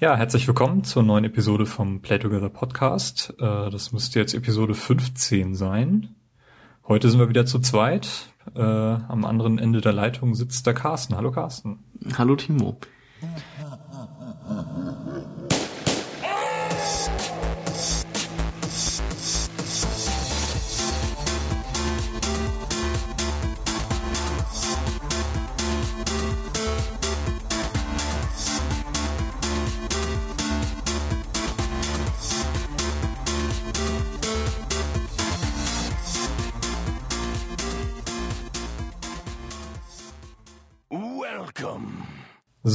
Ja, herzlich willkommen zur neuen Episode vom Play Together Podcast. Äh, das müsste jetzt Episode 15 sein. Heute sind wir wieder zu zweit. Äh, am anderen Ende der Leitung sitzt der Carsten. Hallo Carsten. Hallo Timo.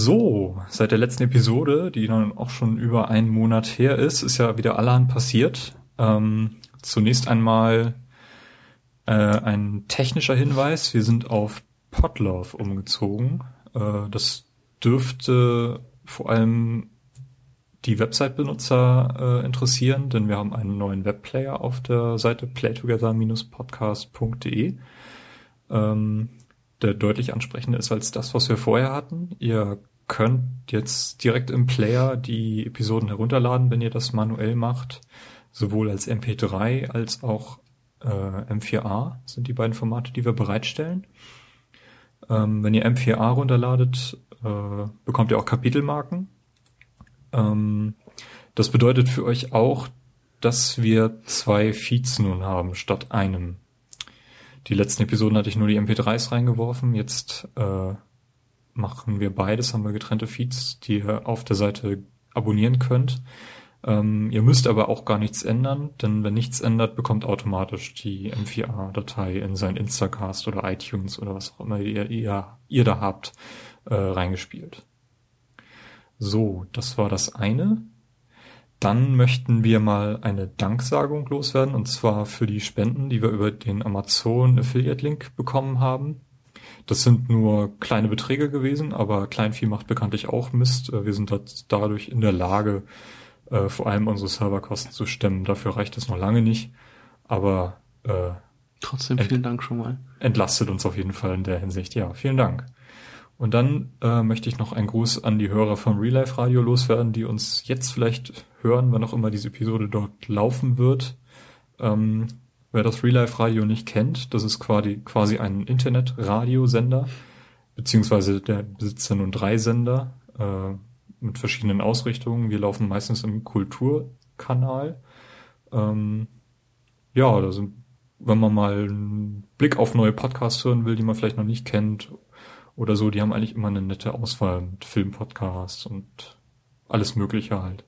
So, seit der letzten Episode, die dann auch schon über einen Monat her ist, ist ja wieder allerhand passiert. Ähm, zunächst einmal äh, ein technischer Hinweis. Wir sind auf Podlove umgezogen. Äh, das dürfte vor allem die Website-Benutzer äh, interessieren, denn wir haben einen neuen Webplayer auf der Seite playtogether-podcast.de. Ähm, der deutlich ansprechender ist als das, was wir vorher hatten. Ihr könnt jetzt direkt im Player die Episoden herunterladen, wenn ihr das manuell macht. Sowohl als MP3 als auch äh, M4A sind die beiden Formate, die wir bereitstellen. Ähm, wenn ihr M4A runterladet, äh, bekommt ihr auch Kapitelmarken. Ähm, das bedeutet für euch auch, dass wir zwei Feeds nun haben statt einem. Die letzten Episoden hatte ich nur die MP3s reingeworfen. Jetzt äh, machen wir beides, haben wir getrennte Feeds, die ihr auf der Seite abonnieren könnt. Ähm, ihr müsst aber auch gar nichts ändern, denn wenn nichts ändert, bekommt automatisch die M4A-Datei in sein Instacast oder iTunes oder was auch immer ihr, ihr, ihr da habt, äh, reingespielt. So, das war das eine. Dann möchten wir mal eine Danksagung loswerden, und zwar für die Spenden, die wir über den Amazon Affiliate Link bekommen haben. Das sind nur kleine Beträge gewesen, aber Kleinvieh macht bekanntlich auch Mist. Äh, wir sind dadurch in der Lage, äh, vor allem unsere Serverkosten zu stemmen. Dafür reicht es noch lange nicht, aber äh, trotzdem vielen Dank schon mal. Entlastet uns auf jeden Fall in der Hinsicht. Ja, vielen Dank. Und dann äh, möchte ich noch einen Gruß an die Hörer vom Real Life Radio loswerden, die uns jetzt vielleicht hören, wann auch immer diese Episode dort laufen wird. Ähm, wer das Real Life Radio nicht kennt, das ist quasi, quasi ein Internetradiosender, beziehungsweise der besitzt ja nun drei Sender äh, mit verschiedenen Ausrichtungen. Wir laufen meistens im Kulturkanal. Ähm, ja, da sind, wenn man mal einen Blick auf neue Podcasts hören will, die man vielleicht noch nicht kennt oder so, die haben eigentlich immer eine nette Auswahl mit Filmpodcasts und alles Mögliche halt.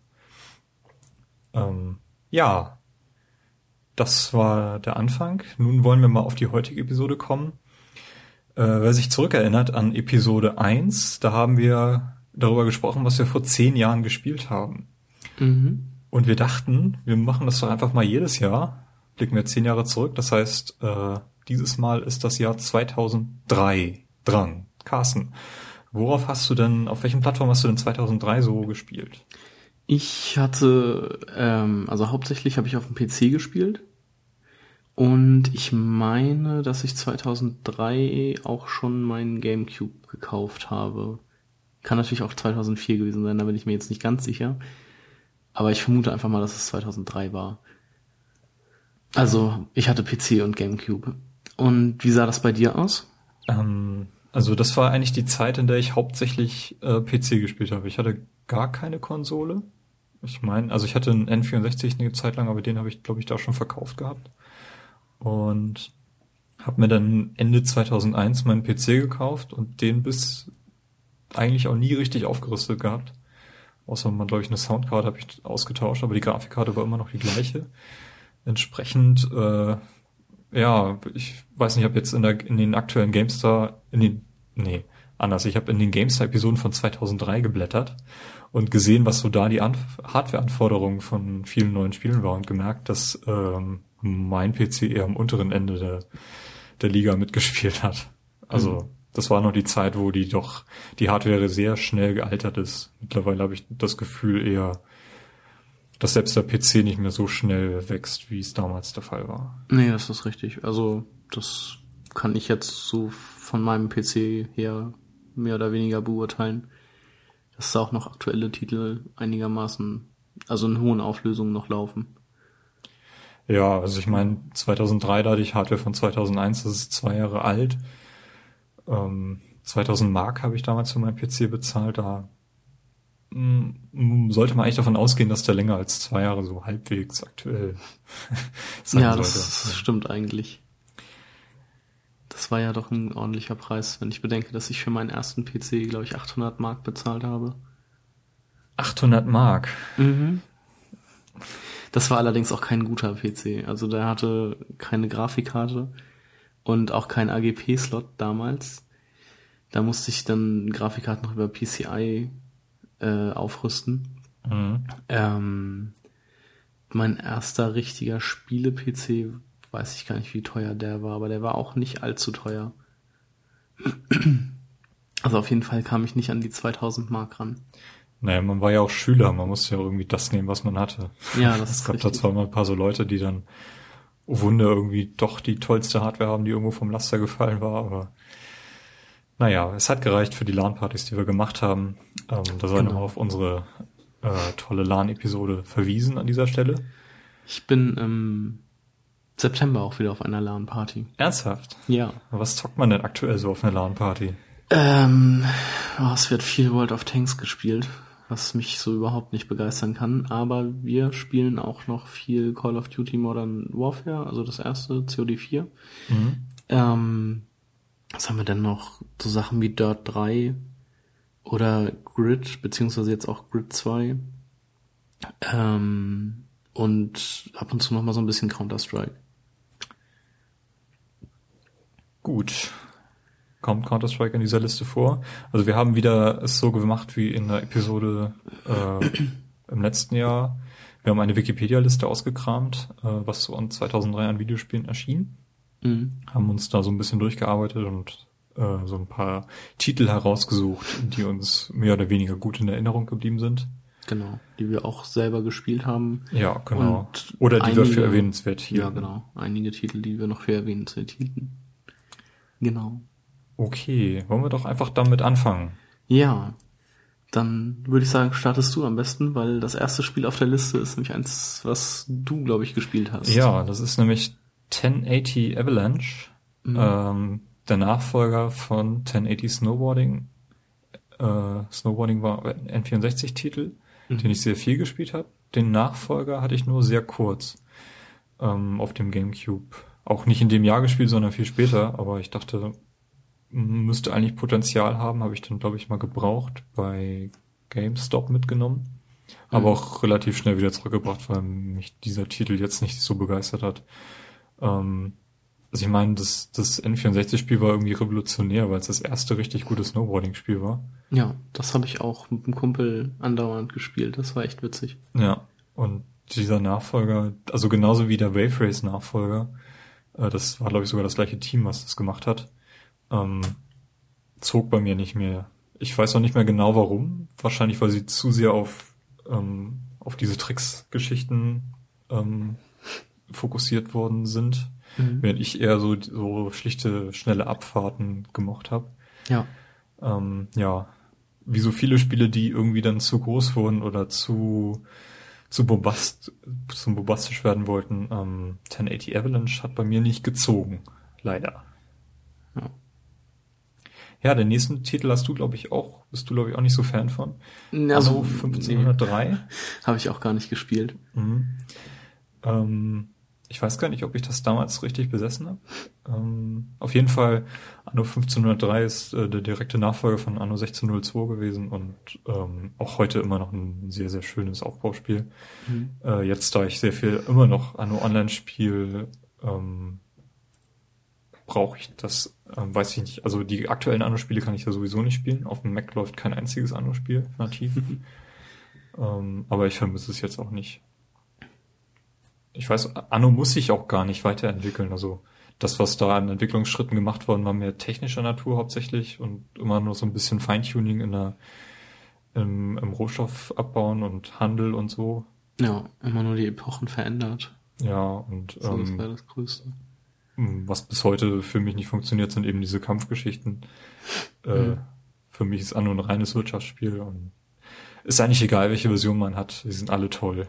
Ähm, ja, das war der Anfang. Nun wollen wir mal auf die heutige Episode kommen. Äh, wer sich zurückerinnert an Episode 1, da haben wir darüber gesprochen, was wir vor zehn Jahren gespielt haben. Mhm. Und wir dachten, wir machen das doch einfach mal jedes Jahr. Blicken wir zehn Jahre zurück. Das heißt, äh, dieses Mal ist das Jahr 2003 dran. Carsten, worauf hast du denn, auf welchen Plattformen hast du denn 2003 so gespielt? Ich hatte, ähm, also hauptsächlich habe ich auf dem PC gespielt. Und ich meine, dass ich 2003 auch schon meinen GameCube gekauft habe. Kann natürlich auch 2004 gewesen sein, da bin ich mir jetzt nicht ganz sicher. Aber ich vermute einfach mal, dass es 2003 war. Also, ich hatte PC und GameCube. Und wie sah das bei dir aus? Ähm, also das war eigentlich die Zeit, in der ich hauptsächlich äh, PC gespielt habe. Ich hatte gar keine Konsole. Ich meine, also ich hatte einen N64 eine Zeit lang, aber den habe ich, glaube ich, da schon verkauft gehabt. Und habe mir dann Ende 2001 meinen PC gekauft und den bis eigentlich auch nie richtig aufgerüstet gehabt. Außer man, glaube ich, eine Soundcard habe ich ausgetauscht, aber die Grafikkarte war immer noch die gleiche. Entsprechend, äh, ja, ich weiß nicht, ob jetzt in, der, in den aktuellen GameStar, in den nee, anders. Ich habe in den GameStar-Episoden von 2003 geblättert und gesehen, was so da die Hardware-Anforderungen von vielen neuen Spielen waren und gemerkt, dass ähm, mein PC eher am unteren Ende der, der Liga mitgespielt hat. Also mhm. das war noch die Zeit, wo die doch die Hardware sehr schnell gealtert ist. Mittlerweile habe ich das Gefühl eher, dass selbst der PC nicht mehr so schnell wächst, wie es damals der Fall war. Nee, das ist richtig. Also das kann ich jetzt so von meinem PC her mehr oder weniger beurteilen. Dass da auch noch aktuelle Titel einigermaßen, also in hohen Auflösungen noch laufen. Ja, also ich meine, 2003 da hatte ich Hardware von 2001, das ist zwei Jahre alt. Ähm, 2000 Mark habe ich damals für meinen PC bezahlt, da mm, sollte man eigentlich davon ausgehen, dass der länger als zwei Jahre so halbwegs aktuell sein ja, sollte. Das, das stimmt eigentlich. Das war ja doch ein ordentlicher Preis, wenn ich bedenke, dass ich für meinen ersten PC, glaube ich, 800 Mark bezahlt habe. 800 Mark? Mhm. Das war allerdings auch kein guter PC. Also der hatte keine Grafikkarte und auch kein AGP-Slot damals. Da musste ich dann Grafikkarten noch über PCI äh, aufrüsten. Mhm. Ähm, mein erster richtiger Spiele-PC, weiß ich gar nicht, wie teuer der war, aber der war auch nicht allzu teuer. Also auf jeden Fall kam ich nicht an die 2000 Mark ran. Naja, man war ja auch Schüler, man musste ja irgendwie das nehmen, was man hatte. Ja, das ist Es gab richtig. da zwar mal ein paar so Leute, die dann, oh Wunder, irgendwie doch die tollste Hardware haben, die irgendwo vom Laster gefallen war, aber naja, es hat gereicht für die LAN-Partys, die wir gemacht haben. Ähm, da sei genau. nochmal auf unsere äh, tolle LAN-Episode verwiesen an dieser Stelle. Ich bin im September auch wieder auf einer LAN-Party. Ernsthaft? Ja. Was zockt man denn aktuell so auf einer LAN-Party? Ähm, oh, es wird viel World of Tanks gespielt was mich so überhaupt nicht begeistern kann. Aber wir spielen auch noch viel Call of Duty Modern Warfare, also das erste, COD 4. Mhm. Ähm, was haben wir denn noch? So Sachen wie Dirt 3 oder Grid, beziehungsweise jetzt auch Grid 2. Ähm, und ab und zu noch mal so ein bisschen Counter-Strike. Gut kommt Counter-Strike in dieser Liste vor. Also wir haben wieder es so gemacht wie in der Episode äh, im letzten Jahr. Wir haben eine Wikipedia-Liste ausgekramt, äh, was so an 2003 an Videospielen erschien. Mhm. Haben uns da so ein bisschen durchgearbeitet und äh, so ein paar Titel herausgesucht, die uns mehr oder weniger gut in Erinnerung geblieben sind. Genau, die wir auch selber gespielt haben. Ja, genau. Und oder die einige, wir für erwähnenswert hielten. Ja, genau. Einige Titel, die wir noch für erwähnenswert hielten. Genau. Okay, wollen wir doch einfach damit anfangen. Ja, dann würde ich sagen, startest du am besten, weil das erste Spiel auf der Liste ist nämlich eins, was du, glaube ich, gespielt hast. Ja, das ist nämlich 1080 Avalanche, mhm. ähm, der Nachfolger von 1080 Snowboarding. Äh, Snowboarding war ein N64-Titel, mhm. den ich sehr viel gespielt habe. Den Nachfolger hatte ich nur sehr kurz ähm, auf dem GameCube. Auch nicht in dem Jahr gespielt, sondern viel später, aber ich dachte, müsste eigentlich Potenzial haben, habe ich dann, glaube ich, mal gebraucht, bei GameStop mitgenommen. Aber mhm. auch relativ schnell wieder zurückgebracht, weil mich dieser Titel jetzt nicht so begeistert hat. Ähm, also ich meine, das, das N64-Spiel war irgendwie revolutionär, weil es das erste richtig gute Snowboarding-Spiel war. Ja, das habe ich auch mit einem Kumpel andauernd gespielt. Das war echt witzig. Ja, und dieser Nachfolger, also genauso wie der Wave Race Nachfolger, äh, das war glaube ich sogar das gleiche Team, was das gemacht hat ähm, zog bei mir nicht mehr. Ich weiß auch nicht mehr genau warum. Wahrscheinlich, weil sie zu sehr auf, ähm, auf diese Tricks-Geschichten ähm, fokussiert worden sind. Mhm. Während ich eher so, so schlichte, schnelle Abfahrten gemocht habe. Ja. Ähm, ja. Wie so viele Spiele, die irgendwie dann zu groß wurden oder zu, zu bombast, zum bombastisch werden wollten. Ähm, 1080 Avalanche hat bei mir nicht gezogen. Leider. Ja. Ja, den nächsten Titel hast du, glaube ich, auch, bist du, glaube ich, auch nicht so Fan von. Also 1503. Nee. Habe ich auch gar nicht gespielt. Mhm. Ähm, ich weiß gar nicht, ob ich das damals richtig besessen habe. Ähm, auf jeden Fall, Anno 1503 ist äh, der direkte Nachfolger von Anno 1602 gewesen und ähm, auch heute immer noch ein sehr, sehr schönes Aufbauspiel. Mhm. Äh, jetzt, da ich sehr viel immer noch Anno Online spiele, ähm, brauche ich das, ähm, weiß ich nicht. Also die aktuellen Anno-Spiele kann ich ja sowieso nicht spielen. Auf dem Mac läuft kein einziges Anno-Spiel nativ. ähm, aber ich vermisse es jetzt auch nicht. Ich weiß, Anno muss sich auch gar nicht weiterentwickeln. Also das, was da an Entwicklungsschritten gemacht worden, war mehr technischer Natur hauptsächlich und immer nur so ein bisschen Feintuning in der, im, im Rohstoff abbauen und Handel und so. Ja, immer nur die Epochen verändert. Ja, und so, ähm, das wäre das Größte. Was bis heute für mich nicht funktioniert, sind eben diese Kampfgeschichten. Äh, mhm. Für mich ist Anno ein reines Wirtschaftsspiel und ist eigentlich egal, welche Version man hat. Die sind alle toll.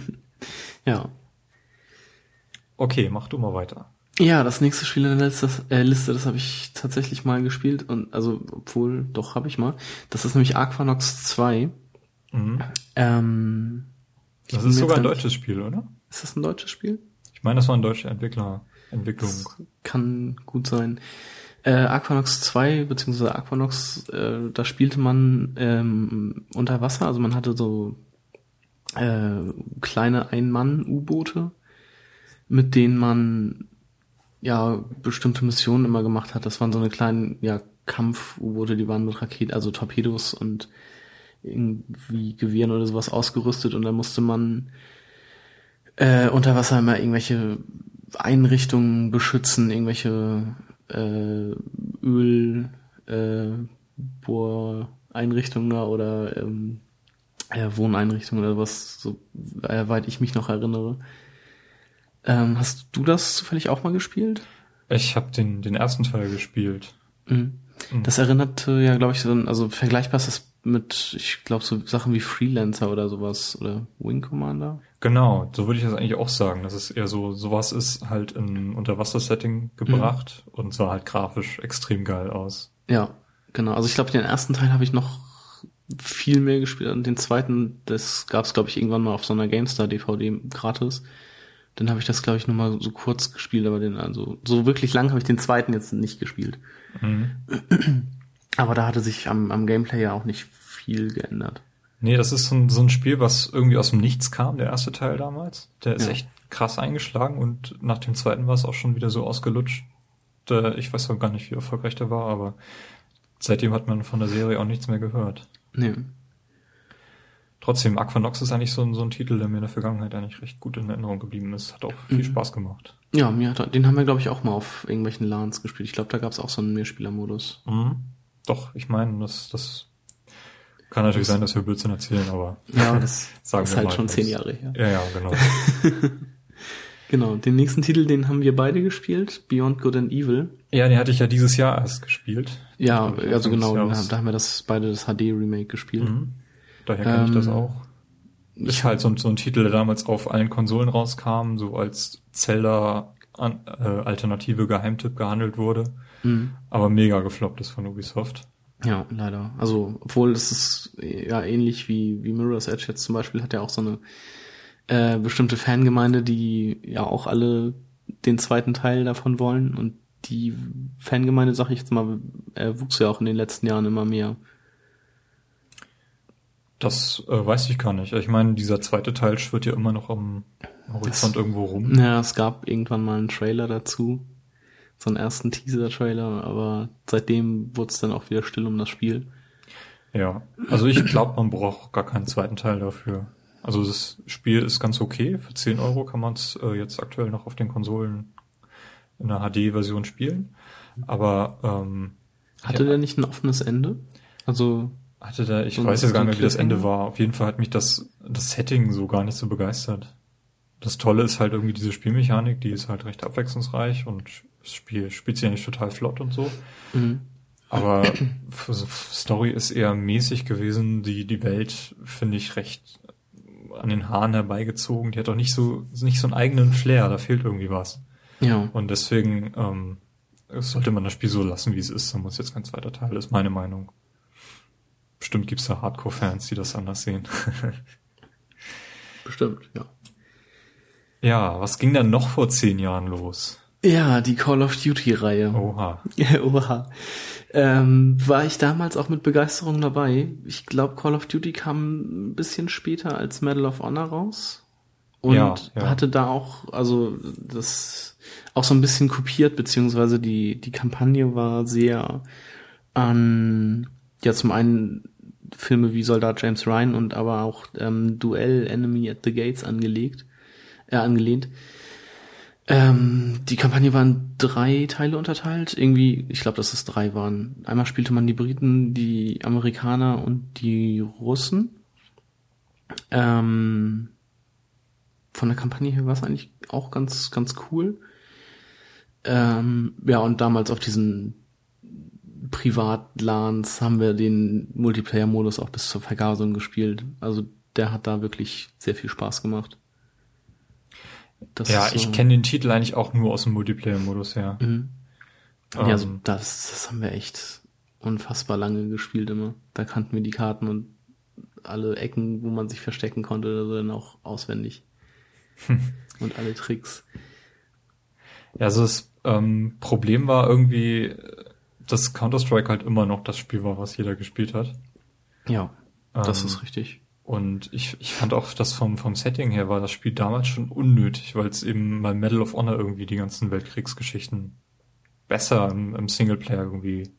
ja. Okay, mach du mal weiter. Ja, das nächste Spiel in der Liste, äh, Liste das habe ich tatsächlich mal gespielt und also obwohl doch habe ich mal. Das ist nämlich Aquanox 2. Mhm. Ähm, Das ist sogar ein deutsches Spiel, oder? Ist das ein deutsches Spiel? Ich meine, das war ein deutscher Entwickler, Entwicklung. Das kann gut sein. Äh, Aquanox 2, beziehungsweise Aquanox, äh, da spielte man ähm, unter Wasser, also man hatte so äh, kleine Ein-Mann-U-Boote, mit denen man ja bestimmte Missionen immer gemacht hat. Das waren so eine kleinen ja, Kampf-U-Boote, die waren mit Raketen, also Torpedos und irgendwie Gewehren oder sowas ausgerüstet und da musste man äh, unter Wasser immer irgendwelche Einrichtungen beschützen, irgendwelche äh, Öl äh, Bohreinrichtungen oder ähm, äh, Wohneinrichtungen oder was, so äh, weit ich mich noch erinnere. Ähm, hast du das zufällig auch mal gespielt? Ich habe den, den ersten Teil gespielt. Mhm. Mhm. Das erinnerte ja, glaube ich, an- also vergleichbar ist das mit, ich glaube, so Sachen wie Freelancer oder sowas oder Wing Commander. Genau, so würde ich das eigentlich auch sagen, dass es eher so, sowas ist halt in Unterwasser-Setting gebracht und sah halt grafisch extrem geil aus. Ja, genau. Also ich glaube, den ersten Teil habe ich noch viel mehr gespielt. Und den zweiten, das gab es, glaube ich, irgendwann mal auf so einer GameStar-DVD gratis. Dann habe ich das, glaube ich, nur mal so kurz gespielt, aber den, also so wirklich lang habe ich den zweiten jetzt nicht gespielt. Mhm. Aber da hatte sich am, am Gameplay ja auch nicht viel geändert. Nee, das ist so ein, so ein Spiel, was irgendwie aus dem Nichts kam, der erste Teil damals. Der ist Ja. echt krass eingeschlagen und nach dem zweiten war es auch schon wieder so ausgelutscht. Äh, Ich weiß auch gar nicht, wie erfolgreich der war, aber seitdem hat man von der Serie auch nichts mehr gehört. Nee. Trotzdem, Aquanox ist eigentlich so ein, so ein Titel, der mir in der Vergangenheit eigentlich recht gut in Erinnerung geblieben ist. Hat auch viel Mhm. Spaß gemacht. Ja, mir hat, den haben wir, glaube ich, auch mal auf irgendwelchen LANs gespielt. Ich glaube, da gab es auch so einen Mehrspielermodus. Mhm. Doch, ich meine, das, das kann natürlich Das- sein, dass wir Blödsinn erzählen, aber Ja, das sagen ist wir halt mal, schon zehn Jahre her. Ja, ja, genau. Genau, den nächsten Titel, den haben wir beide gespielt, Beyond Good and Evil. ja, den hatte ich ja dieses Jahr erst gespielt. Ja, also genau, da, da haben wir das beide das HD-Remake gespielt. Mhm. Daher kenne ich das Ähm, auch. Ist halt so, ein- so ein Titel, der damals auf allen Konsolen rauskam, so als Zelda an, äh, alternative Geheimtipp gehandelt wurde, Mhm. aber mega gefloppt ist von Ubisoft. Ja, leider. Also, obwohl es ist ja ähnlich wie, wie Mirror's Edge jetzt zum Beispiel, hat ja auch so eine äh, bestimmte Fangemeinde, die ja auch alle den zweiten Teil davon wollen und die Fangemeinde, sag ich jetzt mal, äh, wuchs ja auch in den letzten Jahren immer mehr. Das äh, weiß ich gar nicht. Ich meine, dieser zweite Teil schwirrt ja immer noch am Horizont Das- irgendwo rum. Ja, es gab irgendwann mal einen Trailer dazu, so einen ersten Teaser-Trailer, aber seitdem wurde es dann auch wieder still um das Spiel. Ja, also ich glaube, man braucht gar keinen zweiten Teil dafür. Also das Spiel ist ganz okay. Für 10 Euro kann man es äh, jetzt aktuell noch auf den Konsolen in einer HD-Version spielen. Aber ähm, Hatte ja, der nicht ein offenes Ende? Also, hatte der, ich so weiß jetzt gar nicht, wie das Ende war. Auf jeden Fall hat mich das, das Setting so gar nicht so begeistert. Das Tolle ist halt irgendwie diese Spielmechanik, die ist halt recht abwechslungsreich und das Spiel spielt sich eigentlich total flott und so. mhm. Aber f- Story ist eher mäßig gewesen. Die, die Welt finde ich recht an den Haaren herbeigezogen. Die hat auch nicht so, nicht so einen eigenen Flair. Da fehlt irgendwie was. ja. Und deswegen ähm, sollte man das Spiel so lassen, wie es ist. Da muss jetzt kein zweiter Teil. ist meine Meinung. Bestimmt gibt's da Hardcore-Fans, die das anders sehen. Bestimmt, ja. ja, was ging dann noch vor zehn Jahren los? Ja, die Call of Duty-Reihe. Oha. Oha. Ähm, war ich damals auch mit Begeisterung dabei. Ich glaube, Call of Duty kam ein bisschen später als Medal of Honor raus. Und Ja, ja. hatte da auch, also das auch so ein bisschen kopiert, beziehungsweise die, die Kampagne war sehr an, ja, zum einen Filme wie Soldat James Ryan und aber auch ähm, Duell Enemy at the Gates angelegt, äh, angelehnt. Ähm, die Kampagne war in drei Teile unterteilt. Irgendwie, ich glaube, dass es drei waren. Einmal spielte man die Briten, die Amerikaner und die Russen. Ähm, von der Kampagne her war es eigentlich auch ganz, ganz cool. Ähm, ja, und damals auf diesen Privatlans haben wir den Multiplayer-Modus auch bis zur Vergasung gespielt. Also der hat da wirklich sehr viel Spaß gemacht. Das ja, ich so, kenne den Titel eigentlich auch nur aus dem Multiplayer-Modus, ja. Mhm. Ähm, ja, also das, das haben wir echt unfassbar lange gespielt immer. Da kannten wir die Karten und alle Ecken, wo man sich verstecken konnte, also dann auch auswendig. und alle Tricks. Ja, also das ähm, Problem war irgendwie, dass Counter-Strike halt immer noch das Spiel war, was jeder gespielt hat. Ja, das ähm, ist richtig. Und ich, ich fand auch, dass vom, vom Setting her war das Spiel damals schon unnötig, weil es eben mal Medal of Honor irgendwie die ganzen Weltkriegsgeschichten besser im, im Singleplayer irgendwie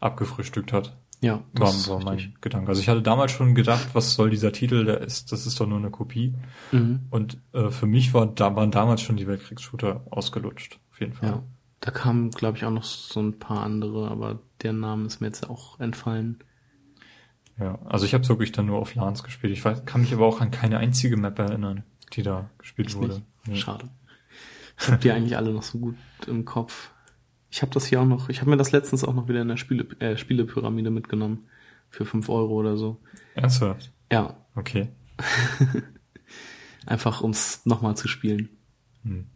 abgefrühstückt hat. Ja, das war, war mein richtig. Gedanke. Also ich hatte damals schon gedacht, was soll dieser Titel, der ist, das ist doch nur eine Kopie. Mhm. Und äh, für mich war, da waren damals schon die Weltkriegsshooter ausgelutscht, auf jeden Fall. Ja, da kamen, glaube ich, auch noch so ein paar andere, aber der Name ist mir jetzt auch entfallen. Ja, also ich habe wirklich dann nur auf LANs gespielt. Ich weiß, kann mich aber auch an keine einzige Map erinnern, die da gespielt ich wurde. Ja. Schade. Ich habe die eigentlich alle noch so gut im Kopf. Ich habe das hier auch noch, ich habe mir das letztens auch noch wieder in der Spiele, äh, Spielepyramide mitgenommen. Für fünf Euro oder so. Ernsthaft? Ja. Okay. Einfach ums nochmal zu spielen. Hm.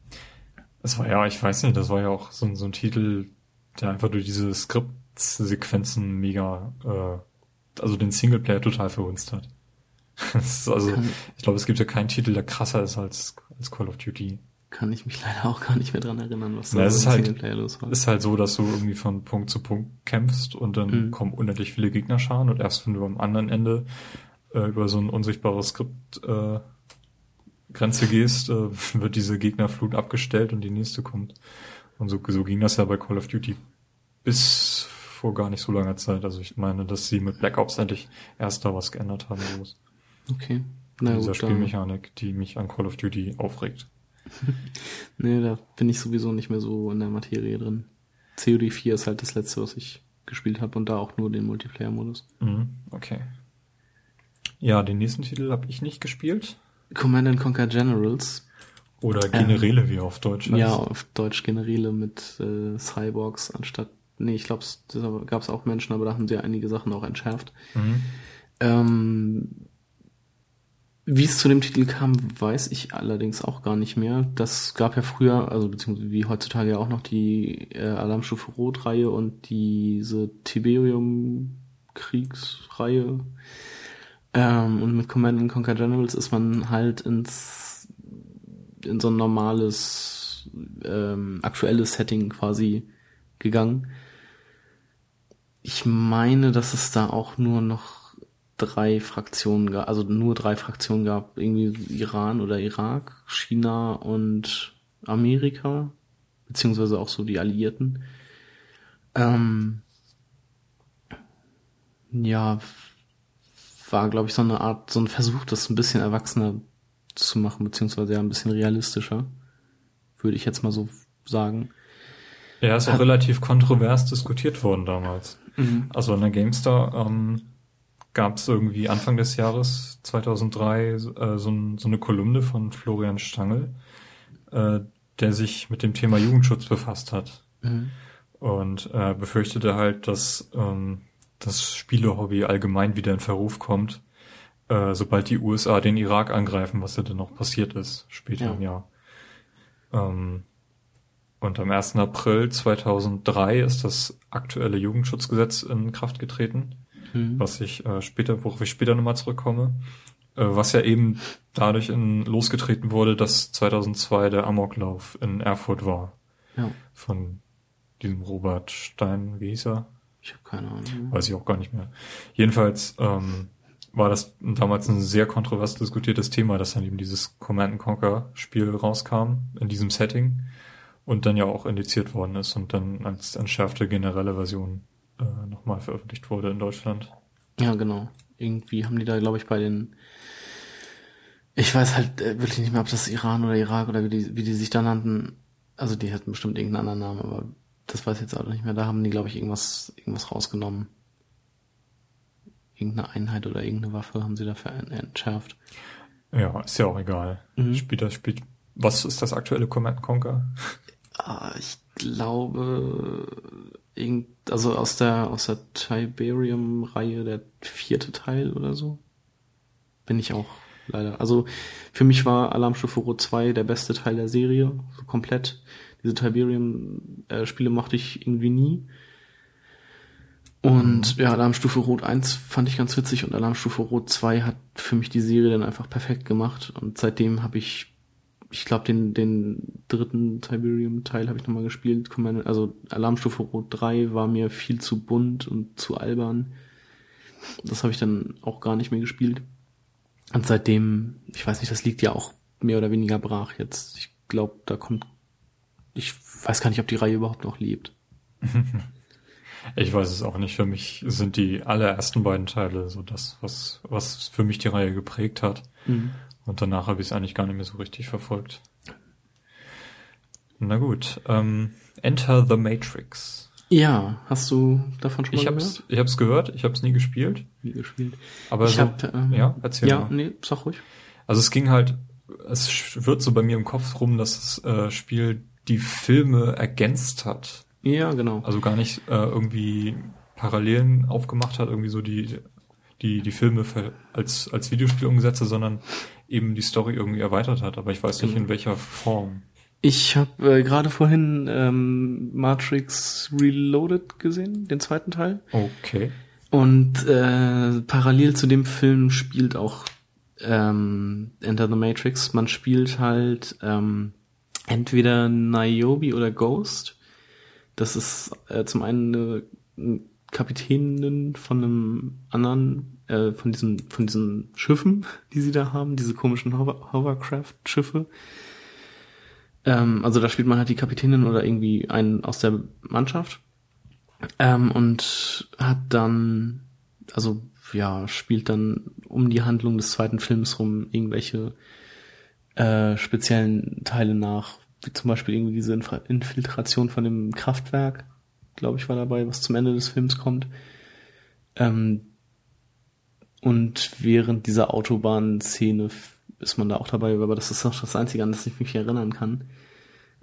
Das war ja, ich weiß nicht, das war ja auch so, so ein Titel, der einfach durch diese Skriptsequenzen mega, äh, also den Singleplayer total verhunzt hat. also, ich glaube, es gibt ja keinen Titel, der krasser ist als, als Call of Duty kann ich mich leider auch gar nicht mehr dran erinnern, was da ja, ist halt, los war. ist halt so, dass du irgendwie von Punkt zu Punkt kämpfst und dann mhm. kommen unendlich viele Gegnerscharen und erst wenn du am anderen Ende äh, über so ein unsichtbares Skript äh, Grenze gehst, äh, wird diese Gegnerflut abgestellt und die nächste kommt. Und so, so ging das ja bei Call of Duty bis vor gar nicht so langer Zeit. Also ich meine, dass sie mit Black Ops endlich erst da was geändert haben. Okay. Na, dieser gut, Spielmechanik, die mich an Call of Duty aufregt. nee, da bin ich sowieso nicht mehr so in der Materie drin. COD 4 ist halt das letzte, was ich gespielt habe und da auch nur den Multiplayer-Modus. Mhm, okay. Ja, den nächsten Titel habe ich nicht gespielt. Command Conquer Generals. Oder Generäle, ähm, wie auf Deutsch heißt. Ja, auf Deutsch Generäle mit äh, Cyborgs anstatt. Nee, ich glaube, da gab es auch Menschen, aber da haben sie ja einige Sachen auch entschärft. Mhm. Ähm, wie es zu dem Titel kam, weiß ich allerdings auch gar nicht mehr. Das gab ja früher, also beziehungsweise wie heutzutage ja auch noch die äh, Alarmstufe Rot-Reihe und diese Tiberium-Kriegsreihe. Ähm, und mit Command Conquer Generals ist man halt ins in so ein normales ähm, aktuelles Setting quasi gegangen. Ich meine, dass es da auch nur noch drei Fraktionen gab, also nur drei Fraktionen gab, irgendwie Iran oder Irak, China und Amerika, beziehungsweise auch so die Alliierten. Ähm, ja, war, glaube ich, so eine Art, so ein Versuch, das ein bisschen erwachsener zu machen, beziehungsweise ja ein bisschen realistischer, würde ich jetzt mal so sagen. Ja, ist auch Hat, relativ kontrovers diskutiert worden damals. Mhm. Also in der GameStar ähm, gab es irgendwie Anfang des Jahres 2003 äh, so, so, eine Kolumne von Florian Stangl, äh, der sich mit dem Thema Jugendschutz befasst hat. Mhm. Und äh, befürchtete halt, dass ähm, das Spielehobby allgemein wieder in Verruf kommt, äh, sobald die USA den Irak angreifen, was ja dann noch passiert ist, später ja. im Jahr. Ähm, und am 1. April 2003 ist das aktuelle Jugendschutzgesetz in Kraft getreten mhm. was ich äh, später, worauf ich später nochmal zurückkomme, äh, was ja eben dadurch in, losgetreten wurde, dass 2002 der Amoklauf in Erfurt war. Ja. Von diesem Robert Stein, wie hieß er? Ich habe keine Ahnung. Weiß ich auch gar nicht mehr. Jedenfalls ähm, war das damals ein sehr kontrovers diskutiertes Thema, dass dann eben dieses Command Conquer Spiel rauskam in diesem Setting und dann ja auch indiziert worden ist und dann als entschärfte generelle Version äh, nochmal veröffentlicht wurde in Deutschland. Ja, genau. Irgendwie haben die da, glaube ich, bei den ich weiß halt äh, wirklich nicht mehr, ob das Iran oder Irak oder wie die, wie die sich da nannten. Also die hatten bestimmt irgendeinen anderen Namen, aber das weiß ich jetzt auch nicht mehr. Da haben die, glaube ich, irgendwas, irgendwas rausgenommen. Irgendeine Einheit oder irgendeine Waffe haben sie dafür entschärft. Ja, ist ja auch egal. Mhm. Spielt das, spielt, was ist das aktuelle Command Conquer? Ah, ich glaube, irgend, also aus der, aus der Tiberium-Reihe der vierte Teil oder so. Bin ich auch leider. Also für mich war Alarmstufe Rot 2 der beste Teil der Serie, so komplett. Diese Tiberium-Spiele mochte ich irgendwie nie. Und ja, Alarmstufe Rot 1 fand ich ganz witzig und Alarmstufe Rot 2 hat für mich die Serie dann einfach perfekt gemacht. Und seitdem habe ich, ich glaube, den, den dritten Tiberium-Teil habe ich nochmal gespielt. Also Alarmstufe Rot 3 war mir viel zu bunt und zu albern. Das habe ich dann auch gar nicht mehr gespielt. Und seitdem, ich weiß nicht, das liegt ja auch mehr oder weniger brach jetzt. Ich glaube, da kommt, ich weiß gar nicht, ob die Reihe überhaupt noch lebt. Ich weiß es auch nicht. Für mich sind die allerersten beiden Teile so das, was, was für mich die Reihe geprägt hat. Mhm. Und danach habe ich es eigentlich gar nicht mehr so richtig verfolgt. Na gut. Ähm, Enter the Matrix. Ja, hast du davon schon mal ich gehört? Hab's, ich habe es gehört, ich habe es nie gespielt. Nie gespielt. Aber ich so, hab, ähm, ja, erzähl ja, mal. nee, sag ruhig. Also es ging halt, es wird so bei mir im Kopf rum, dass das äh, Spiel die Filme ergänzt hat. Ja, genau. Also gar nicht äh, irgendwie Parallelen aufgemacht hat, irgendwie so die die die Filme als als Videospiel umgesetzt hat, sondern eben die Story irgendwie erweitert hat. Aber ich weiß nicht in welcher Form. Ich habe äh, gerade vorhin ähm, Matrix Reloaded gesehen, den zweiten Teil. Okay. Und äh, parallel zu dem Film spielt auch ähm, Enter the Matrix. Man spielt halt ähm, entweder Niobe oder Ghost. Das ist äh, zum einen eine Kapitänin von einem anderen, äh, von diesen, von diesen Schiffen, die sie da haben, diese komischen Hover Hovercraft-Schiffe. Ähm, also da spielt man halt die Kapitänin oder irgendwie einen aus der Mannschaft. Ähm, und hat dann, also ja, spielt dann um die Handlung des zweiten Films rum irgendwelche äh, speziellen Teile nach, wie zum Beispiel irgendwie diese Infra Infiltration von dem Kraftwerk, glaube ich, war dabei, was zum Ende des Films kommt. Ähm, und während dieser Autobahnszene ist man da auch dabei, aber das ist auch das Einzige, an das ich mich erinnern kann.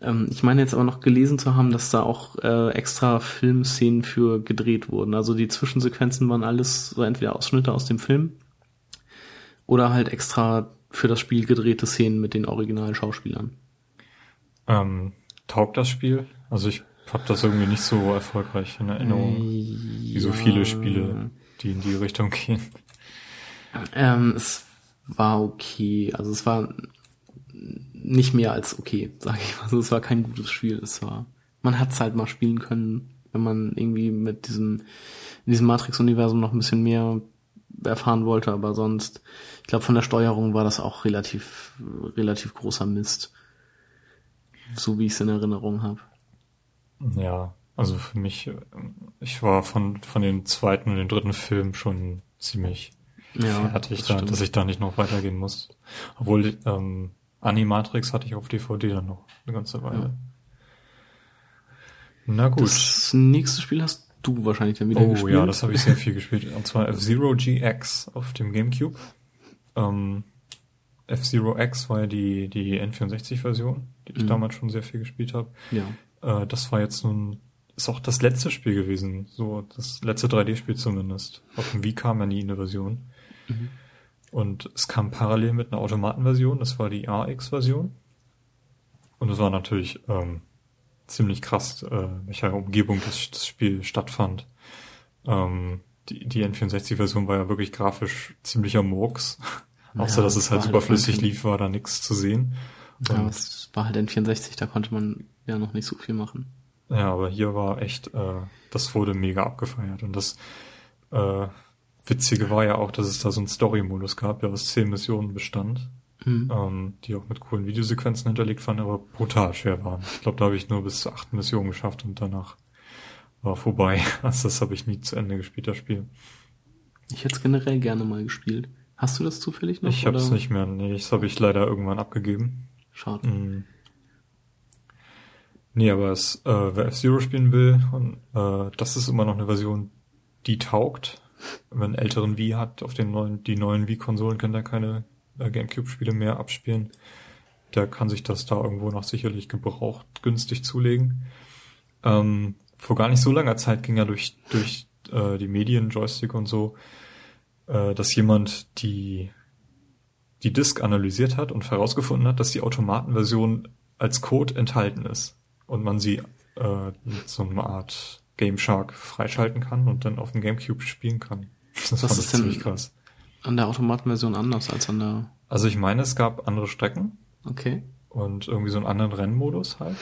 Ähm, ich meine jetzt aber noch gelesen zu haben, dass da auch äh, extra Filmszenen für gedreht wurden. Also die Zwischensequenzen waren alles so entweder Ausschnitte aus dem Film oder halt extra für das Spiel gedrehte Szenen mit den originalen Schauspielern. Ähm, taugt das Spiel? Also ich habe das irgendwie nicht so erfolgreich in Erinnerung, äh, wie so viele Spiele, die in die Richtung gehen. Ähm, es war okay. Also es war nicht mehr als okay, sage ich mal. Also es war kein gutes Spiel. Es war, man hat es halt mal spielen können, wenn man irgendwie mit diesem, in diesem Matrix-Universum noch ein bisschen mehr erfahren wollte, aber sonst, ich glaube, von der Steuerung war das auch relativ, relativ großer Mist. So wie ich es in Erinnerung habe. Ja, also für mich, ich war von, von dem zweiten und dem dritten Film schon ziemlich ja, fertig, das da, dass ich da nicht noch weitergehen muss. Obwohl, ähm, Animatrix hatte ich auf DVD dann noch eine ganze Weile. Ja. Na gut. Das nächste Spiel hast du wahrscheinlich dann wieder oh, gespielt. Oh ja, das habe ich sehr viel gespielt. Und zwar F-Zero GX auf dem Gamecube. Ähm, F-Zero X war ja die, die N64-Version, die ich mhm. damals schon sehr viel gespielt habe. Ja. Äh, das war jetzt nun, ist auch das letzte Spiel gewesen. So, das letzte 3D-Spiel zumindest. Auf dem Wii kam ja nie eine Version. Mhm. Und es kam parallel mit einer Automatenversion, das war die AX-Version. Und es war natürlich ähm, ziemlich krass, äh, welcher Umgebung das, das Spiel stattfand. Ähm, die, die N64-Version war ja wirklich grafisch ziemlicher Murks. Ja, Außer dass es halt superflüssig halt lief, war da nichts zu sehen. Und ja, es war halt N64, da konnte man ja noch nicht so viel machen. Ja, aber hier war echt, äh, das wurde mega abgefeiert. Und das äh, Witzige war ja auch, dass es da so einen Story-Modus gab, der aus zehn Missionen bestand, mhm. ähm, die auch mit coolen Videosequenzen hinterlegt waren, aber brutal schwer waren. Ich glaube, da habe ich nur bis zu acht Missionen geschafft und danach war vorbei. Also das habe ich nie zu Ende gespielt, das Spiel. Ich hätte es generell gerne mal gespielt. Hast du das zufällig noch? Ich habe es nicht mehr. Nee, das habe ich leider irgendwann abgegeben. Schade. Mhm. Nee, aber es, äh, wer F-Zero spielen will, und, äh, das ist immer noch eine Version, die taugt wenn älteren Wii hat, auf den neuen, die neuen Wii-Konsolen können da keine äh, Gamecube-Spiele mehr abspielen. Der kann sich das da irgendwo noch sicherlich gebraucht günstig zulegen. Ähm, vor gar nicht so langer Zeit ging ja durch, durch äh, die Medien, Joystick und so, äh, dass jemand die, die Disk analysiert hat und herausgefunden hat, dass die Automatenversion als Code enthalten ist und man sie äh, mit so einer Art Game Shark freischalten kann und dann auf dem Gamecube spielen kann. Das Was ist denn krass. An der Automatenversion anders als an der... Also ich meine, es gab andere Strecken. Okay. Und irgendwie so einen anderen Rennmodus halt.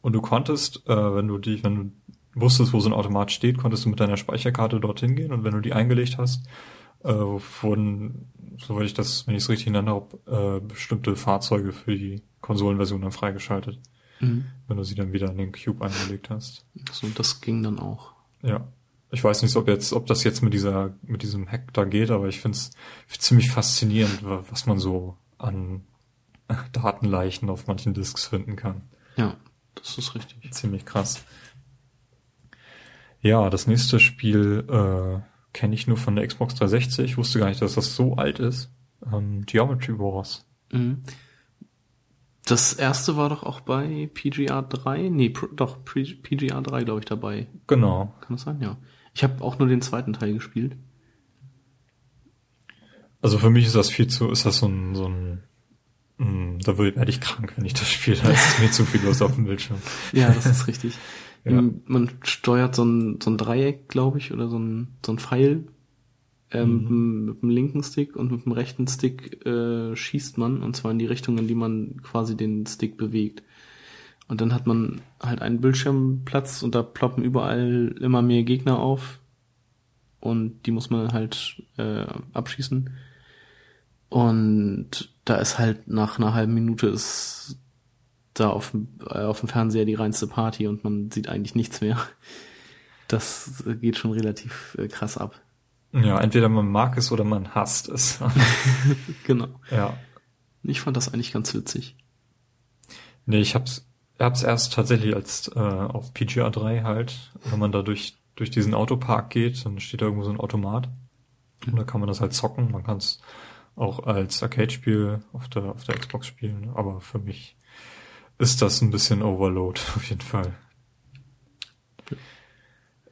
Und du konntest, äh, wenn du dich, wenn du wusstest, wo so ein Automat steht, konntest du mit deiner Speicherkarte dorthin gehen und wenn du die eingelegt hast, äh, wurden, soweit ich das, wenn ich es richtig in habe, äh, bestimmte Fahrzeuge für die Konsolenversion dann freigeschaltet. Mhm. Wenn du sie dann wieder in den Cube eingelegt hast. So, das ging dann auch. Ja. Ich weiß nicht, ob jetzt, ob das jetzt mit dieser, mit diesem Hack da geht, aber ich finde es ziemlich faszinierend, was man so an Datenleichen auf manchen Disks finden kann. Ja, das ist richtig. Ziemlich krass. Ja, das nächste Spiel äh, kenne ich nur von der Xbox 360. Ich wusste gar nicht, dass das so alt ist. Ähm, Geometry Wars. Mhm. Das erste war doch auch bei PGR 3? Nee, doch, PGR 3, glaube ich, dabei. Genau. Kann das sein? Ja. Ich habe auch nur den zweiten Teil gespielt. Also für mich ist das viel zu, ist das so ein, so ein mh, hm, da werde ich krank, wenn ich das spiele. Da ist mir zu viel los auf dem Bildschirm. Ja, das ist richtig. ja. Man steuert so ein, so ein Dreieck, glaube ich, oder so ein, so ein Pfeil ähm, mhm. mit dem linken Stick und mit dem rechten Stick äh, schießt man, und zwar in die Richtung, in die man quasi den Stick bewegt. Und dann hat man halt einen Bildschirmplatz und da ploppen überall immer mehr Gegner auf. Und die muss man halt äh, abschießen. Und da ist halt nach einer halben Minute ist da auf, äh, auf dem Fernseher die reinste Party und man sieht eigentlich nichts mehr. Das geht schon relativ äh, krass ab. Ja, entweder man mag es oder man hasst es. genau. Ja. Ich fand das eigentlich ganz witzig. Nee, ich hab's er hat es erst tatsächlich als äh, auf PGA 3 halt, wenn man da durch, durch diesen Autopark geht, dann steht da irgendwo so ein Automat. Und da kann man das halt zocken. Man kann es auch als Arcade-Spiel auf der, auf der Xbox spielen. Aber für mich ist das ein bisschen Overload, auf jeden Fall.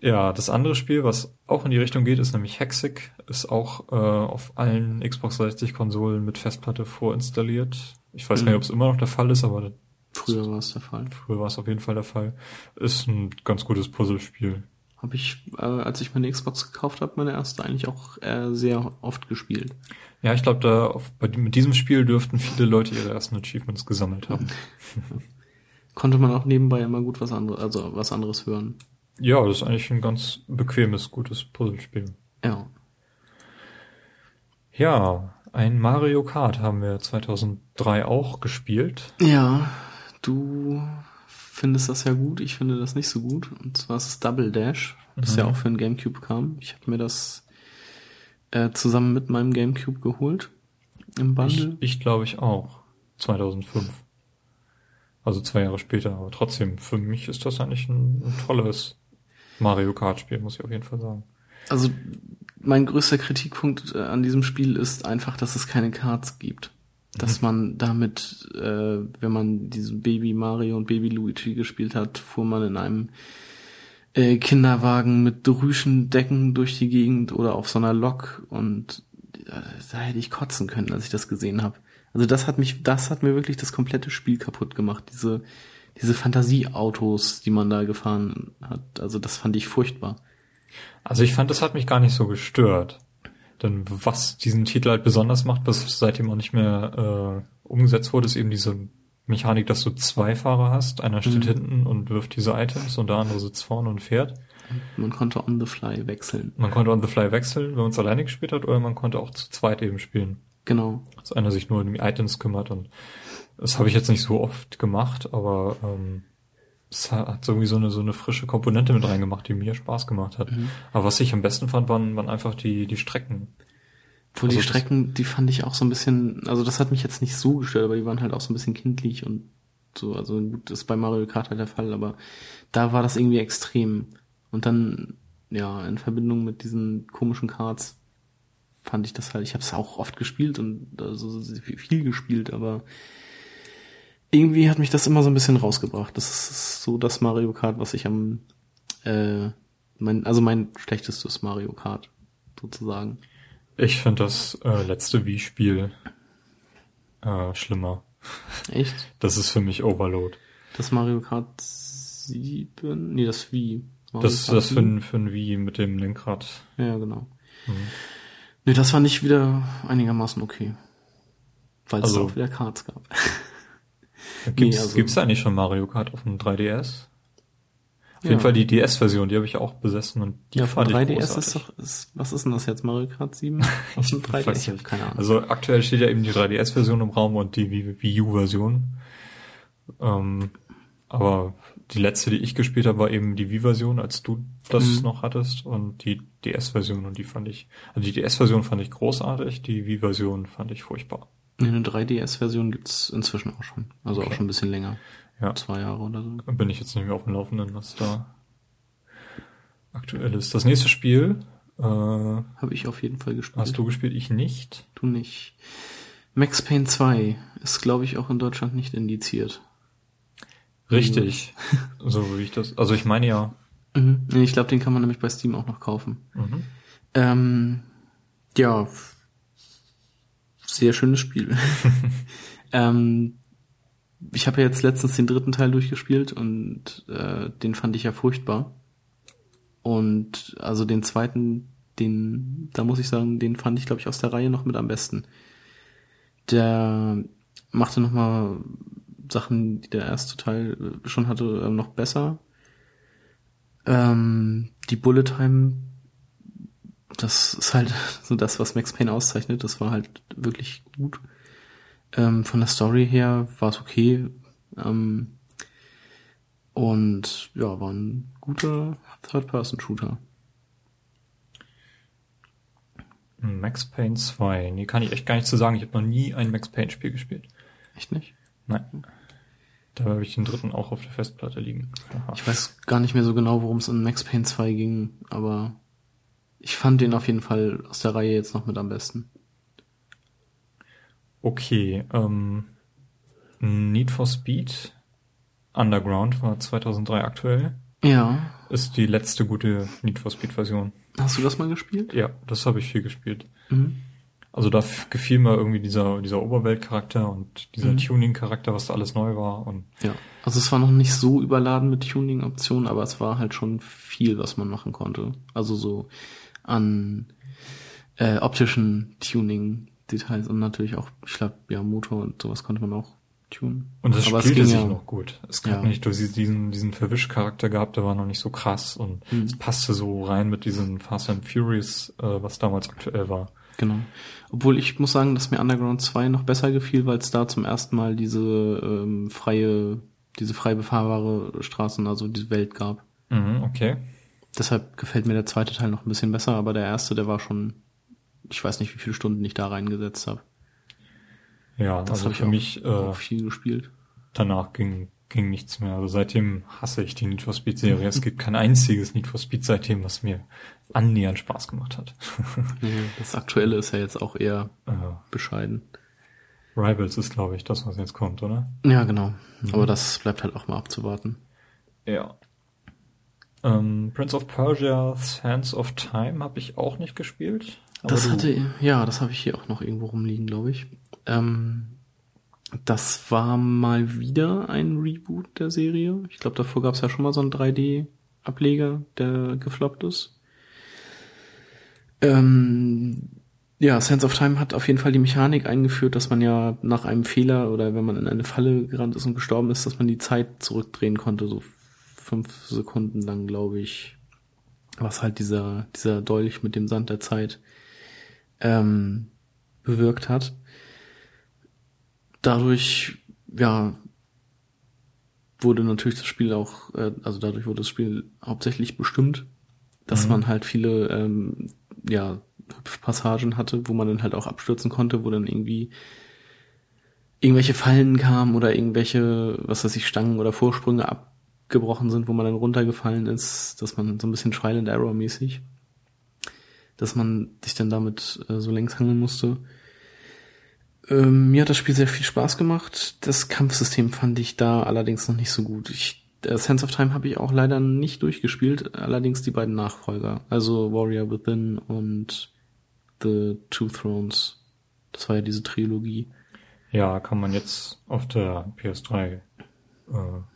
Ja, das andere Spiel, was auch in die Richtung geht, ist nämlich Hexic. Ist auch äh, auf allen Xbox 360 Konsolen mit Festplatte vorinstalliert. Ich weiß mhm. nicht, ob es immer noch der Fall ist, aber Früher war es der Fall. Früher war es auf jeden Fall der Fall. Ist ein ganz gutes Puzzlespiel. Habe ich, äh, als ich meine Xbox gekauft habe, meine erste eigentlich auch äh, sehr oft gespielt. Ja, ich glaube, da auf, bei, mit diesem Spiel dürften viele Leute ihre ersten Achievements gesammelt haben. Konnte man auch nebenbei immer gut was anderes, also was anderes hören. Ja, das ist eigentlich ein ganz bequemes, gutes Puzzlespiel. Ja. Ja, ein Mario Kart haben wir 2003 auch gespielt. Ja, Du findest das ja gut, ich finde das nicht so gut. Und zwar ist es Double Dash, das mhm. ja auch für den Gamecube kam. Ich habe mir das äh, zusammen mit meinem Gamecube geholt im Bundle. Ich, ich glaube ich auch. 2005. Also zwei Jahre später. Aber trotzdem, für mich ist das eigentlich ein, ein tolles Mario Kart Spiel, muss ich auf jeden Fall sagen. Also mein größter Kritikpunkt äh, an diesem Spiel ist einfach, dass es keine Cards gibt dass mhm. man damit, äh, wenn man diesen Baby Mario und Baby Luigi gespielt hat, fuhr man in einem äh, Kinderwagen mit Rüschendecken durch die Gegend oder auf so einer Lok und äh, da hätte ich kotzen können, als ich das gesehen habe. Also das hat mich, das hat mir wirklich das komplette Spiel kaputt gemacht. Diese, diese Fantasieautos, die man da gefahren hat. Also das fand ich furchtbar. Also ich fand, das hat mich gar nicht so gestört. Denn was diesen Titel halt besonders macht, was seitdem auch nicht mehr äh, umgesetzt wurde, ist eben diese Mechanik, dass du zwei Fahrer hast. Einer steht mhm. hinten und wirft diese Items und der andere sitzt vorne und fährt. Man konnte on the fly wechseln. Man konnte on the fly wechseln, wenn man es alleine gespielt hat, oder man konnte auch zu zweit eben spielen. Genau. Dass einer sich nur um die Items kümmert und das habe ich jetzt nicht so oft gemacht, aber ähm, es hat irgendwie so eine, so eine frische Komponente mit reingemacht, die mir Spaß gemacht hat. Mhm. Aber was ich am besten fand, waren, waren einfach die, die Strecken. Wo also die Strecken, die fand ich auch so ein bisschen, also das hat mich jetzt nicht so gestört, aber die waren halt auch so ein bisschen kindlich und so, also gut, das ist bei Mario Kart halt der Fall, aber da war das irgendwie extrem. Und dann, ja, in Verbindung mit diesen komischen Karts fand ich das halt, ich habe es auch oft gespielt und also viel gespielt, aber irgendwie hat mich das immer so ein bisschen rausgebracht. Das ist so das Mario Kart, was ich am, äh, mein, also mein schlechtestes Mario Kart sozusagen. Ich finde das äh, letzte Wii-Spiel äh, schlimmer. Echt? Das ist für mich Overload. Das Mario Kart 7? Nee, das Wii. Mario Das, Kart das für, 7? ein- für ein Wii mit dem Lenkrad. Ja, genau. Mhm. Nee, das fand ich wieder einigermaßen okay. Weil es Also- auch wieder Karts gab. Gibt's, also- gibt's eigentlich schon Mario Kart auf dem 3DS? Auf Ja. jeden Fall die DS-Version, die habe ich auch besessen und die ja, fand 3DS ich ist großartig. doch, ist, was ist denn das jetzt? Mario Kart 7? Aus dem 3DS? weiß Ich hab nicht. keine Ahnung. Also aktuell steht ja eben die 3DS-Version im Raum und die Wii Wii U-Version. Ähm, aber die letzte, die ich gespielt habe, war eben die Wii-Version, als du das Mhm. noch hattest und die DS-Version und die fand ich, also die DS-Version fand ich großartig, die Wii-Version fand ich furchtbar. Eine 3DS-Version gibt's inzwischen auch schon. Also auch Okay. schon ein bisschen länger. Ja. Zwei Jahre oder so. Bin ich jetzt nicht mehr auf dem Laufenden, was da aktuell ist. Das nächste Spiel äh, Habe ich auf jeden Fall gespielt. hast du gespielt, ich nicht. Du nicht. Max Payne 2 ist, glaube ich, auch in Deutschland nicht indiziert. Richtig. so wie ich das. Also ich meine ja. Mhm. Ich glaube, den kann man nämlich bei Steam auch noch kaufen. Mhm. Ähm, ja, sehr schönes Spiel. ähm, ich habe ja jetzt letztens den dritten Teil durchgespielt und äh, den fand ich ja furchtbar. Und also den zweiten, den, da muss ich sagen, den fand ich, glaube ich, aus der Reihe noch mit am besten. Der machte nochmal Sachen, die der erste Teil äh, schon hatte, äh, noch besser. Ähm, die Bullet Time das ist halt so das, was Max Payne auszeichnet. Das war halt wirklich gut. Ähm, von der Story her war es okay. Ähm, und ja, war ein guter Third-Person-Shooter. Max Payne 2. Nee, kann ich echt gar nicht zu sagen. Ich habe noch nie ein Max Payne Spiel gespielt. Echt nicht? Nein. Da habe ich den dritten auch auf der Festplatte liegen. Aha. Ich weiß gar nicht mehr so genau, worum es in Max Payne 2 ging, aber ich fand den auf jeden Fall aus der Reihe jetzt noch mit am besten. Okay, ähm, Need for Speed Underground war 2003 aktuell. Ja. Ist die letzte gute Need for Speed Version. Hast du das mal gespielt? Ja, das habe ich viel gespielt. Mhm. Also da gefiel mir irgendwie dieser, dieser Oberweltcharakter und dieser Mhm. Tuning-Charakter, was da alles neu war. Und Ja, also es war noch nicht so überladen mit Tuning-Optionen, aber es war halt schon viel, was man machen konnte. Also so an äh, optischen Tuning-Details und natürlich auch, ich glaube, ja, Motor und sowas konnte man auch tunen. Und das aber spielte ging sich ja, noch gut. Es gab Ja. nicht durch diesen, diesen Verwischcharakter gehabt, der war noch nicht so krass und Mhm. es passte so rein mit diesen Fast and Furious, äh, was damals aktuell war. Genau. Obwohl ich muss sagen, dass mir Underground 2 noch besser gefiel, weil es da zum ersten Mal diese ähm, freie, diese frei befahrbare Straßen, also diese Welt gab. Mhm, okay. Deshalb gefällt mir der zweite Teil noch ein bisschen besser, aber der erste, der war schon, ich weiß nicht, wie viele Stunden ich da reingesetzt habe. Ja, Das also habe ich für auch, mich äh, viel gespielt. danach ging, ging nichts mehr. Also seitdem hasse ich die Need for Speed Serie. es gibt kein einziges Need for Speed seitdem, was mir annähernd Spaß gemacht hat. Das aktuelle ist ja jetzt auch eher äh, bescheiden. Rivals ist, glaube ich, das, was jetzt kommt, oder? Ja, genau. Aber das bleibt halt auch mal abzuwarten. Ja. Ähm, Prince of Persia, Sands of Time habe ich auch nicht gespielt. Das hatte, ja, das habe ich hier auch noch irgendwo rumliegen, glaube ich. Ähm, das war mal wieder ein Reboot der Serie. Ich glaube, davor gab es ja schon mal so einen 3D-Ableger, der gefloppt ist. Ähm, ja, Sense of Time hat auf jeden Fall die Mechanik eingeführt, dass man ja nach einem Fehler oder wenn man in eine Falle gerannt ist und gestorben ist, dass man die Zeit zurückdrehen konnte, so fünf Sekunden lang, glaube ich. Was halt dieser, dieser Dolch mit dem Sand der Zeit ähm, bewirkt hat. Dadurch, ja, wurde natürlich das Spiel auch, äh, also dadurch wurde das Spiel hauptsächlich bestimmt, dass Mhm. man halt viele, ähm, ja, Passagen hatte, wo man dann halt auch abstürzen konnte, wo dann irgendwie irgendwelche Fallen kamen oder irgendwelche, was weiß ich, Stangen oder Vorsprünge abgebrochen sind, wo man dann runtergefallen ist, dass man so ein bisschen Trial and Error mäßig, dass man sich dann damit äh, so längs hangeln musste. Ähm, mir hat das Spiel sehr viel Spaß gemacht. Das Kampfsystem fand ich da allerdings noch nicht so gut. Ich, äh, Sense of Time habe ich auch leider nicht durchgespielt, allerdings die beiden Nachfolger, also Warrior Within und The Two Thrones. Das war ja diese Trilogie. Ja, kann man jetzt auf der PS3 äh,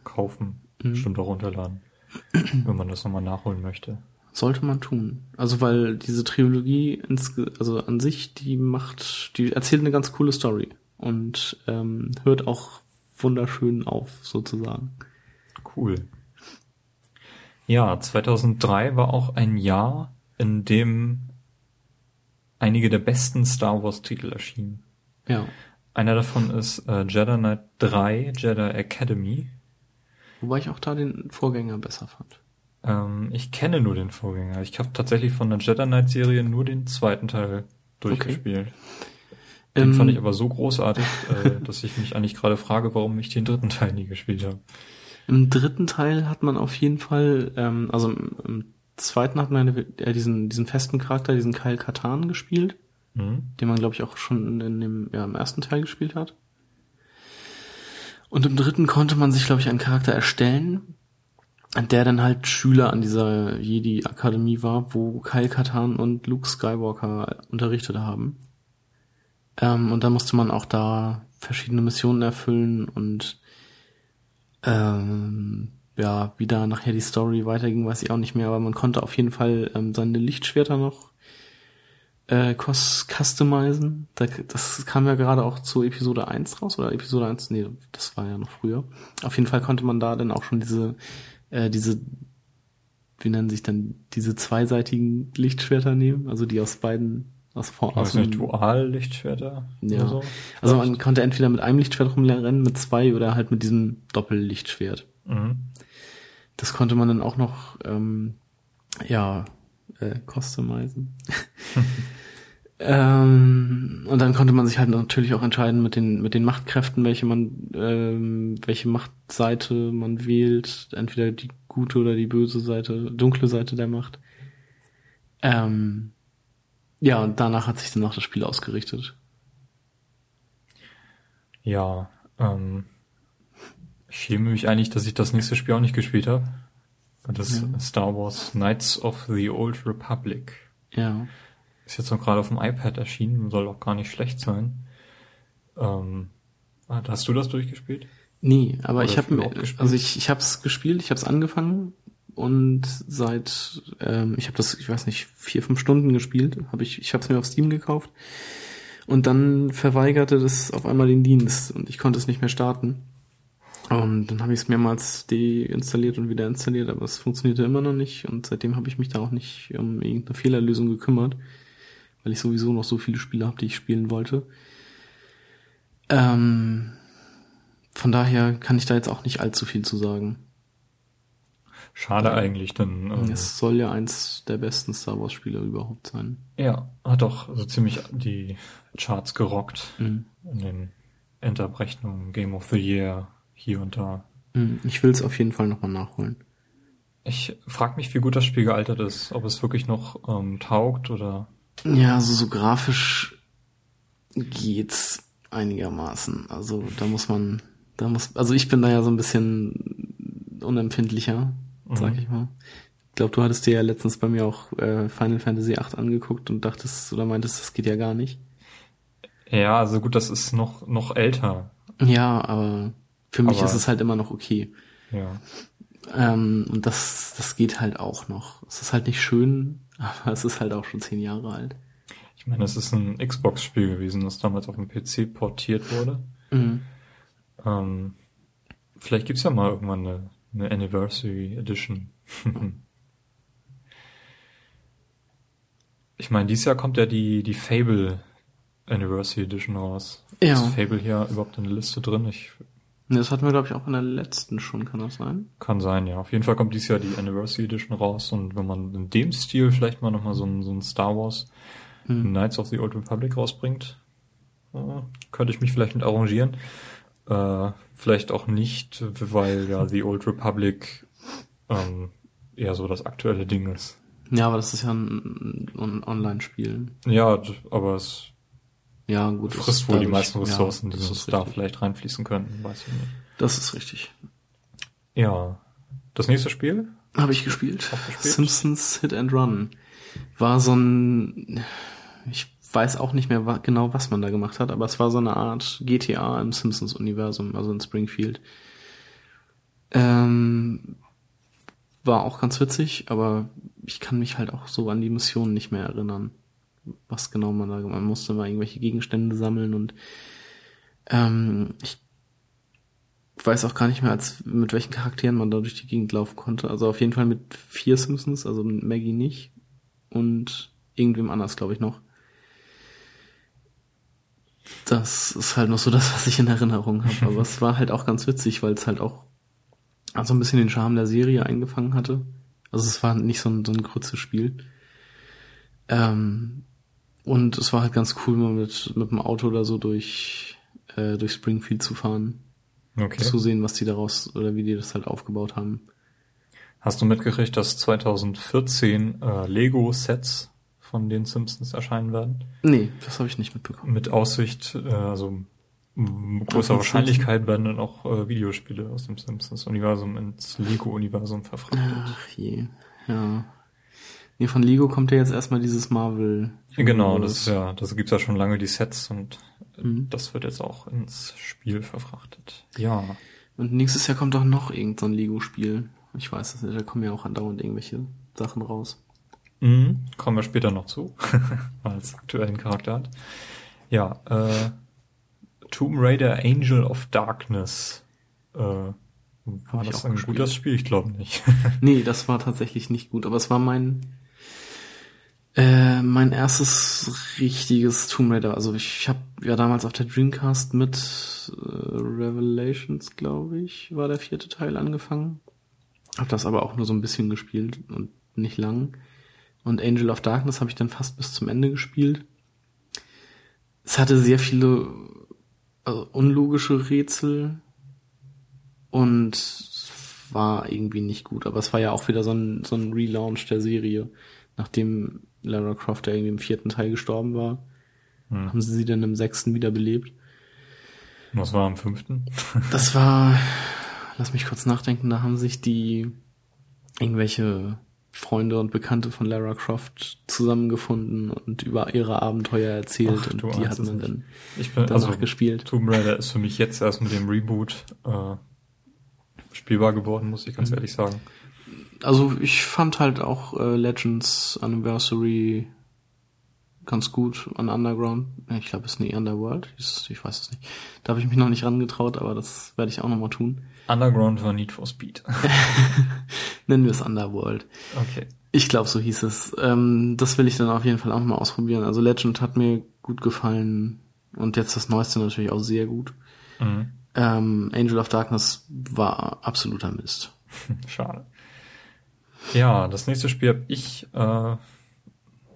kaufen, Mhm. bestimmt auch runterladen, wenn man das nochmal nachholen möchte. Sollte man tun. Also weil diese Trilogie ins, also an sich, die macht, die erzählt eine ganz coole Story und ähm, hört auch wunderschön auf, sozusagen. Cool. Ja, 2003 war auch ein Jahr, in dem einige der besten Star Wars Titel erschienen. Ja. Einer davon ist äh, Jedi Knight 3, Jedi Academy. Wobei ich auch da den Vorgänger besser fand. Ähm, ich kenne nur den Vorgänger. Ich habe tatsächlich von der Jedi Knight Serie nur den zweiten Teil durchgespielt. Den Ähm, fand ich aber so großartig, äh, dass ich mich eigentlich gerade frage, warum ich den dritten Teil nie gespielt habe. Im dritten Teil hat man auf jeden Fall, ähm, also im, im zweiten hat man äh, diesen, diesen festen Charakter, diesen Kyle Katan gespielt, Mhm. den man glaube ich auch schon in dem, ja, im ersten Teil gespielt hat. Und im dritten konnte man sich glaube ich einen Charakter erstellen, der dann halt Schüler an dieser Jedi Akademie war, wo Kyle Katan und Luke Skywalker unterrichtet haben. Ähm, und dann musste man auch da verschiedene Missionen erfüllen und ähm, ja, wie da nachher die Story weiterging, weiß ich auch nicht mehr, aber man konnte auf jeden Fall ähm, seine Lichtschwerter noch äh, cus- customizen. Da, das kam ja gerade auch zu Episode 1 raus, oder Episode 1, nee, das war ja noch früher. Auf jeden Fall konnte man da dann auch schon diese, äh, diese, wie nennen sich dann, diese zweiseitigen Lichtschwerter nehmen, also die aus beiden, aus, vor- aus nicht, Dual-Lichtschwerter Ja. so? also man konnte entweder mit einem Lichtschwert rumrennen, mit zwei oder halt mit diesem Doppellichtschwert. Mhm. Das konnte man dann auch noch, ähm, ja, äh, customizen. ähm, und dann konnte man sich halt natürlich auch entscheiden mit den, mit den Machtkräften, welche man, ähm, welche Machtseite man wählt. Entweder die gute oder die böse Seite, dunkle Seite der Macht. Ähm, ja, und danach hat sich dann auch das Spiel ausgerichtet. Ja, ähm, ich schäme mich eigentlich, dass ich das nächste Spiel auch nicht gespielt habe. Das Ja. Star Wars Knights of the Old Republic. Ja. Ist jetzt noch gerade auf dem iPad erschienen, soll auch gar nicht schlecht sein. Ähm, hast du das durchgespielt? Nee, aber Oder ich habe also ich ich habe es gespielt, ich habe es angefangen und seit ähm, ich habe das ich weiß nicht vier fünf Stunden gespielt, habe ich ich habe es mir auf Steam gekauft und dann verweigerte das auf einmal den Dienst und ich konnte es nicht mehr starten und dann habe ich es mehrmals deinstalliert und wieder installiert, aber es funktionierte immer noch nicht und seitdem habe ich mich da auch nicht um irgendeine Fehlerlösung gekümmert, weil ich sowieso noch so viele Spiele habe, die ich spielen wollte. Ähm, von daher kann ich da jetzt auch nicht allzu viel zu sagen. Schade eigentlich, denn ähm, Es soll ja eins der besten Star Wars Spiele überhaupt sein. ja, hat doch so ziemlich die Charts gerockt Mhm. in den Endabrechnungen, Game of the Year hier und da. Mhm. Ich will es auf jeden Fall nochmal nachholen. Ich frage mich, wie gut das Spiel gealtert ist, ob es wirklich noch ähm, taugt oder Ja, also so grafisch geht's einigermaßen. Also da muss man, da muss, also ich bin da ja so ein bisschen unempfindlicher, sag Mhm. ich mal. Ich glaube, du hattest dir ja letztens bei mir auch äh, Final Fantasy VIII angeguckt und dachtest oder meintest, das geht ja gar nicht. Ja, also gut, das ist noch noch älter. Ja, aber für mich Aber- ist es halt immer noch okay. Ja. Ähm, und das, das geht halt auch noch. Es ist halt nicht schön, aber es ist halt auch schon zehn Jahre alt. Ich meine, es ist ein Xbox-Spiel gewesen, das damals auf dem PC portiert wurde. Mhm. Ähm, vielleicht gibt's ja mal irgendwann eine, eine Anniversary Edition. ich meine, dieses Jahr kommt ja die, die Fable Anniversary Edition raus. Ja. Ist Fable hier überhaupt in der Liste drin? Ich Das hatten wir, glaube ich, auch in der letzten schon, kann das sein? kann sein, ja. Auf jeden Fall kommt dieses Jahr die Anniversary Edition raus und wenn man in dem Stil vielleicht mal nochmal so ein, so ein Star Wars Hm. Knights of the Old Republic rausbringt, äh, könnte ich mich vielleicht mit arrangieren. Äh, vielleicht auch nicht, weil ja The Old Republic ähm, eher so das aktuelle Ding ist. Ja, aber das ist ja ein, ein Online-Spiel. Ja, aber es Ja, gut. frisst wohl die meisten Ressourcen, ja, die das uns da vielleicht reinfließen könnten, weiß ich nicht. Das ist richtig. Ja. Das nächste Spiel? Habe ich gespielt. Gespielt? Simpsons Hit and Run. War so ein, ich weiß auch nicht mehr genau, was man da gemacht hat, aber es war so eine Art GTA im Simpsons-Universum, also in Springfield. Ähm, war auch ganz witzig, aber ich kann mich halt auch so an die Mission nicht mehr erinnern, was genau man da gemacht hat. Man musste mal irgendwelche Gegenstände sammeln und ähm, ich weiß auch gar nicht mehr, als mit welchen Charakteren man da durch die Gegend laufen konnte. Also auf jeden Fall mit vier Simpsons, also mit Maggie nicht und irgendwem anders, glaube ich, noch. Das ist halt noch so das, was ich in Erinnerung habe. Aber es war halt auch ganz witzig, weil es halt auch also ein bisschen den Charme der Serie eingefangen hatte. Also es war nicht so ein, so ein Grütze-Spiel. Ähm, und es war halt ganz cool, mal mit, mit dem Auto oder so durch, äh, durch Springfield zu fahren. Okay. Zu sehen, was die daraus oder wie die das halt aufgebaut haben. Hast du mitgekriegt, dass 2014 äh, Lego-Sets von den Simpsons erscheinen werden? Nee, das habe ich nicht mitbekommen. Mit Aussicht, äh, also großer Wahrscheinlichkeit werden dann auch äh, Videospiele aus dem Simpsons-Universum ins Lego-Universum verfrachtet. Ach je, ja. Nee, von Lego kommt ja jetzt erstmal dieses Marvel. Genau, das ist ja, das gibt's ja schon lange die Sets und äh, Mhm. das wird jetzt auch ins Spiel verfrachtet. Ja. Und nächstes Jahr kommt auch noch irgendein so ein Lego-Spiel. Ich weiß es nicht, da kommen ja auch andauernd irgendwelche Sachen raus. Mhm, kommen wir später noch zu, weil es aktuellen Charakter hat. Ja, äh, Tomb Raider Angel of Darkness. Äh, war das ein gespielt. gutes Spiel? Ich glaube nicht. Nee, das war tatsächlich nicht gut, aber es war mein äh, mein erstes richtiges Tomb Raider. Also ich habe ja damals auf der Dreamcast mit äh, Revelations, glaube ich, war der vierte Teil angefangen. Hab das aber auch nur so ein bisschen gespielt und nicht lang. Und Angel of Darkness habe ich dann fast bis zum Ende gespielt. Es hatte sehr viele also unlogische Rätsel und war irgendwie nicht gut. Aber es war ja auch wieder so ein, so ein Relaunch der Serie. Nachdem Lara Croft ja irgendwie im vierten Teil gestorben war, Hm. haben sie sie dann im sechsten wiederbelebt. Was war am fünften? Das war, lass mich kurz nachdenken, da haben sich die irgendwelche Freunde und Bekannte von Lara Croft zusammengefunden und über ihre Abenteuer erzählt Ach, und die hat man dann Ich bin, danach also, gespielt. Tomb Raider ist für mich jetzt erst mit dem Reboot äh, spielbar geworden, muss ich ganz Mhm. ehrlich sagen. Also ich fand halt auch äh, Legends Anniversary ganz gut an Underground. Ich glaube, es ist nie Underworld. Ich, ich weiß es nicht. Da habe ich mich noch nicht rangetraut, aber das werde ich auch nochmal tun. Underground war Need for Speed. Nennen wir es Underworld. Okay. Ich glaube, so hieß es. Ähm, das will ich dann auf jeden Fall auch mal ausprobieren. Also Legend hat mir gut gefallen und jetzt das Neueste natürlich auch sehr gut. Mhm. Ähm, Angel of Darkness war absoluter Mist. Schade. Ja, das nächste Spiel habe ich äh,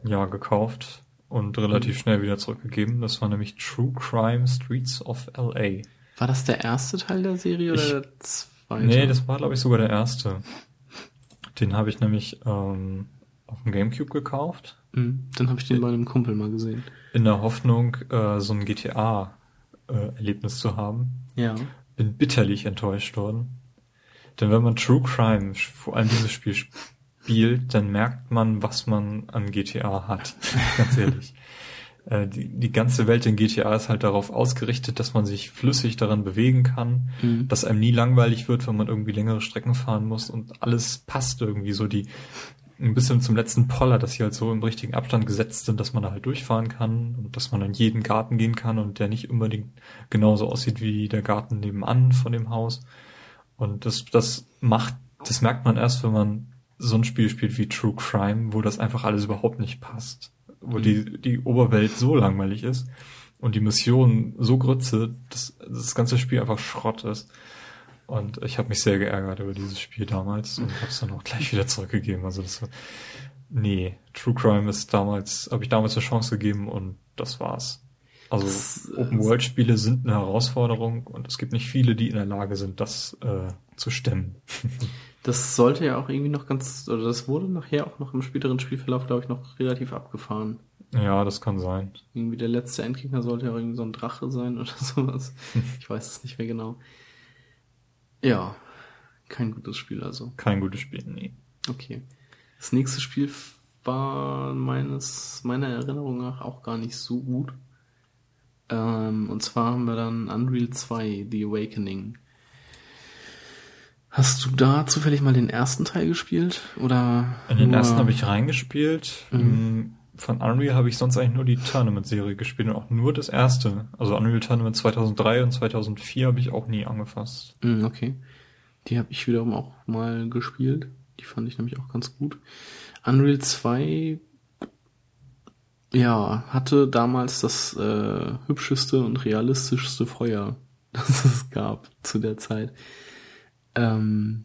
ja gekauft und relativ schnell wieder zurückgegeben. Das war nämlich True Crime Streets of LA. War das der erste Teil der Serie oder Ich- der zweite? Nee, das war glaube ich sogar der erste. Den habe ich nämlich ähm, auf dem GameCube gekauft, Mhm, Dann habe ich den bei einem Kumpel mal gesehen. in der Hoffnung, äh, so ein GTA-Erlebnis zu haben. Ja. Bin bitterlich enttäuscht worden. Denn wenn man True Crime, vor allem dieses Spiel spielt, dann merkt man, was man an GTA hat. Ganz ehrlich. Äh, Die, die ganze Welt in GTA ist halt darauf ausgerichtet, dass man sich flüssig daran bewegen kann, Mhm. dass einem nie langweilig wird, wenn man irgendwie längere Strecken fahren muss und alles passt irgendwie so die ein bisschen zum letzten Poller, dass sie halt so im richtigen Abstand gesetzt sind, dass man da halt durchfahren kann und dass man in jeden Garten gehen kann und der nicht unbedingt genauso aussieht wie der Garten nebenan von dem Haus. Und das, das macht, das merkt man erst, wenn man so ein Spiel spielt wie True Crime, wo das einfach alles überhaupt nicht passt. Wo die, die Oberwelt so langweilig ist und die Mission so grütze, dass das ganze Spiel einfach Schrott ist. Und ich habe mich sehr geärgert über dieses Spiel damals und habe es dann auch gleich wieder zurückgegeben. Also das war, nee, True Crime ist damals, habe ich damals eine Chance gegeben und das war's. Also äh, Open World Spiele sind eine Herausforderung und es gibt nicht viele, die in der Lage sind, das äh, zu stemmen. Das sollte ja auch irgendwie noch ganz, oder das wurde nachher auch noch im späteren Spielverlauf, glaube ich, noch relativ abgefahren. Ja, das kann sein. Irgendwie der letzte Endgegner sollte ja irgendwie so ein Drache sein oder sowas. Ich weiß es nicht mehr genau. Ja, kein gutes Spiel also. Kein gutes Spiel, nee. Okay. Das nächste Spiel war meines, meiner Erinnerung nach auch gar nicht so gut. Ähm, und zwar haben wir dann Unreal 2, The Awakening. Hast du da zufällig mal den ersten Teil gespielt? Oder In den nur- ersten habe ich reingespielt. Mhm. Von Unreal habe ich sonst eigentlich nur die Tournament-Serie gespielt und auch nur das erste. Also Unreal Tournament 2003 und 2004 habe ich auch nie angefasst. Mm, Okay. Die habe ich wiederum auch mal gespielt. Die fand ich nämlich auch ganz gut. Unreal 2 ja, hatte damals das äh, hübscheste und realistischste Feuer, das es gab zu der Zeit. Ähm,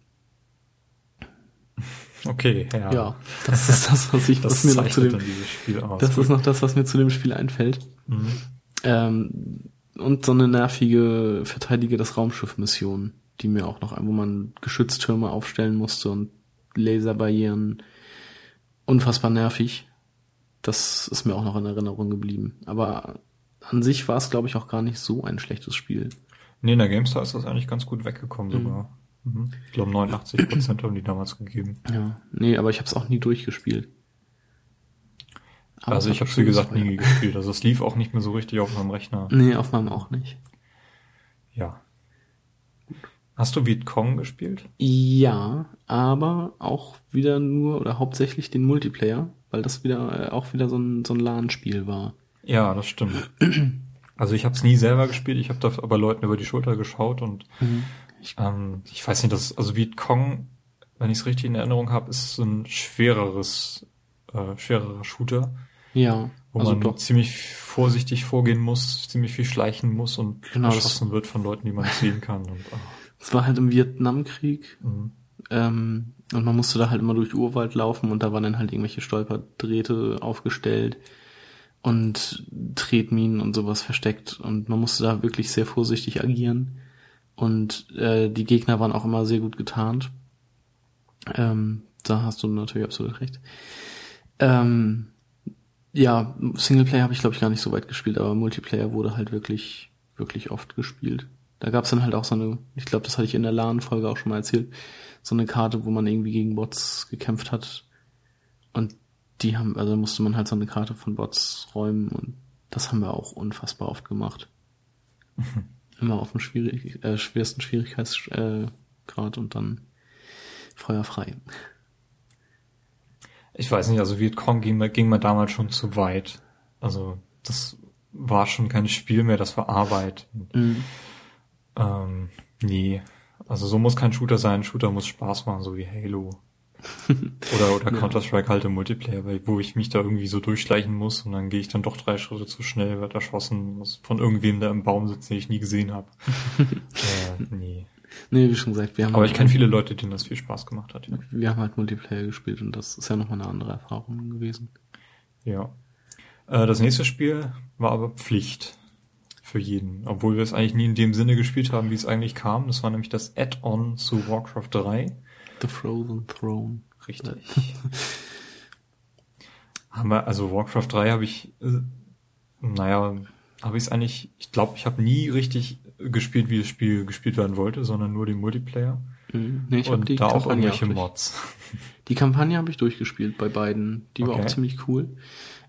Okay, ja. ja, das ist das, was ich, Das was mir noch zu dem, Spiel aus. das ist noch das, was mir zu dem Spiel einfällt. Mhm. Ähm, und so eine nervige Verteidige das Raumschiff-Mission, die mir auch noch, wo man Geschütztürme aufstellen musste und Laserbarrieren. Unfassbar nervig. Das ist mir auch noch in Erinnerung geblieben. Aber an sich war es, glaube ich, auch gar nicht so ein schlechtes Spiel. Nee, in der GameStar ist das eigentlich ganz gut weggekommen sogar. Mhm. Ich glaube 89 Prozent haben die damals gegeben. Ja, nee, aber ich habe es auch nie durchgespielt. Aber also ich habe wie gesagt nie gespielt. Also es lief auch nicht mehr so richtig auf meinem Rechner. Nee, auf meinem auch nicht. Ja. Hast du Vietcong gespielt? Ja, aber auch wieder nur oder hauptsächlich den Multiplayer, weil das wieder äh, auch wieder so ein, so ein LAN-Spiel war. Ja, das stimmt. Also ich habe es nie selber gespielt, ich habe da aber Leuten über die Schulter geschaut und Ich- ähm, ich weiß nicht, das also Vietcong, wenn ich es richtig in Erinnerung habe, ist so ein schwereres, äh, schwererer Shooter, Ja, wo also man doch. ziemlich vorsichtig vorgehen muss, ziemlich viel schleichen muss und Genau, erschossen wird von Leuten, die man nicht sehen kann. Und, ah, Es war halt im Vietnamkrieg mhm. ähm, und man musste da halt immer durch Urwald laufen und da waren dann halt irgendwelche Stolperdrähte aufgestellt und Tretminen und sowas versteckt und man musste da wirklich sehr vorsichtig agieren und äh, die Gegner waren auch immer sehr gut getarnt. Ähm, da hast du natürlich absolut recht. Ähm, ja, Singleplayer habe ich glaube ich gar nicht so weit gespielt, aber Multiplayer wurde halt wirklich, wirklich oft gespielt. Da gab's dann halt auch so eine, ich glaube, das hatte ich in der LAN-Folge auch schon mal erzählt, so eine Karte, wo man irgendwie gegen Bots gekämpft hat. Und die haben, also musste man halt so eine Karte von Bots räumen und das haben wir auch unfassbar oft gemacht. Immer auf dem schwierig, äh, schwersten Schwierigkeitsgrad äh, und dann feuerfrei. Ich weiß nicht, also Vietcong ging, ging mir damals schon zu weit. Also das war schon kein Spiel mehr, das war Arbeit. Mhm. Ähm, nee. Also so muss kein Shooter sein. Shooter muss Spaß machen, so wie Halo. oder oder. Counter-Strike halt im Multiplayer, wo ich mich da irgendwie so durchschleichen muss und dann gehe ich dann doch drei Schritte zu schnell, wird erschossen muss von irgendwem, der im Baum sitzt, den ich nie gesehen habe. äh, nee. Nee, wie schon gesagt, wir haben Aber ich halt- kenne viele Leute, denen das viel Spaß gemacht hat. Ja. wir haben halt Multiplayer gespielt und das ist ja nochmal eine andere Erfahrung gewesen. ja. Äh, das nächste Spiel war aber Pflicht für jeden, obwohl wir es eigentlich nie in dem Sinne gespielt haben, wie es eigentlich kam. Das war nämlich das Add-on zu Warcraft 3. The Frozen Throne. Richtig. haben wir, also Warcraft 3 habe ich, äh, naja, habe ich es eigentlich, ich glaube, ich habe nie richtig gespielt, wie das Spiel gespielt werden wollte, sondern nur den Multiplayer. Mhm. Nee, ich habe und die da auch Kampagne irgendwelche durch. Mods. Die Kampagne habe ich durchgespielt bei beiden. Die war Okay. auch ziemlich cool.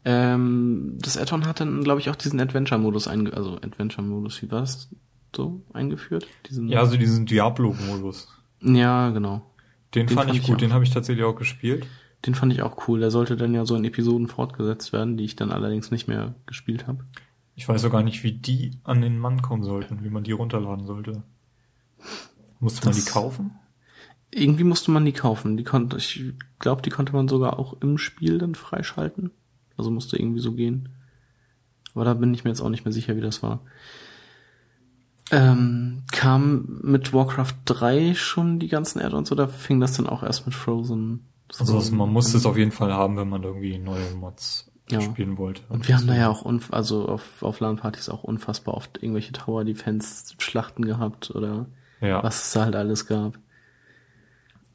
Ähm, das Add-on hat dann, glaube ich, auch diesen Adventure-Modus einge... Also Adventure-Modus, wie war das so eingeführt? Diesen Ja, also diesen Diablo-Modus. ja, genau. Den, Den fand, fand ich ich gut, auch. den habe ich tatsächlich auch gespielt. Den fand ich auch cool. Der sollte dann ja so in Episoden fortgesetzt werden, die ich dann allerdings nicht mehr gespielt habe. Ich weiß auch gar nicht, wie die an den Mann kommen sollten, wie man die runterladen sollte. Musste man Das- die kaufen? Irgendwie musste man die kaufen. Die konnte, ich glaube, die konnte man sogar auch im Spiel dann freischalten. Also musste irgendwie so gehen. Aber da bin ich mir jetzt auch nicht mehr sicher, wie das war. Ähm, kam mit Warcraft 3 schon die ganzen Add-ons oder fing das dann auch erst mit Frozen? Also das- man musste es auf jeden Fall haben, wenn man irgendwie neue Mods Ja. spielen wollte. Und wir haben da ja auch, also auf, auf LAN-Partys auch unfassbar oft irgendwelche Tower-Defense-Schlachten gehabt oder Ja, was es da halt alles gab.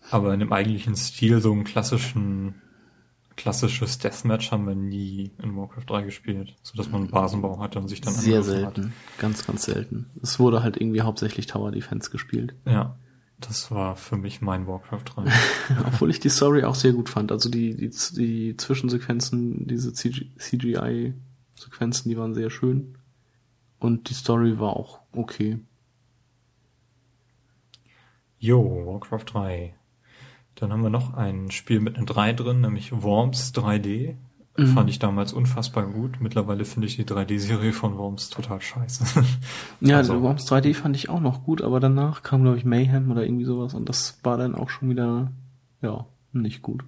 aber in dem eigentlichen Stil, so einen klassischen klassisches Deathmatch haben wir nie in Warcraft 3 gespielt, so dass man einen Basenbau hatte und sich dann Sehr selten. Hat. Ganz, ganz selten. Es wurde halt irgendwie hauptsächlich Tower Defense gespielt. Ja. Das war für mich mein Warcraft 3. Obwohl ich die Story auch sehr gut fand. Also die, die, die Zwischensequenzen, diese CGI-Sequenzen, die waren sehr schön. Und die Story war auch okay. Jo, Warcraft 3. Dann haben wir noch ein Spiel mit einem 3 drin, nämlich Worms 3D. Mhm. Fand ich damals unfassbar gut. Mittlerweile finde ich die 3D-Serie von Worms total scheiße. ja, also, Worms 3D fand ich auch noch gut, aber danach kam, glaube ich, Mayhem oder irgendwie sowas und das war dann auch schon wieder, ja, nicht gut.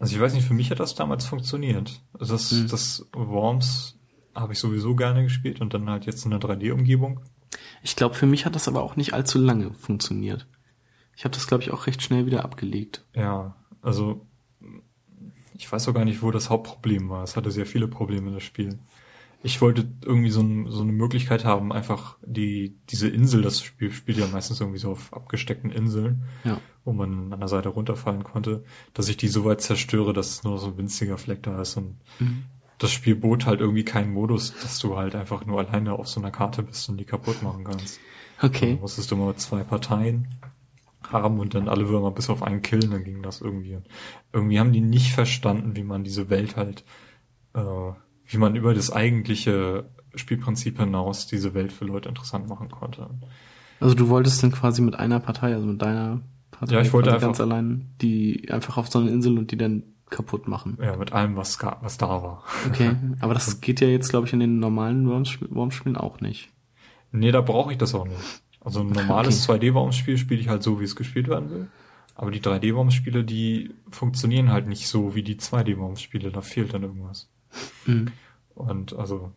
Also ich weiß nicht, für mich hat das damals funktioniert. Also das, mhm. das Worms habe ich sowieso gerne gespielt und dann halt jetzt in der 3D-Umgebung. Ich glaube, für mich hat das aber auch nicht allzu lange funktioniert. Ich habe das, glaube ich, auch recht schnell wieder abgelegt. Ja, also ich weiß auch gar nicht, wo das Hauptproblem war. Es hatte sehr viele Probleme, das Spiel. Ich wollte irgendwie so, ein, so eine Möglichkeit haben, einfach die, diese Insel, das Spiel spielt ja meistens irgendwie so auf abgesteckten Inseln, ja. wo man an der Seite runterfallen konnte, dass ich die so weit zerstöre, dass nur so ein winziger Fleck da ist und mhm. das Spiel bot halt irgendwie keinen Modus, dass du halt einfach nur alleine auf so einer Karte bist und die kaputt machen kannst. Okay. Dann musstest du mal zwei Parteien haben und dann alle Würmer bis auf einen killen, dann ging das irgendwie. Und irgendwie haben die nicht verstanden, wie man diese Welt halt, äh, wie man über das eigentliche Spielprinzip hinaus diese Welt für Leute interessant machen konnte. Also du wolltest dann quasi mit einer Partei, also mit deiner Partei, ja, ich wollte einfach, ganz allein, die einfach auf so eine Insel und die dann kaputt machen. Ja, mit allem, was, was da war. Okay, aber das geht ja jetzt, glaube ich, in den normalen Worms-Spielen auch nicht. Nee, da brauche ich das auch nicht. Also ein normales okay. 2D-Worms-Spiel spiele ich halt so, wie es gespielt werden will. Aber die 3D-Worms-Spiele, die funktionieren halt nicht so wie die 2D-Worms-Spiele. Da fehlt dann irgendwas. Mhm. Und also,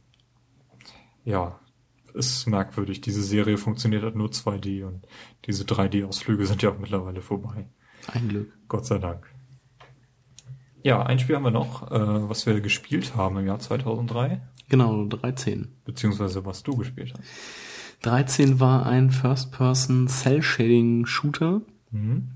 ja, ist merkwürdig. Diese Serie funktioniert halt nur 2D und diese 3D-Ausflüge sind ja auch mittlerweile vorbei. Ein Glück. Gott sei Dank. Ja, ein Spiel haben wir noch, äh, was wir gespielt haben im Jahr 2003. Genau, 13. Beziehungsweise was du gespielt hast. 13 war ein First-Person-Cell-Shading-Shooter. Mhm.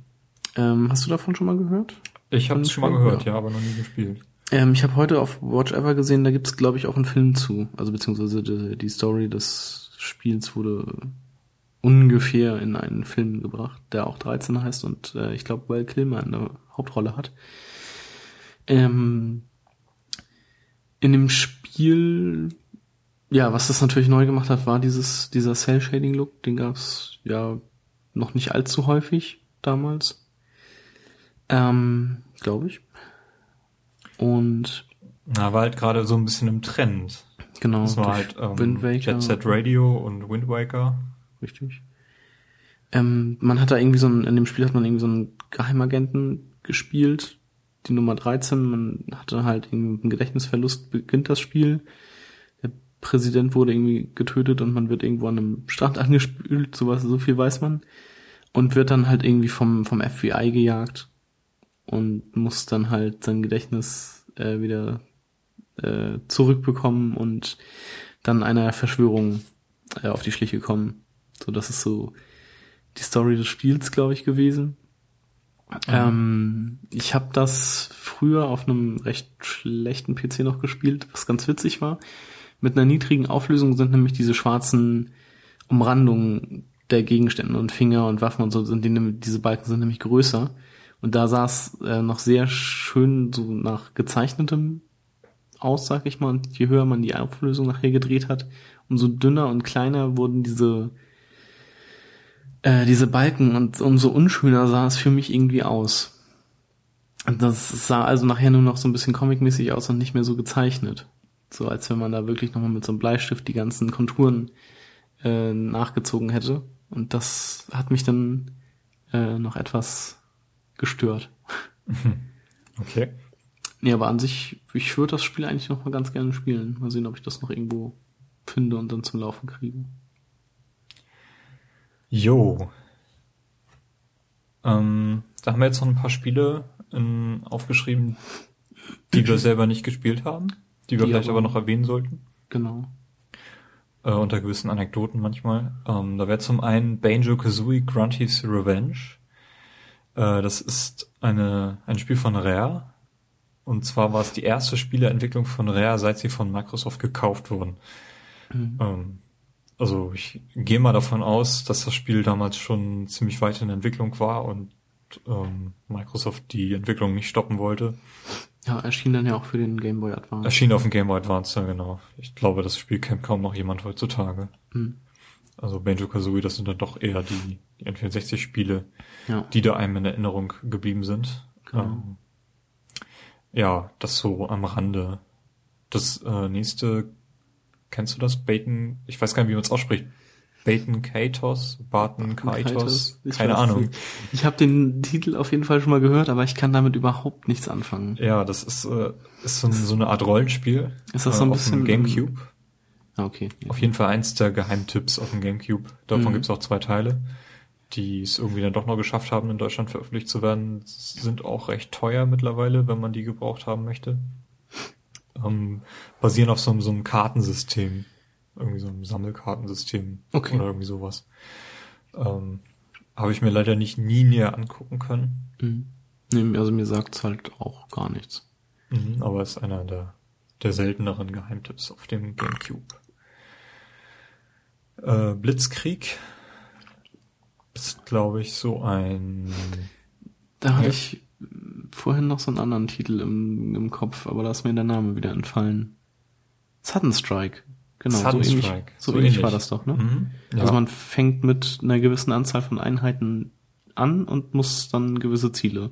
Ähm, hast du davon schon mal gehört? Ich habe es schon mal gehört, ja. ja, aber noch nie gespielt. Ähm, ich habe heute auf Watch Ever gesehen, da gibt's glaube ich auch einen Film zu. Also beziehungsweise die, die Story des Spiels wurde ungefähr in einen Film gebracht, der auch 13 heißt und äh, ich glaube Val Kilmer in der Hauptrolle hat. Ähm, in dem Spiel ja, was das natürlich neu gemacht hat, war dieses, dieser Cell-Shading-Look. Den gab's ja noch nicht allzu häufig damals. Ähm, glaube ich. Und. Na, war halt gerade so ein bisschen im Trend. Genau. Das war halt ähm, Wind Waker. Jet Set Radio und Wind Waker. Richtig. Ähm, man hat da irgendwie so ein, in dem Spiel hat man irgendwie so einen Geheimagenten gespielt, die Nummer 13. Man hatte halt irgendwie einen Gedächtnisverlust, beginnt das Spiel Präsident wurde irgendwie getötet und man wird irgendwo an einem Strand angespült, sowas, so viel weiß man. Und wird dann halt irgendwie vom, vom FBI gejagt und muss dann halt sein Gedächtnis äh, wieder äh, zurückbekommen und dann einer Verschwörung äh, auf die Schliche kommen. So, das ist so die Story des Spiels, glaube ich, gewesen. Ähm, ich habe das früher auf einem recht schlechten PC noch gespielt, was ganz witzig war. Mit einer niedrigen Auflösung sind nämlich diese schwarzen Umrandungen der Gegenstände und Finger und Waffen und so sind die, diese Balken sind nämlich größer. Und da sah es äh, noch sehr schön so nach gezeichnetem aus, sag ich mal. Und je höher man die Auflösung nachher gedreht hat, umso dünner und kleiner wurden diese äh, diese Balken und umso unschöner sah es für mich irgendwie aus. Und das sah also nachher nur noch so ein bisschen comicmäßig aus und nicht mehr so gezeichnet. So als wenn man da wirklich nochmal mit so einem Bleistift die ganzen Konturen äh, nachgezogen hätte. Und das hat mich dann äh, noch etwas gestört. Okay. Nee, aber an sich, ich würde das Spiel eigentlich noch mal ganz gerne spielen. Mal sehen, ob ich das noch irgendwo finde und dann zum Laufen kriege. Jo. Ähm, da haben wir jetzt noch ein paar Spiele in, aufgeschrieben, die wir selber nicht gespielt haben die wir die vielleicht aber, aber noch erwähnen sollten. Genau. Äh, unter gewissen Anekdoten manchmal. Ähm, da wäre zum einen Banjo Kazooie Grunty's Revenge. Äh, das ist eine, ein Spiel von Rare. Und zwar war es die erste Spieleentwicklung von Rare, seit sie von Microsoft gekauft wurden. Mhm. Ähm, also ich gehe mal davon aus, dass das Spiel damals schon ziemlich weit in Entwicklung war und ähm, Microsoft die Entwicklung nicht stoppen wollte. Ja, erschien dann ja auch für den Game Boy Advance. Erschien auf dem Game Boy Advance, ja genau. Ich glaube, das Spiel kennt kaum noch jemand heutzutage. Mhm. Also Banjo-Kazooie, das sind dann doch eher die, die N64-Spiele, ja. die da einem in Erinnerung geblieben sind. Genau. Ähm, ja, das so am Rande. Das äh, nächste, kennst du das? Baten, ich weiß gar nicht, wie man es ausspricht. Baten Katos, Barton Kaitos, keine Ahnung. Ich habe den Titel auf jeden Fall schon mal gehört, aber ich kann damit überhaupt nichts anfangen. Ja, das ist, äh, ist so, so eine Art Rollenspiel. Ist das so ein äh, bisschen Gamecube? Ah, okay. Auf jeden Fall eins der Geheimtipps auf dem Gamecube. Davon mhm. gibt's auch zwei Teile, die es irgendwie dann doch noch geschafft haben, in Deutschland veröffentlicht zu werden. Sind auch recht teuer mittlerweile, wenn man die gebraucht haben möchte. Ähm, basieren auf so, so einem Kartensystem irgendwie so ein Sammelkartensystem okay. oder irgendwie sowas. Ähm, Habe ich mir leider nicht nie näher angucken können. Mhm. Nee, also mir sagt's halt auch gar nichts. Mhm, aber ist einer der, der selteneren Geheimtipps auf dem Gamecube. Äh, Blitzkrieg ist, glaube ich, so ein. Da hatte ich vorhin noch so einen anderen Titel im, im Kopf, aber da ist mir der Name wieder entfallen. Sudden Strike. Genau, so ähnlich, so, so ähnlich, war das doch, ne? Mhm, ja. Also man fängt mit einer gewissen Anzahl von Einheiten an und muss dann gewisse Ziele.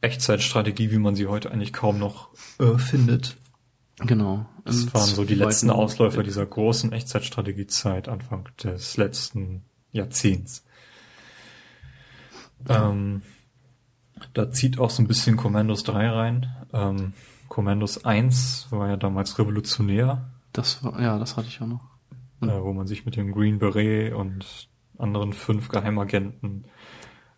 Echtzeitstrategie, wie man sie heute eigentlich kaum noch äh, findet. Genau. Das waren so die letzten Ausläufer dieser großen Echtzeitstrategiezeit Anfang des letzten Jahrzehnts. Ähm, da zieht auch so ein bisschen Commandos 3 rein. Ähm, Commandos 1 war ja damals revolutionär das war, ja, das hatte ich auch noch. Äh, wo man sich mit dem Green Beret und anderen fünf Geheimagenten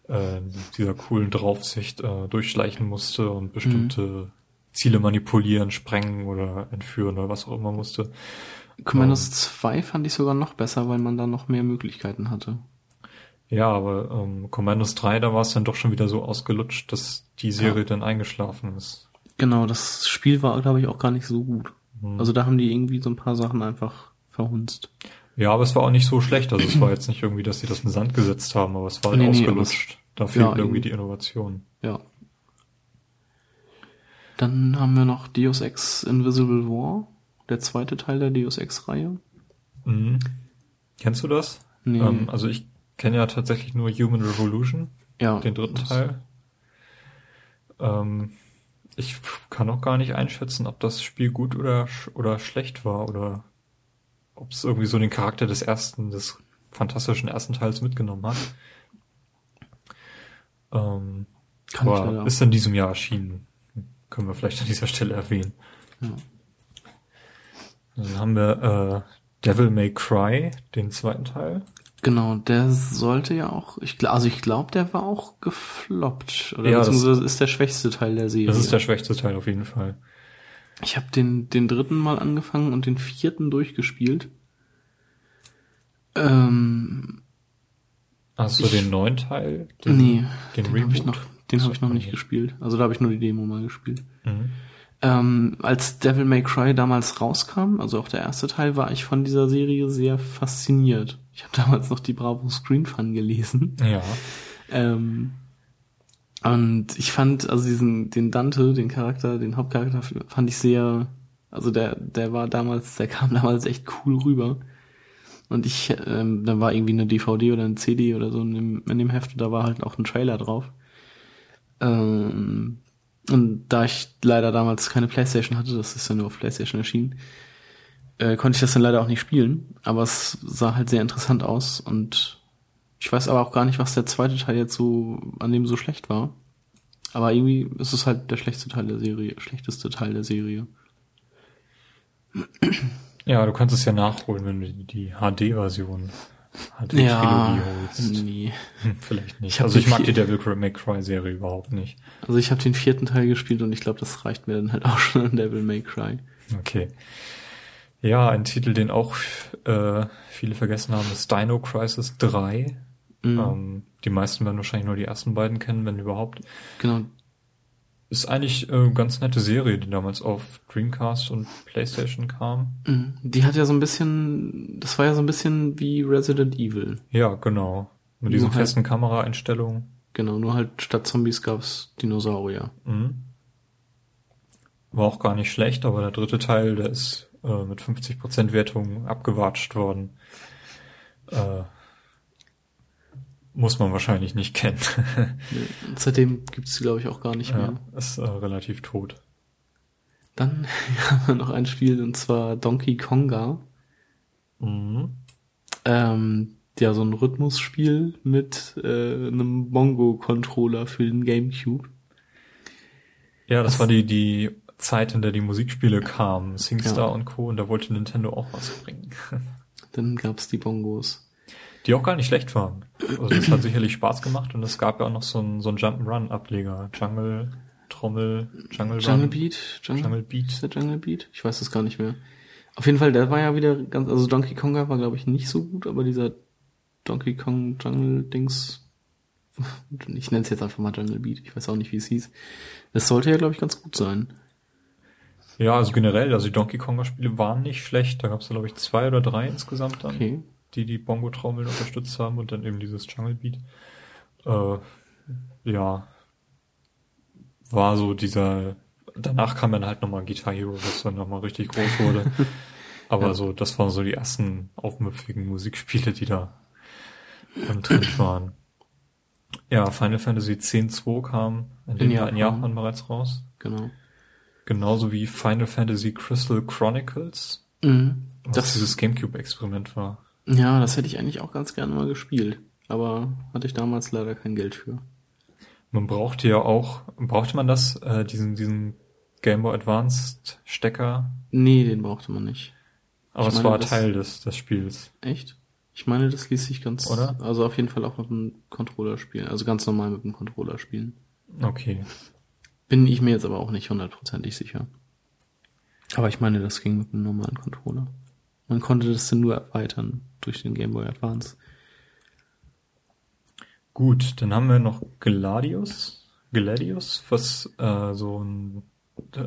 äh, dieser coolen Draufsicht äh, durchschleichen musste und bestimmte mhm. Ziele manipulieren, sprengen oder entführen oder was auch immer musste. Commandos ähm, 2 fand ich sogar noch besser, weil man da noch mehr Möglichkeiten hatte. Ja, aber ähm, Commandos 3, da war es dann doch schon wieder so ausgelutscht, dass die Serie ja. dann eingeschlafen ist. Genau, das Spiel war, glaube ich, auch gar nicht so gut. Hm. Also da haben die irgendwie so ein paar Sachen einfach verhunzt. Ja, aber es war auch nicht so schlecht. Also es war jetzt nicht irgendwie, dass sie das in Sand gesetzt haben, aber es war nee, ausgelutscht. Nee, da fehlt ja, irgendwie die Innovation. Ja. Dann haben wir noch Deus Ex Invisible War, der zweite Teil der Deus Ex-Reihe. Mhm. Kennst du das? Nee. Ähm, also ich kenne ja tatsächlich nur Human Revolution, ja, den dritten Teil. Ähm, ich kann auch gar nicht einschätzen, ob das Spiel gut oder, oder schlecht war oder ob es irgendwie so den Charakter des ersten, des fantastischen ersten Teils mitgenommen hat. Ähm, kann aber ist in diesem Jahr erschienen. Können wir vielleicht an dieser Stelle erwähnen. Ja. Dann haben wir äh, Devil May Cry, den zweiten Teil. Genau, der sollte ja auch, ich, also ich glaube, der war auch gefloppt. Oder ja, beziehungsweise das ist der schwächste Teil der Serie. Das ist der schwächste Teil auf jeden Fall. Ich habe den, den dritten mal angefangen und den vierten durchgespielt. Ähm, Hast du ich, den neuen Teil? Den, nee, den, den habe ich noch, den habe ich noch nicht gespielt. Also da habe ich nur die Demo mal gespielt. Mhm. Ähm, als Devil May Cry damals rauskam, also auch der erste Teil, war ich von dieser Serie sehr fasziniert. Ich habe damals noch die Bravo Screen Fun gelesen. Ja. Ähm, und ich fand, also diesen, den Dante, den Charakter, den Hauptcharakter, fand ich sehr, also der, der war damals, der kam damals echt cool rüber. Und ich, ähm, da war irgendwie eine DVD oder ein CD oder so in dem, in dem Heft, da war halt auch ein Trailer drauf. Ähm, und da ich leider damals keine Playstation hatte, das ist ja nur auf Playstation erschienen, äh, konnte ich das dann leider auch nicht spielen. Aber es sah halt sehr interessant aus und ich weiß aber auch gar nicht, was der zweite Teil jetzt so an dem so schlecht war. Aber irgendwie ist es halt der schlechteste Teil der Serie, schlechteste Teil der Serie. Ja, du kannst es ja nachholen, wenn du die HD-Version HD ja, holst. Nee. Hm, vielleicht nicht. Ich also ich mag die Devil May Cry Serie überhaupt nicht. Also ich habe den vierten Teil gespielt und ich glaube, das reicht mir dann halt auch schon an Devil May Cry. Okay. Ja, ein Titel, den auch äh, viele vergessen haben, ist Dino Crisis 3. Mhm. Ähm, die meisten werden wahrscheinlich nur die ersten beiden kennen, wenn überhaupt. Genau. Ist eigentlich äh, ganz nette Serie, die damals auf Dreamcast und Playstation kam. Mhm. Die hat ja so ein bisschen, das war ja so ein bisschen wie Resident Evil. Ja, genau. Mit diesen Nur halt- festen Kameraeinstellungen. Genau, nur halt statt Zombies gab's Dinosaurier. Mhm. War auch gar nicht schlecht, aber der dritte Teil, der ist äh, mit 50% Wertung abgewatscht worden. Äh, muss man wahrscheinlich nicht kennen. Und seitdem gibt's die, glaube ich, auch gar nicht mehr. ja, ist äh, relativ tot. Dann haben wir noch ein Spiel, und zwar Donkey Konga. Mhm. Ähm, ja, so ein Rhythmusspiel mit äh, einem Bongo-Controller für den Gamecube. Ja, das war die, die Zeit, in der die Musikspiele kamen, SingStar Ja. und Co. Und da wollte Nintendo auch was bringen. Dann gab's die Bongos. Die auch gar nicht schlecht waren. Also das hat sicherlich Spaß gemacht und es gab ja auch noch so ein, so Jump'n'Run-Ableger. Jungle, Trommel, Jungle Run. Jungle Beat? Jungle, Jungle Beat. Ist der Jungle Beat? Ich weiß es gar nicht mehr. Auf jeden Fall, der war ja wieder ganz, also Donkey Konga war, glaube ich, nicht so gut, aber dieser Donkey Kong Jungle Dings, ich nenne es jetzt einfach mal Jungle Beat, ich weiß auch nicht, wie es hieß. Das sollte ja, glaube ich, ganz gut sein. Ja, also generell, also die Donkey Konger Spiele waren nicht schlecht. Da gab es, glaube ich, zwei oder drei insgesamt dann, Okay. die die Bongo-Trommeln unterstützt haben und dann eben dieses Jungle Beat. Äh, ja, war so dieser, danach kam dann halt nochmal Guitar Hero, was dann nochmal richtig groß wurde. Aber Ja. so, das waren so die ersten aufmüpfigen Musikspiele, die da im Trend waren. Ja, Final Fantasy X-2 kam in, dem Jahr in. Japan bereits raus. Genau. Genauso wie Final Fantasy Crystal Chronicles, Mhm. was Das, dieses Gamecube-Experiment war. ja, das hätte ich eigentlich auch ganz gerne mal gespielt. Aber hatte ich damals leider kein Geld für. Man brauchte ja auch, brauchte man das, äh, diesen, diesen Game Boy Advanced Stecker, Nee, den brauchte man nicht. aber Ich es meine, war das- Teil des, des Spiels. Echt? Ich meine, das ließ sich ganz, Oder? also auf jeden Fall auch mit dem Controller spielen. Also ganz normal mit dem Controller spielen. Okay. Bin ich mir jetzt aber auch nicht hundertprozentig sicher. Aber ich meine, das ging mit einem normalen Controller. Man konnte das dann nur erweitern durch den Game Boy Advance. Gut, dann haben wir noch Gladius, Gladius, was äh, so ein,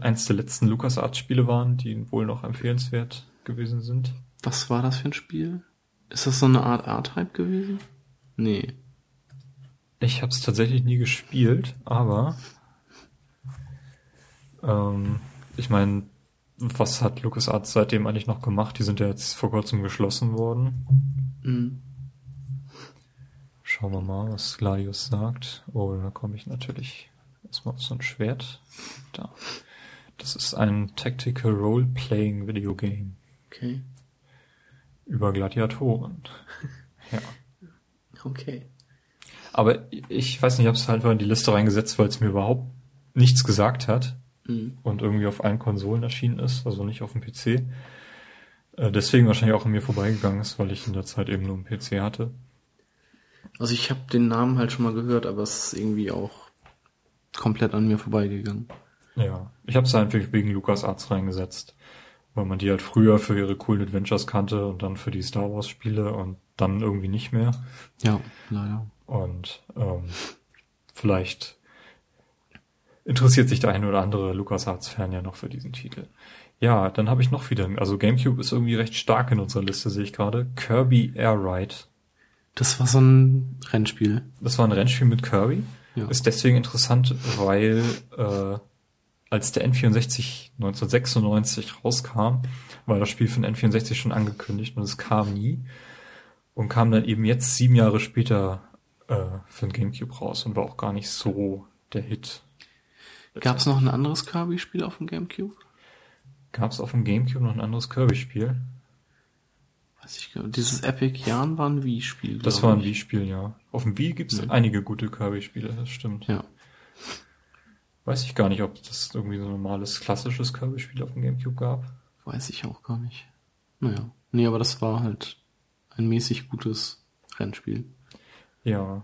eins der letzten LucasArts-Spiele waren, die wohl noch empfehlenswert gewesen sind. Was war das für ein Spiel? Ist das so eine Art R-Type gewesen? Nee. Ich habe es tatsächlich nie gespielt, aber ähm, ich meine, was hat LucasArts seitdem eigentlich noch gemacht? Die sind ja jetzt vor kurzem geschlossen worden. Mhm. Schauen wir mal, was Gladius sagt. Oh, da komme ich natürlich erstmal auf so ein Schwert. Da. Das ist ein Tactical Role-Playing Video Game Okay. über Gladiatoren. ja. Okay. Aber ich weiß nicht, ich habe es halt mal in die Liste reingesetzt, weil es mir überhaupt nichts gesagt hat Mhm. und irgendwie auf allen Konsolen erschienen ist, also nicht auf dem PC. Äh, deswegen wahrscheinlich auch an mir vorbeigegangen ist, weil ich in der Zeit eben nur einen PC hatte. Also ich habe den Namen halt schon mal gehört, aber es ist irgendwie auch komplett an mir vorbeigegangen. Ja, ich habe es einfach wegen LucasArts reingesetzt, weil man die halt früher für ihre coolen Adventures kannte und dann für die Star Wars Spiele und dann irgendwie nicht mehr. Ja, leider. Und ähm, vielleicht interessiert sich der eine oder andere LucasArts-Fan ja noch für diesen Titel. Ja, dann habe ich noch wieder, also GameCube ist irgendwie recht stark in unserer Liste, sehe ich gerade. Kirby Air Ride. Das war so ein Rennspiel. Das war ein Rennspiel mit Kirby. Ja. Ist deswegen interessant, weil äh, als der N64 1996 rauskam, war das Spiel für den N64 schon angekündigt und es kam nie und kam dann eben jetzt sieben Jahre später äh, für den GameCube raus und war auch gar nicht so der Hit. Gab es noch ein anderes Kirby-Spiel auf dem Gamecube? Gab es auf dem GameCube noch ein anderes Kirby-Spiel? Weiß ich gar nicht. Dieses Epic Yarn war ein Wii-Spiel. Das war ein. Wii-Spiel, ja. Auf dem Wii gibt es Ja. einige gute Kirby-Spiele, das stimmt. Ja. Weiß ich gar nicht, ob das irgendwie so ein normales, klassisches Kirby-Spiel auf dem GameCube gab. Weiß ich auch gar nicht. Naja. Nee, aber das war halt ein mäßig gutes Rennspiel. Ja.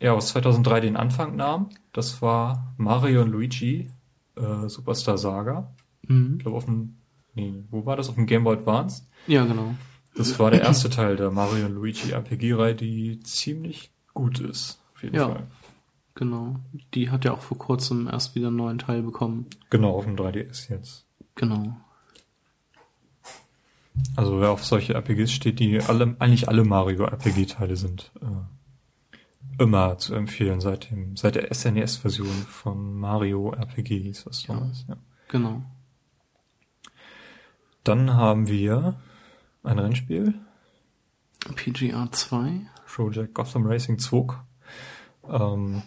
Ja, was 2003 den Anfang nahm, das war Mario und Luigi äh, Superstar Saga. Mhm. Ich glaube auf dem, nee, wo war das? Auf dem Game Boy Advance. Ja, genau. Das war der erste Teil der Mario und Luigi RPG-Reihe, die ziemlich gut ist. Auf jeden Ja. Fall. Genau. Die hat ja auch vor kurzem erst wieder einen neuen Teil bekommen. Genau, auf dem 3DS jetzt. Genau. Also wer auf solche RPGs steht, die alle, eigentlich alle Mario RPG-Teile sind, äh, immer zu empfehlen seit dem, seit der SNES-Version von Mario RPG hieß das Ja. damals, ja. Genau. Dann haben wir ein Rennspiel, PGR 2. Project Gotham Racing 2, ähm,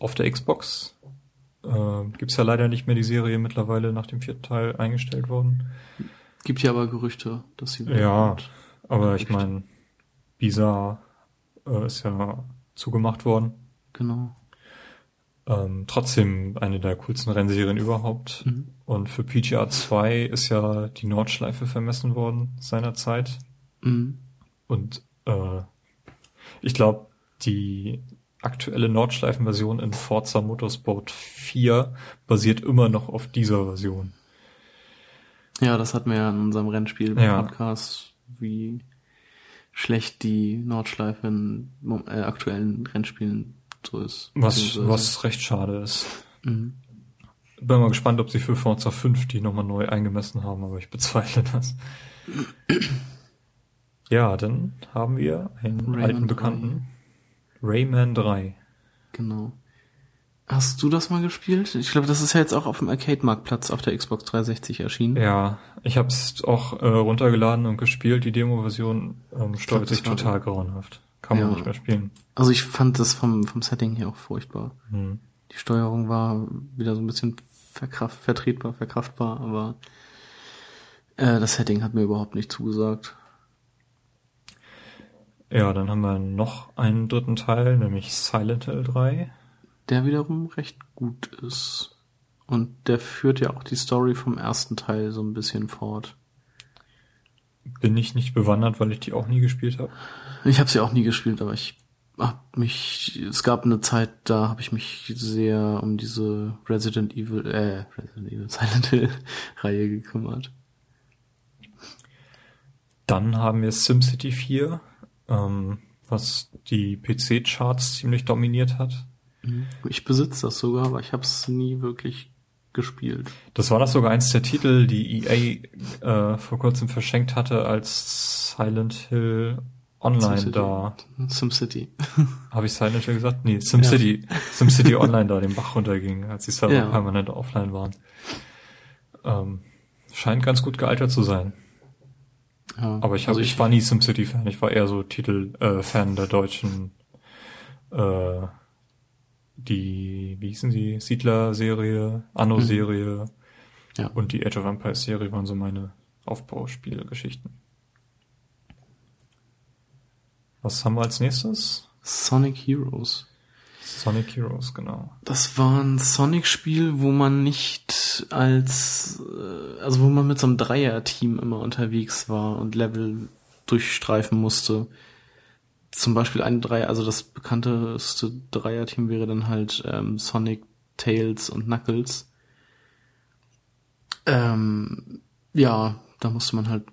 auf der Xbox. Äh, gibt's ja leider nicht mehr die Serie mittlerweile nach dem vierten Teil eingestellt worden. Gibt ja aber Gerüchte, dass sie wieder Ja, aber ich meine, Bisa äh, ist ja zugemacht worden. Genau. Ähm, trotzdem eine der coolsten Rennserien überhaupt. Mhm. Und für PGR 2 ist ja die Nordschleife vermessen worden seinerzeit. Mhm. Und äh, ich glaube, die aktuelle Nordschleifen-Version in Forza Motorsport 4 basiert immer noch auf dieser Version. Ja, das hatten wir ja in unserem Rennspiel Ja. Podcast, wie schlecht die Nordschleife in äh, aktuellen Rennspielen so ist. Was, was recht schade ist. Mhm. Bin mal gespannt, ob sie für Forza 5 die nochmal neu eingemessen haben, aber ich bezweifle das. Ja, dann haben wir einen Rayman alten 3. Bekannten. Rayman 3. Genau. Hast du das mal gespielt? Ich glaube, das ist ja jetzt auch auf dem Arcade-Marktplatz auf der Xbox 360 erschienen. Ja, ich habe es auch äh, runtergeladen und gespielt. Die Demo-Version ähm, steuert sich total grauenhaft. Kann man Ja. nicht mehr spielen. Also ich fand das vom, vom Setting her auch furchtbar. Hm. Die Steuerung war wieder so ein bisschen verkraft, vertretbar, verkraftbar, aber äh, das Setting hat mir überhaupt nicht zugesagt. Ja, dann haben wir noch einen dritten Teil, nämlich Silent Hill 3. Der wiederum recht gut ist. Und der führt ja auch die Story vom ersten Teil so ein bisschen fort. Bin ich nicht bewandert, weil ich die auch nie gespielt habe. Ich habe sie auch nie gespielt, aber ich hab mich, es gab eine Zeit, da habe ich mich sehr um diese Resident Evil, äh, Resident Evil, Silent Hill Reihe gekümmert. Dann haben wir SimCity 4, ähm, was die PC-Charts ziemlich dominiert hat. Ich besitze das sogar, aber ich habe es nie wirklich gespielt. Das war das sogar eins der Titel, die EA äh, vor kurzem verschenkt hatte, als Silent Hill Online SimCity. da. SimCity. Habe ich Silent Hill gesagt? Nee, SimCity. SimCity Online da den Bach runterging, als die Server Ja. permanent offline waren. Ähm, scheint ganz gut gealtert zu sein. Ja, Aber ich, hab, also ich, war nie SimCity-Fan. Ich war eher so Titel äh, der deutschen äh, die, wie hießen sie? Siedler-Serie, Anno-Serie Ja. und die Age of Empires-Serie waren so meine Aufbauspielgeschichten. Was haben wir als nächstes? Sonic Heroes. Sonic Heroes, genau. Das war ein Sonic-Spiel, wo man nicht als, äh, also wo man mit so einem Dreier-Team immer unterwegs war und Level durchstreifen musste. Zum Beispiel ein Dreier, also das bekannteste Dreier-Team wäre dann halt ähm, Sonic, Tails und Knuckles. Ähm, ja, da musste man halt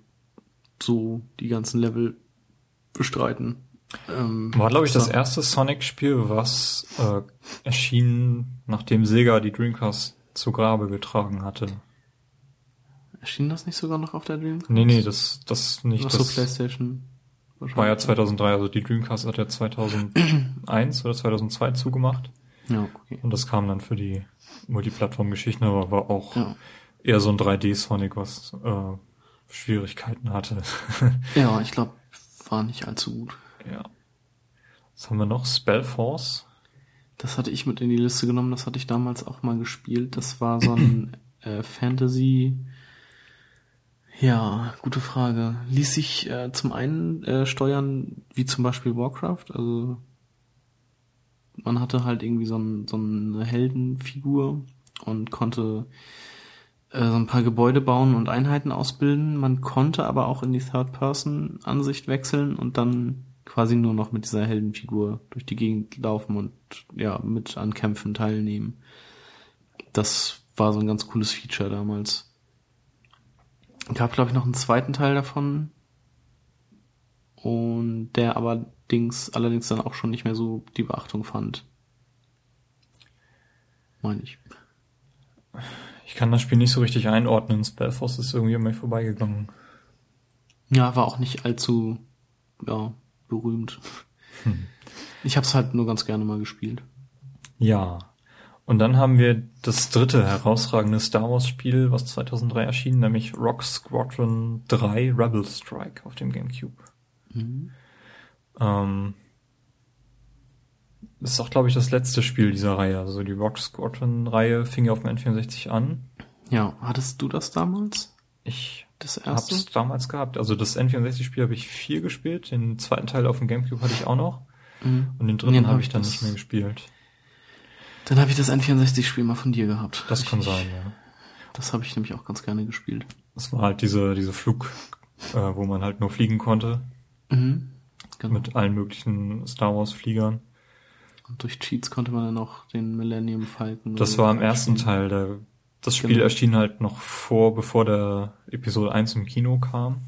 so die ganzen Level bestreiten. Ähm, War, glaube ich, das erste Sonic-Spiel, was äh, erschien, nachdem Sega die Dreamcast zu Grabe getragen hatte. Erschien das nicht sogar noch auf der Dreamcast? Nee, nee, das, das nicht. Ach so, das PlayStation. War ja 2003, also die Dreamcast hat ja 2001 oder 2002 zugemacht. Ja, okay. Und das kam dann für die Multiplattform-Geschichten, aber war auch Ja. eher so ein 3D-Sonic, was äh, Schwierigkeiten hatte. Ja, ich glaube, war nicht allzu gut. ja. Was haben wir noch? Spellforce. Das hatte ich mit in die Liste genommen, das hatte ich damals auch mal gespielt. Das war so ein äh, Fantasy. Ja, gute Frage. Ließ sich äh, zum einen äh, steuern, wie zum Beispiel Warcraft, also man hatte halt irgendwie so, ein, so eine Heldenfigur und konnte äh, so ein paar Gebäude bauen und Einheiten ausbilden. Man konnte aber auch in die Third-Person-Ansicht wechseln und dann quasi nur noch mit dieser Heldenfigur durch die Gegend laufen und ja, mit an Kämpfen teilnehmen. Das war so ein ganz cooles Feature damals. Gab, glaube ich, noch einen zweiten Teil davon. Und der allerdings, allerdings dann auch schon nicht mehr so die Beachtung fand. meine ich. Ich kann das Spiel nicht so richtig einordnen. Spellforce ist irgendwie an mir vorbeigegangen. Ja, war auch nicht allzu ja, berühmt. Hm. Ich habe es halt nur ganz gerne mal gespielt. Ja. Und dann haben wir das dritte herausragende Star Wars Spiel, was 2003 erschien, nämlich Rock Squadron 3 Rebel Strike auf dem GameCube. Mhm. Ähm, das ist auch, glaube ich, das letzte Spiel dieser Reihe. Also die Rock Squadron Reihe fing ja auf dem N64 an. Ja, hattest du das damals? Ich das erste? hab's damals gehabt. Also das N64-Spiel habe ich vier gespielt. Den zweiten Teil auf dem Gamecube hatte ich auch noch. Mhm. Und den dritten habe hab ich dann nicht mehr gespielt. Dann habe ich das N64-Spiel mal von dir gehabt. Das kann ich, sein, ja. Das habe ich nämlich auch ganz gerne gespielt. Das war halt diese, diese Flug, äh, wo man halt nur fliegen konnte. Mhm. Genau. Mit allen möglichen Star Wars Fliegern. Und durch Cheats konnte man dann auch den Millennium Falcon. Das war im ersten Teil. Der, das Spiel genau. erschien halt noch vor, bevor der Episode 1 im Kino kam.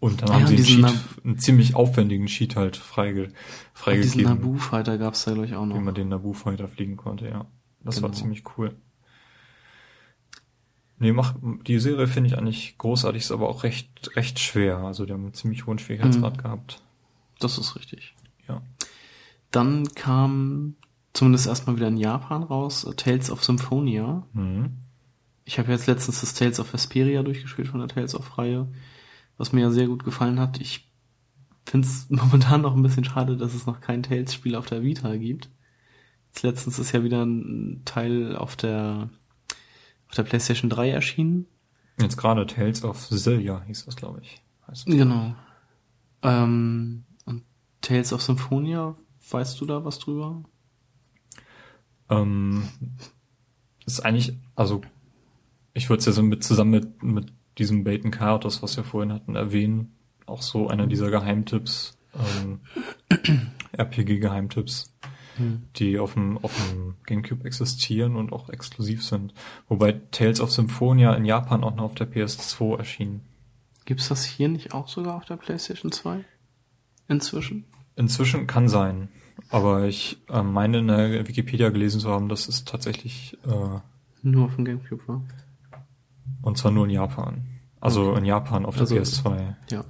Und dann ja, haben sie einen, Cheat, einen ziemlich aufwendigen Cheat halt freige, freigegeben. Diesen Naboo-Fighter gab es da, glaube ich, auch noch. Wie man den Naboo-Fighter fliegen konnte, ja. Das genau. war ziemlich cool. Nee, mach, die Serie finde ich eigentlich großartig, ist aber auch recht, recht schwer. Also die haben einen ziemlich hohen Schwierigkeitsgrad mhm. gehabt. Das ist richtig. Ja. Dann kam zumindest erstmal wieder in Japan raus, Tales of Symphonia. Mhm. Ich habe jetzt letztens das Tales of Vesperia durchgespielt von der Tales of Reihe, was mir ja sehr gut gefallen hat. Ich finde es momentan noch ein bisschen schade, dass es noch kein Tales-Spiel auf der Vita gibt. Jetzt letztens ist ja wieder ein Teil auf der auf der PlayStation 3 erschienen. Jetzt gerade Tales of Zillia hieß das, glaube ich. Heißt genau. Ähm, und Tales of Symphonia, weißt du da was drüber? Ähm, ist eigentlich, also ich würde es ja so mit zusammen mit, mit diesem Bacon Chaos, was wir vorhin hatten, erwähnen, auch so einer dieser Geheimtipps, ähm, RPG-Geheimtipps hm. die auf dem, auf dem Gamecube existieren und auch exklusiv sind. Wobei Tales of Symphonia in Japan auch noch auf der PS2 erschien. Gibt's das hier nicht auch sogar auf der PlayStation 2? Inzwischen? Inzwischen kann sein. Aber ich äh, meine in der Wikipedia gelesen zu haben, dass es tatsächlich äh, nur auf dem Gamecube war. Und zwar nur in Japan. Also okay. in Japan auf der also, PS2. Ja.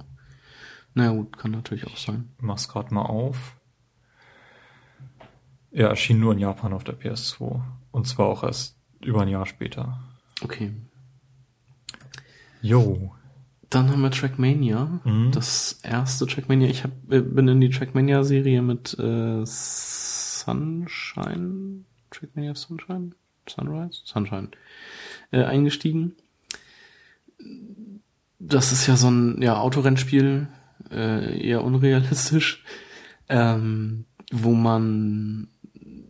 Na naja, gut, kann natürlich auch sein. Ich mach's gerade mal auf. Er erschien nur in Japan auf der PS2. Und zwar auch erst über ein Jahr später. Okay. Jo. Dann haben wir Trackmania. Mhm. Das erste Trackmania. Ich hab, äh, bin in die Trackmania-Serie mit äh, Sunshine. Trackmania Sunshine? Sunrise? Sunshine. Äh, eingestiegen. Das ist ja so ein ja, Autorennspiel, äh, eher unrealistisch, ähm, wo man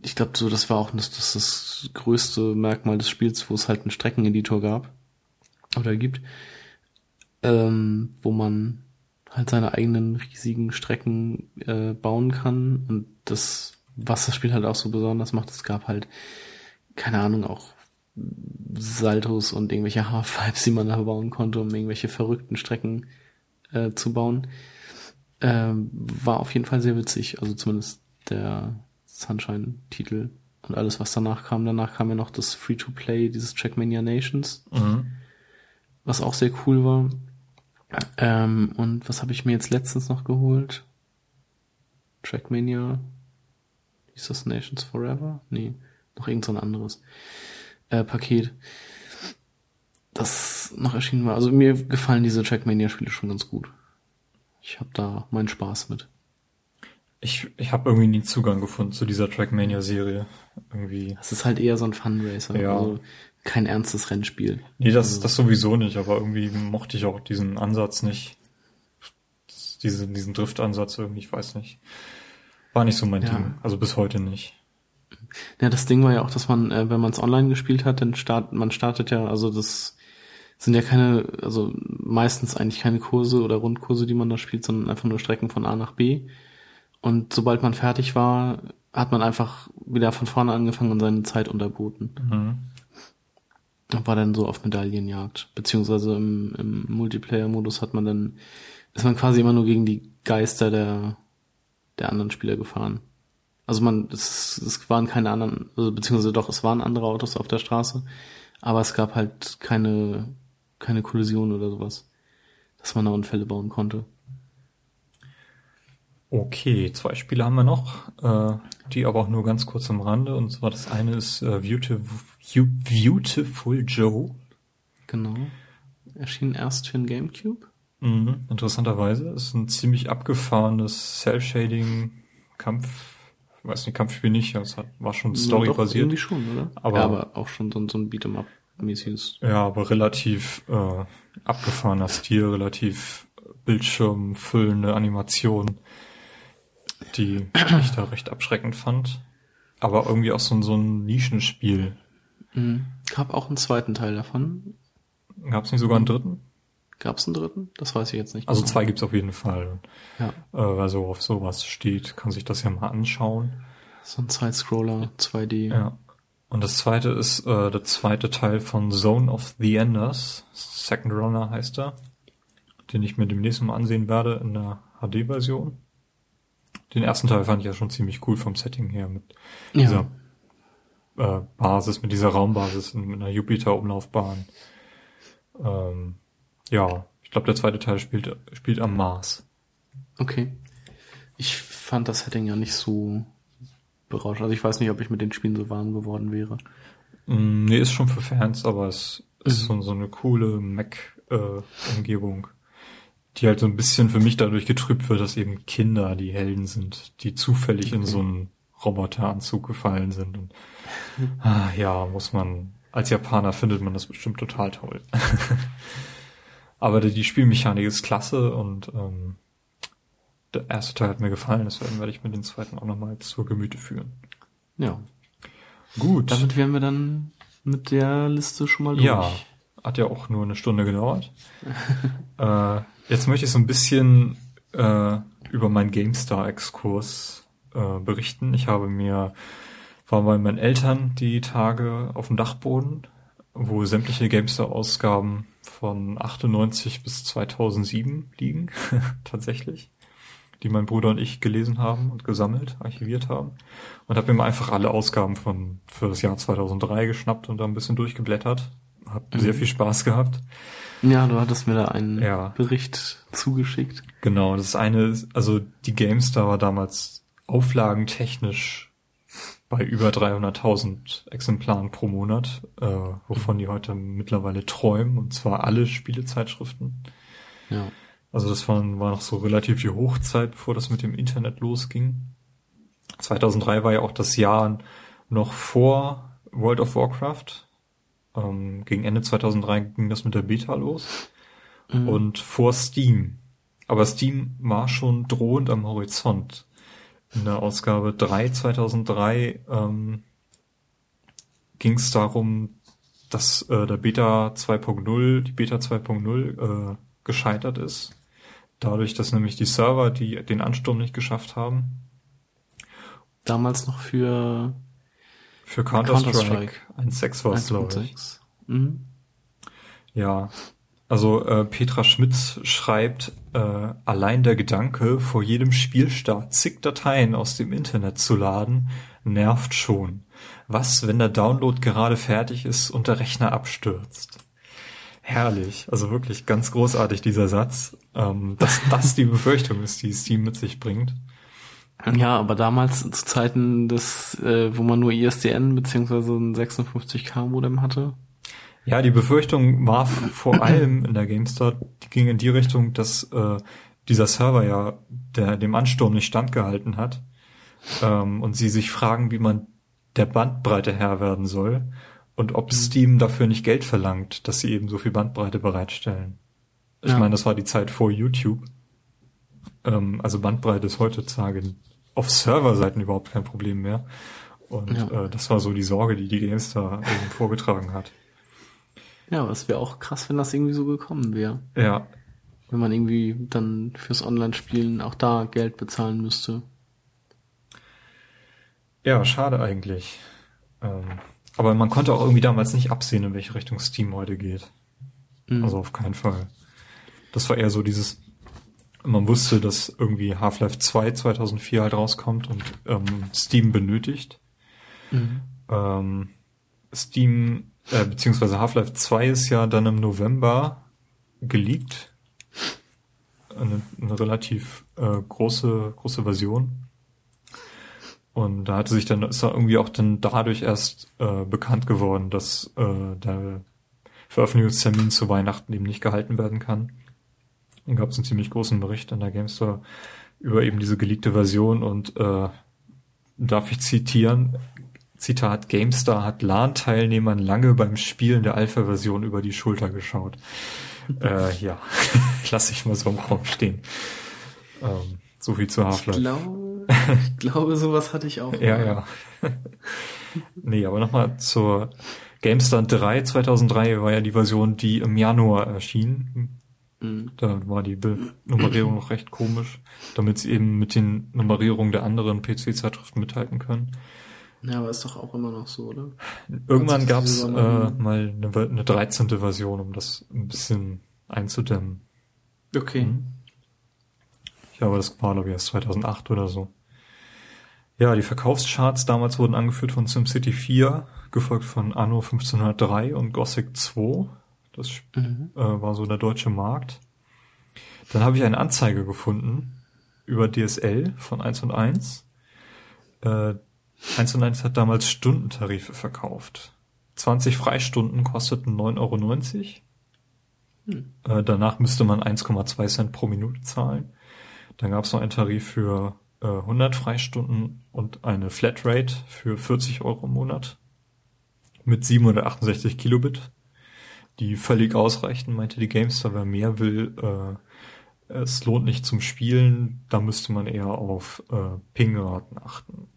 ich glaube, so das war auch das, das, das größte Merkmal des Spiels, wo es halt einen Streckeneditor gab oder gibt, ähm, wo man halt seine eigenen riesigen Strecken äh, bauen kann. Und das, was das Spiel halt auch so besonders macht, es gab halt keine Ahnung auch Saltos und irgendwelche Half-Pipes, die man da bauen konnte, um irgendwelche verrückten Strecken äh, zu bauen. Ähm, war auf jeden Fall sehr witzig, also zumindest der Sunshine-Titel und alles, was danach kam. Danach kam ja noch das Free-to-Play, dieses Trackmania Nations, mhm. was auch sehr cool war. Ähm, und was habe ich mir jetzt letztens noch geholt? Trackmania, ist das Nations Forever? Nee, noch irgend so ein anderes äh, Paket, das noch erschienen war. Also mir gefallen diese Trackmania-Spiele schon ganz gut. Ich habe da meinen Spaß mit. Ich, ich habe irgendwie nie Zugang gefunden zu dieser Trackmania-Serie. Irgendwie. Das ist halt eher so ein Funracer. Ja. Also kein ernstes Rennspiel. Nee, das, also. das sowieso nicht, aber irgendwie mochte ich auch diesen Ansatz nicht. Diesen, diesen Drift-Ansatz irgendwie, ich weiß nicht. War nicht so mein ja. Ding. Also bis heute nicht. Ja, das Ding war ja auch, dass man, äh, wenn man es online gespielt hat, dann start, man startet ja, also das sind ja keine, also meistens eigentlich keine Kurse oder Rundkurse, die man da spielt, sondern einfach nur Strecken von A nach B. Und sobald man fertig war, hat man einfach wieder von vorne angefangen und seine Zeit unterboten. Mhm. Und war dann so auf Medaillenjagd. Beziehungsweise im, im Multiplayer-Modus hat man dann, ist man quasi immer nur gegen die Geister der, der anderen Spieler gefahren. Also man, es, es waren keine anderen, also beziehungsweise doch, es waren andere Autos auf der Straße, aber es gab halt keine, keine Kollision oder sowas, dass man da Unfälle bauen konnte. Okay, zwei Spiele haben wir noch, äh, die aber auch nur ganz kurz am Rande. Und zwar das eine ist äh, Beautiful, Beautiful Joe. Genau. Erschien erst für den Gamecube. Mhm, interessanterweise ist ein ziemlich abgefahrenes Cell-Shading-Kampf, weiß nicht, Kampfspiel nicht, es hat, war schon Story-basiert. Irgendwie schon, oder? Aber, ja, aber auch schon so, so ein Beat'em-up-mäßiges. Ja, aber relativ äh, abgefahrener Stil, relativ bildschirmfüllende Animation die ich da recht abschreckend fand. Aber irgendwie auch so, so ein Nischenspiel. Mhm. Gab auch einen zweiten Teil davon. Gab es nicht sogar einen dritten? Gab es einen dritten? Das weiß ich jetzt nicht. Also genau. zwei gibt's auf jeden Fall. Ja. Äh, wer so auf sowas steht, kann sich das ja mal anschauen. So ein Sidescroller, 2D. Ja. Und das zweite ist äh, der zweite Teil von Zone of the Enders. Second Runner heißt er. Den ich mir demnächst mal ansehen werde in der HD-Version. Den ersten Teil fand ich ja schon ziemlich cool vom Setting her mit ja. dieser äh, Basis, mit dieser Raumbasis in, in einer Jupiter-Umlaufbahn. Ähm, ja, ich glaube, der zweite Teil spielt, spielt am Mars. Okay. Ich fand das Setting ja nicht so berauschend. Also ich weiß nicht, ob ich mit den Spielen so warm geworden wäre. Mm, nee, ist schon für Fans, aber es ist mhm. so, so eine coole Mac-Umgebung. Äh, die halt so ein bisschen für mich dadurch getrübt wird, dass eben Kinder die Helden sind, die zufällig okay. in so einen Roboteranzug gefallen sind. Und, ah, ja, muss man, als Japaner findet man das bestimmt total toll. Aber die Spielmechanik ist klasse und ähm, der erste Teil hat mir gefallen, deswegen werde ich mir den zweiten auch nochmal zur Gemüte führen. Ja. Gut. Damit wären wir dann mit der Liste schon mal durch. Ja, hat ja auch nur eine Stunde gedauert. äh, Jetzt möchte ich so ein bisschen äh, über meinen GameStar-Exkurs äh, berichten. Ich habe mir, war bei meinen Eltern die Tage auf dem Dachboden, wo sämtliche GameStar-Ausgaben von 98 bis 2007 liegen, tatsächlich, die mein Bruder und ich gelesen haben und gesammelt, archiviert haben. Und habe mir einfach alle Ausgaben von für das Jahr 2003 geschnappt und da ein bisschen durchgeblättert. Hab mhm. sehr viel Spaß gehabt. Ja, du hattest mir da einen ja. Bericht zugeschickt. Genau, das eine, also die GameStar war damals auflagentechnisch bei über 300.000 Exemplaren pro Monat, äh, wovon die heute mittlerweile träumen, und zwar alle Spielezeitschriften. Ja. Also das war, war noch so relativ die Hochzeit, bevor das mit dem Internet losging. 2003 war ja auch das Jahr noch vor World of Warcraft. Ähm, gegen Ende 2003 ging das mit der Beta los mhm. und vor Steam. Aber Steam war schon drohend am Horizont. In der Ausgabe 3 2003 ähm, ging es darum, dass äh, der Beta 2.0, die Beta 2.0 äh, gescheitert ist. Dadurch, dass nämlich die Server, die den Ansturm nicht geschafft haben. Damals noch für für Counter-Strike. Counter 1.6 war es, glaube ich. Mhm. Ja. Also äh, Petra Schmitz schreibt, äh, allein der Gedanke, vor jedem Spielstart zig Dateien aus dem Internet zu laden, nervt schon. Was, wenn der Download gerade fertig ist und der Rechner abstürzt? Herrlich, also wirklich ganz großartig dieser Satz, ähm, dass das die Befürchtung ist, die Steam mit sich bringt. Ja, aber damals zu Zeiten des, äh, wo man nur ISDN beziehungsweise ein 56k Modem hatte. Ja, die Befürchtung war vor allem in der GameStar, die ging in die Richtung, dass äh, dieser Server ja der dem Ansturm nicht standgehalten hat ähm, und sie sich fragen, wie man der Bandbreite Herr werden soll und ob mhm. Steam dafür nicht Geld verlangt, dass sie eben so viel Bandbreite bereitstellen. Ich ja. meine, das war die Zeit vor YouTube. Ähm, also Bandbreite ist heutzutage auf Serverseiten überhaupt kein Problem mehr. Und ja. äh, das war so die Sorge, die die GameStar eben vorgetragen hat. Ja, aber es wäre auch krass, wenn das irgendwie so gekommen wäre. Ja. Wenn man irgendwie dann fürs Online-Spielen auch da Geld bezahlen müsste. Ja, schade eigentlich. Ähm, aber man konnte auch irgendwie damals nicht absehen, in welche Richtung Steam heute geht. Mhm. Also auf keinen Fall. Das war eher so dieses man wusste, dass irgendwie Half-Life 2 2004 halt rauskommt und ähm, Steam benötigt. Mhm. Ähm, Steam, äh, beziehungsweise Half-Life 2 ist ja dann im November geleakt. Eine, eine relativ äh, große, große Version. Und da hatte sich dann, ist er irgendwie auch dann dadurch erst äh, bekannt geworden, dass äh, der Veröffentlichungstermin zu Weihnachten eben nicht gehalten werden kann. Und gab es einen ziemlich großen Bericht in der GameStore über eben diese geleakte Version und äh, darf ich zitieren, Zitat, GameStar hat LAN-Teilnehmern lange beim Spielen der Alpha-Version über die Schulter geschaut. äh, ja, lass ich mal so im Raum stehen. Ähm, so viel zu Half-Life. Ich glaube, ich glaube, sowas hatte ich auch. ja, ja. nee, aber nochmal zur GameStar 3 2003 war ja die Version, die im Januar erschien. Mhm. Da war die Nummerierung noch recht komisch, damit sie eben mit den Nummerierungen der anderen PC-Zeitschriften mithalten können. Ja, aber ist doch auch immer noch so, oder? Irgendwann gab es äh, mal eine, eine 13. Version, um das ein bisschen einzudämmen. Okay. Mhm. Ja, aber das war, glaube ich, erst 2008 oder so. Ja, die Verkaufscharts damals wurden angeführt von SimCity 4, gefolgt von Anno 1503 und Gothic 2. Das mhm. äh, war so der deutsche Markt. Dann habe ich eine Anzeige gefunden über DSL von 1 und 1. Äh, 1 und 1 hat damals Stundentarife verkauft. 20 Freistunden kosteten 9,90 Euro. Hm. Äh, danach müsste man 1,2 Cent pro Minute zahlen. Dann gab es noch einen Tarif für äh, 100 Freistunden und eine Flatrate für 40 Euro im Monat mit 768 Kilobit, die völlig ausreichen, meinte die GameStar. Wer mehr will, äh, es lohnt nicht zum Spielen, da müsste man eher auf äh, Pingraten achten.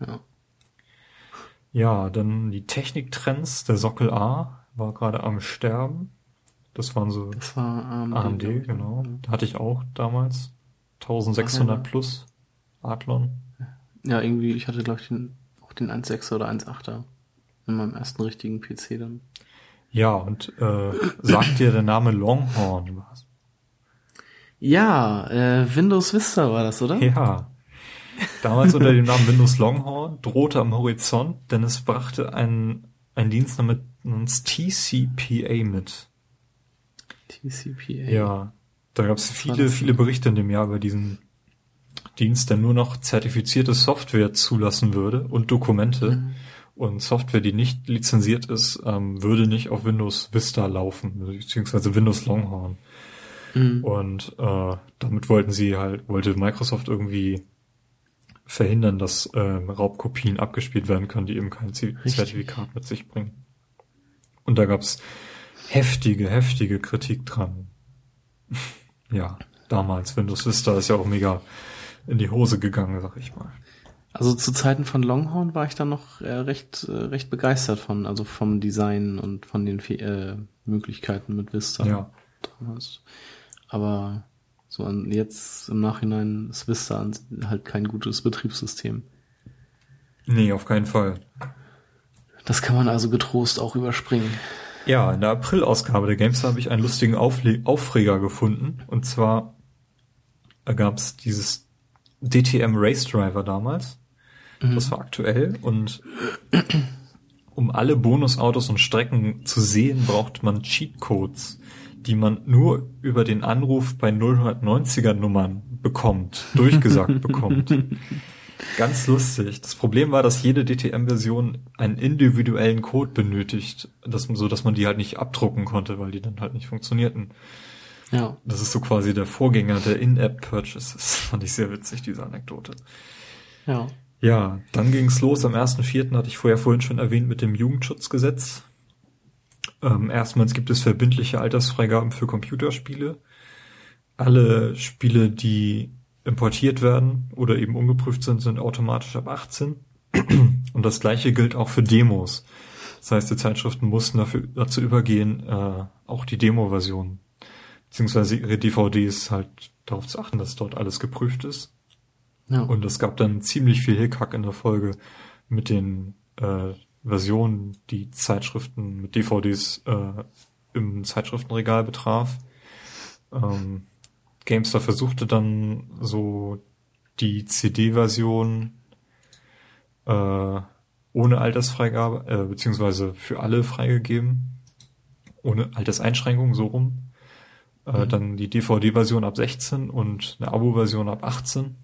Ja. Ja, dann die Techniktrends. Der Sockel A war gerade am Sterben. Das waren so das war AMD, AMD genau. Da hatte ich auch damals 1600 plus Adlon. Ja, irgendwie, ich hatte glaube ich den, auch den 1.6er oder 1.8er in meinem ersten richtigen PC dann. Ja, und äh, sagt dir der Name Longhorn was? Ja, äh, Windows Vista war das, oder? Ja. Damals unter dem Namen Windows Longhorn drohte am Horizont, denn es brachte ein, ein Dienst namens TCPA mit. TCPA? Ja. Da gab es viele, viele Berichte in dem Jahr über diesen Dienst, der nur noch zertifizierte Software zulassen würde und Dokumente. Mhm. Und Software, die nicht lizenziert ist, ähm, würde nicht auf Windows Vista laufen, beziehungsweise Windows Longhorn. Mhm. Und äh, damit wollten sie halt, wollte Microsoft irgendwie verhindern, dass äh, Raubkopien abgespielt werden können, die eben kein Richtig. Zertifikat mit sich bringen. Und da gab's heftige, heftige Kritik dran. ja, damals Windows Vista ist ja auch mega in die Hose gegangen, sag ich mal. Also zu Zeiten von Longhorn war ich da noch äh, recht äh, recht begeistert von, also vom Design und von den äh, Möglichkeiten mit Vista ja. damals. Aber so jetzt im Nachhinein ist Vista halt kein gutes Betriebssystem. Nee, auf keinen Fall. Das kann man also getrost auch überspringen. Ja, in der April-Ausgabe der Games habe ich einen lustigen Aufle Aufreger gefunden. Und zwar gab es dieses DTM Race Driver damals. Mhm. Das war aktuell. Und um alle Bonusautos und Strecken zu sehen, braucht man Cheatcodes die man nur über den Anruf bei 090er Nummern bekommt, durchgesagt bekommt. Ganz lustig. Das Problem war, dass jede DTM-Version einen individuellen Code benötigt, dass, so dass man die halt nicht abdrucken konnte, weil die dann halt nicht funktionierten. Ja. Das ist so quasi der Vorgänger der In-App-Purchases. Fand ich sehr witzig, diese Anekdote. Ja. Ja, dann ging's los. Am 1.4. hatte ich vorher vorhin schon erwähnt mit dem Jugendschutzgesetz. Ähm, erstmals gibt es verbindliche Altersfreigaben für Computerspiele. Alle Spiele, die importiert werden oder eben ungeprüft sind, sind automatisch ab 18. Und das gleiche gilt auch für Demos. Das heißt, die Zeitschriften mussten dafür, dazu übergehen, äh, auch die Demo-Version, beziehungsweise ihre DVDs halt darauf zu achten, dass dort alles geprüft ist. Ja. Und es gab dann ziemlich viel Hickhack in der Folge mit den äh, Version, die Zeitschriften mit DVDs äh, im Zeitschriftenregal betraf. Ähm, GameStar versuchte dann so die CD-Version äh, ohne Altersfreigabe, äh, beziehungsweise für alle freigegeben, ohne Alterseinschränkung, so rum. Äh, Mhm. Dann die DVD-Version ab 16 und eine Abo-Version ab 18.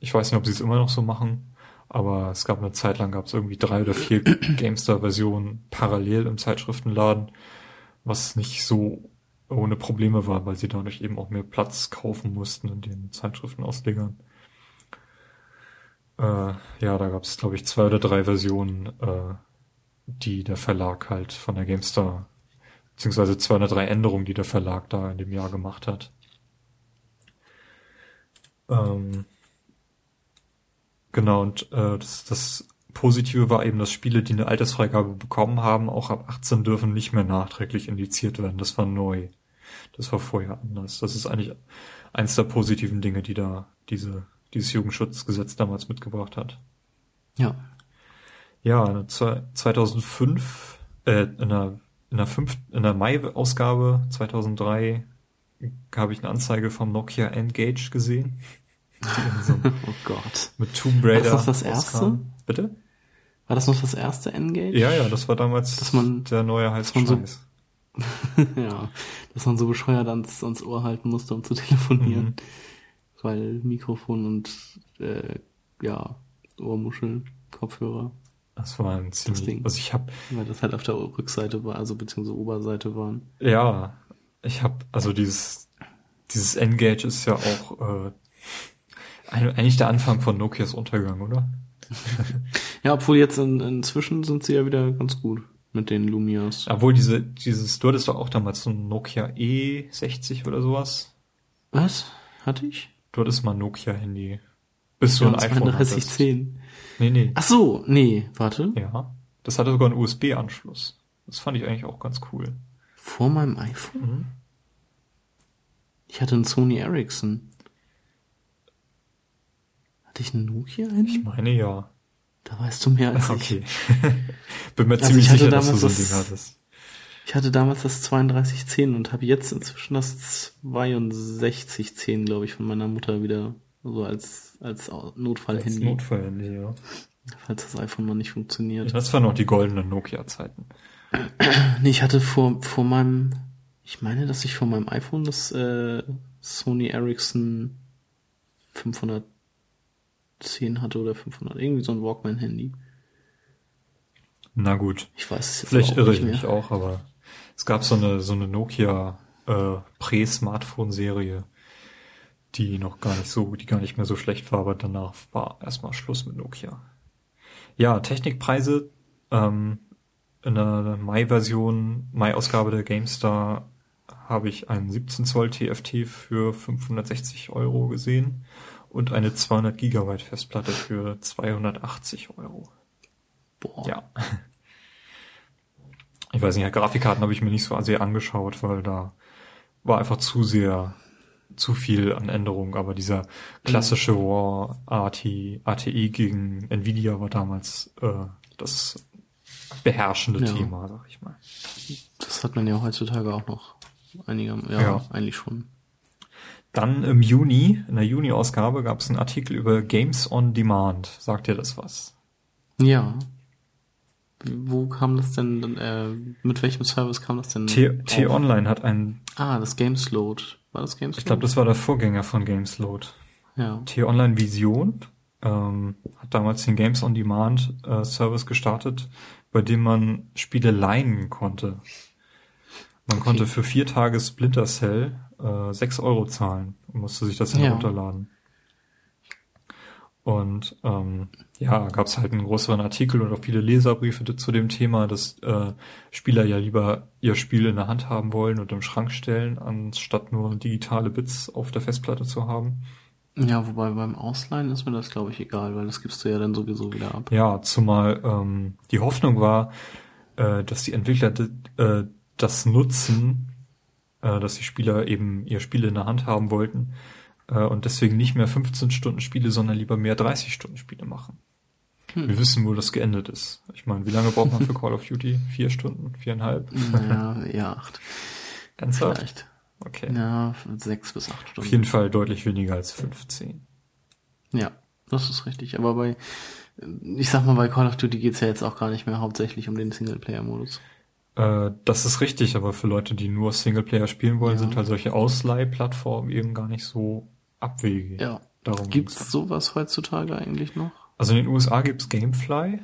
Ich weiß nicht, ob sie es immer noch so machen, aber es gab eine Zeit lang, gab es irgendwie drei oder vier GameStar-Versionen parallel im Zeitschriftenladen, was nicht so ohne Probleme war, weil sie dadurch eben auch mehr Platz kaufen mussten in den Zeitschriftenauslegern. Äh, ja, da gab es, glaube ich, zwei oder drei Versionen, äh, die der Verlag halt von der GameStar, beziehungsweise zwei oder drei Änderungen, die der Verlag da in dem Jahr gemacht hat. Ähm, genau, und äh, das, das Positive war eben, dass Spiele, die eine Altersfreigabe bekommen haben, auch ab 18 dürfen nicht mehr nachträglich indiziert werden. Das war neu. Das war vorher anders. Das ist eigentlich eins der positiven Dinge, die da diese, dieses Jugendschutzgesetz damals mitgebracht hat. Ja. Ja, zwei- 2005, äh, in der, in der fünf, in der Mai-Ausgabe 2003 habe ich eine Anzeige vom Nokia Engage gesehen. So, Oh Gott. mit Tomb Raider. War das noch das erste? rauskam. Bitte? War das noch das erste Engage? Ja, ja, das war damals Dass man- der neue heiße man so- Scheiß. ja. Dass man so bescheuert ans, ans Ohr halten musste, um zu telefonieren. Mhm. Weil Mikrofon und äh, ja, Ohrmuschel, Kopfhörer, Das war ein ziemlich, Ding. also ich habe weil das halt auf der Rückseite war, also beziehungsweise Oberseite waren. Ja, ich habe also dieses dieses Engage ist ja auch äh, eigentlich der Anfang von Nokias Untergang, oder? Ja, obwohl jetzt in, inzwischen sind sie ja wieder ganz gut mit den Lumias. Obwohl diese dieses du hattest doch auch damals so ein Nokia E60 oder sowas. Was? Hatte ich? Du hattest mal ein Nokia Handy. Bis du ein Ja, iPhone hattest. 3210. Nee, nee. Ach so, nee, warte. Ja, das hatte sogar einen USB Anschluss. Das fand ich eigentlich auch ganz cool. Vor meinem iPhone? Mhm. Ich hatte einen Sony Ericsson. Hatte ich einen Nokia? Ich meine ja. Da weißt du mehr als ich. Okay. Bin mir Also ziemlich sicher, dass du so ein Ding hattest. Ich hatte damals das 3210 und habe jetzt inzwischen das 6210, glaube ich, von meiner Mutter wieder so als als Als Notfallhandy, Notfallhandy, ja. falls das iPhone mal nicht funktioniert. Das waren noch die goldenen Nokia-Zeiten. Nee, ich hatte vor vor meinem ich meine, dass ich vor meinem iPhone das äh, Sony Ericsson 510 hatte oder 500 irgendwie so ein Walkman Handy. Na gut. Ich weiß es jetzt Vielleicht irre ich mich auch, aber es gab so eine, so eine Nokia äh, Prä-Smartphone-Serie, die noch gar nicht so, die gar nicht mehr so schlecht war, aber danach war erstmal Schluss mit Nokia. Ja, Technikpreise ähm, in der Mai-Version, Mai-Ausgabe der GameStar habe ich einen 17 Zoll TFT für 560 Euro gesehen und eine 200 Gigabyte Festplatte für 280 Euro. Boah. Ja. Ich weiß nicht, Grafikkarten habe ich mir nicht so sehr angeschaut, weil da war einfach zu sehr, zu viel an Änderungen. Aber dieser klassische War AT, ATI gegen Nvidia war damals äh, das beherrschende Ja. Thema, sag ich mal. Das hat man ja heutzutage auch noch einiger ja, Ja. eigentlich schon. Dann im Juni, in der Juni-Ausgabe, gab es einen Artikel über Games on Demand. Sagt dir das was? Ja. Wo kam das denn, äh, mit welchem Service kam das denn? T-Online hat einen, Ah, das Gamesload. War das Gamesload? ich glaube, das war der Vorgänger von Gamesload. Ja. T-Online Vision ähm, hat damals den Games on Demand äh, Service gestartet, bei dem man Spiele leihen konnte. Man Okay. konnte für vier Tage Splinter Cell äh, 6 Euro zahlen und musste sich das Ja. herunterladen. Und ähm, ja, gab es halt einen größeren Artikel und auch viele Leserbriefe zu dem Thema, dass äh, Spieler ja lieber ihr Spiel in der Hand haben wollen und im Schrank stellen, anstatt nur digitale Bits auf der Festplatte zu haben. Ja, wobei beim Ausleihen ist mir das, glaube ich, egal, weil das gibst du ja dann sowieso wieder ab. Ja, zumal ähm, die Hoffnung war, äh, dass die Entwickler äh, das nutzen, äh, dass die Spieler eben ihr Spiel in der Hand haben wollten äh, und deswegen nicht mehr 15 Stunden Spiele, sondern lieber mehr 30 Stunden Spiele machen. Hm. Wir wissen, wo das geendet ist. Ich meine, wie lange braucht man für Call of Duty? Vier Stunden? Viereinhalb? Naja, ja, acht. Ernsthaft? Vielleicht. Okay. Ja, sechs bis acht Auf Stunden. jeden Fall deutlich weniger als 15. Ja, das ist richtig. Aber bei, ich sag mal, bei Call of Duty geht's ja jetzt auch gar nicht mehr hauptsächlich um den Singleplayer-Modus. Äh, das ist richtig, aber für Leute, die nur Singleplayer spielen wollen, Ja. sind halt solche Ausleihplattformen eben gar nicht so abwegig. Ja. Darum Gibt's ging's. sowas heutzutage eigentlich noch? Also in den USA gibt's Gamefly,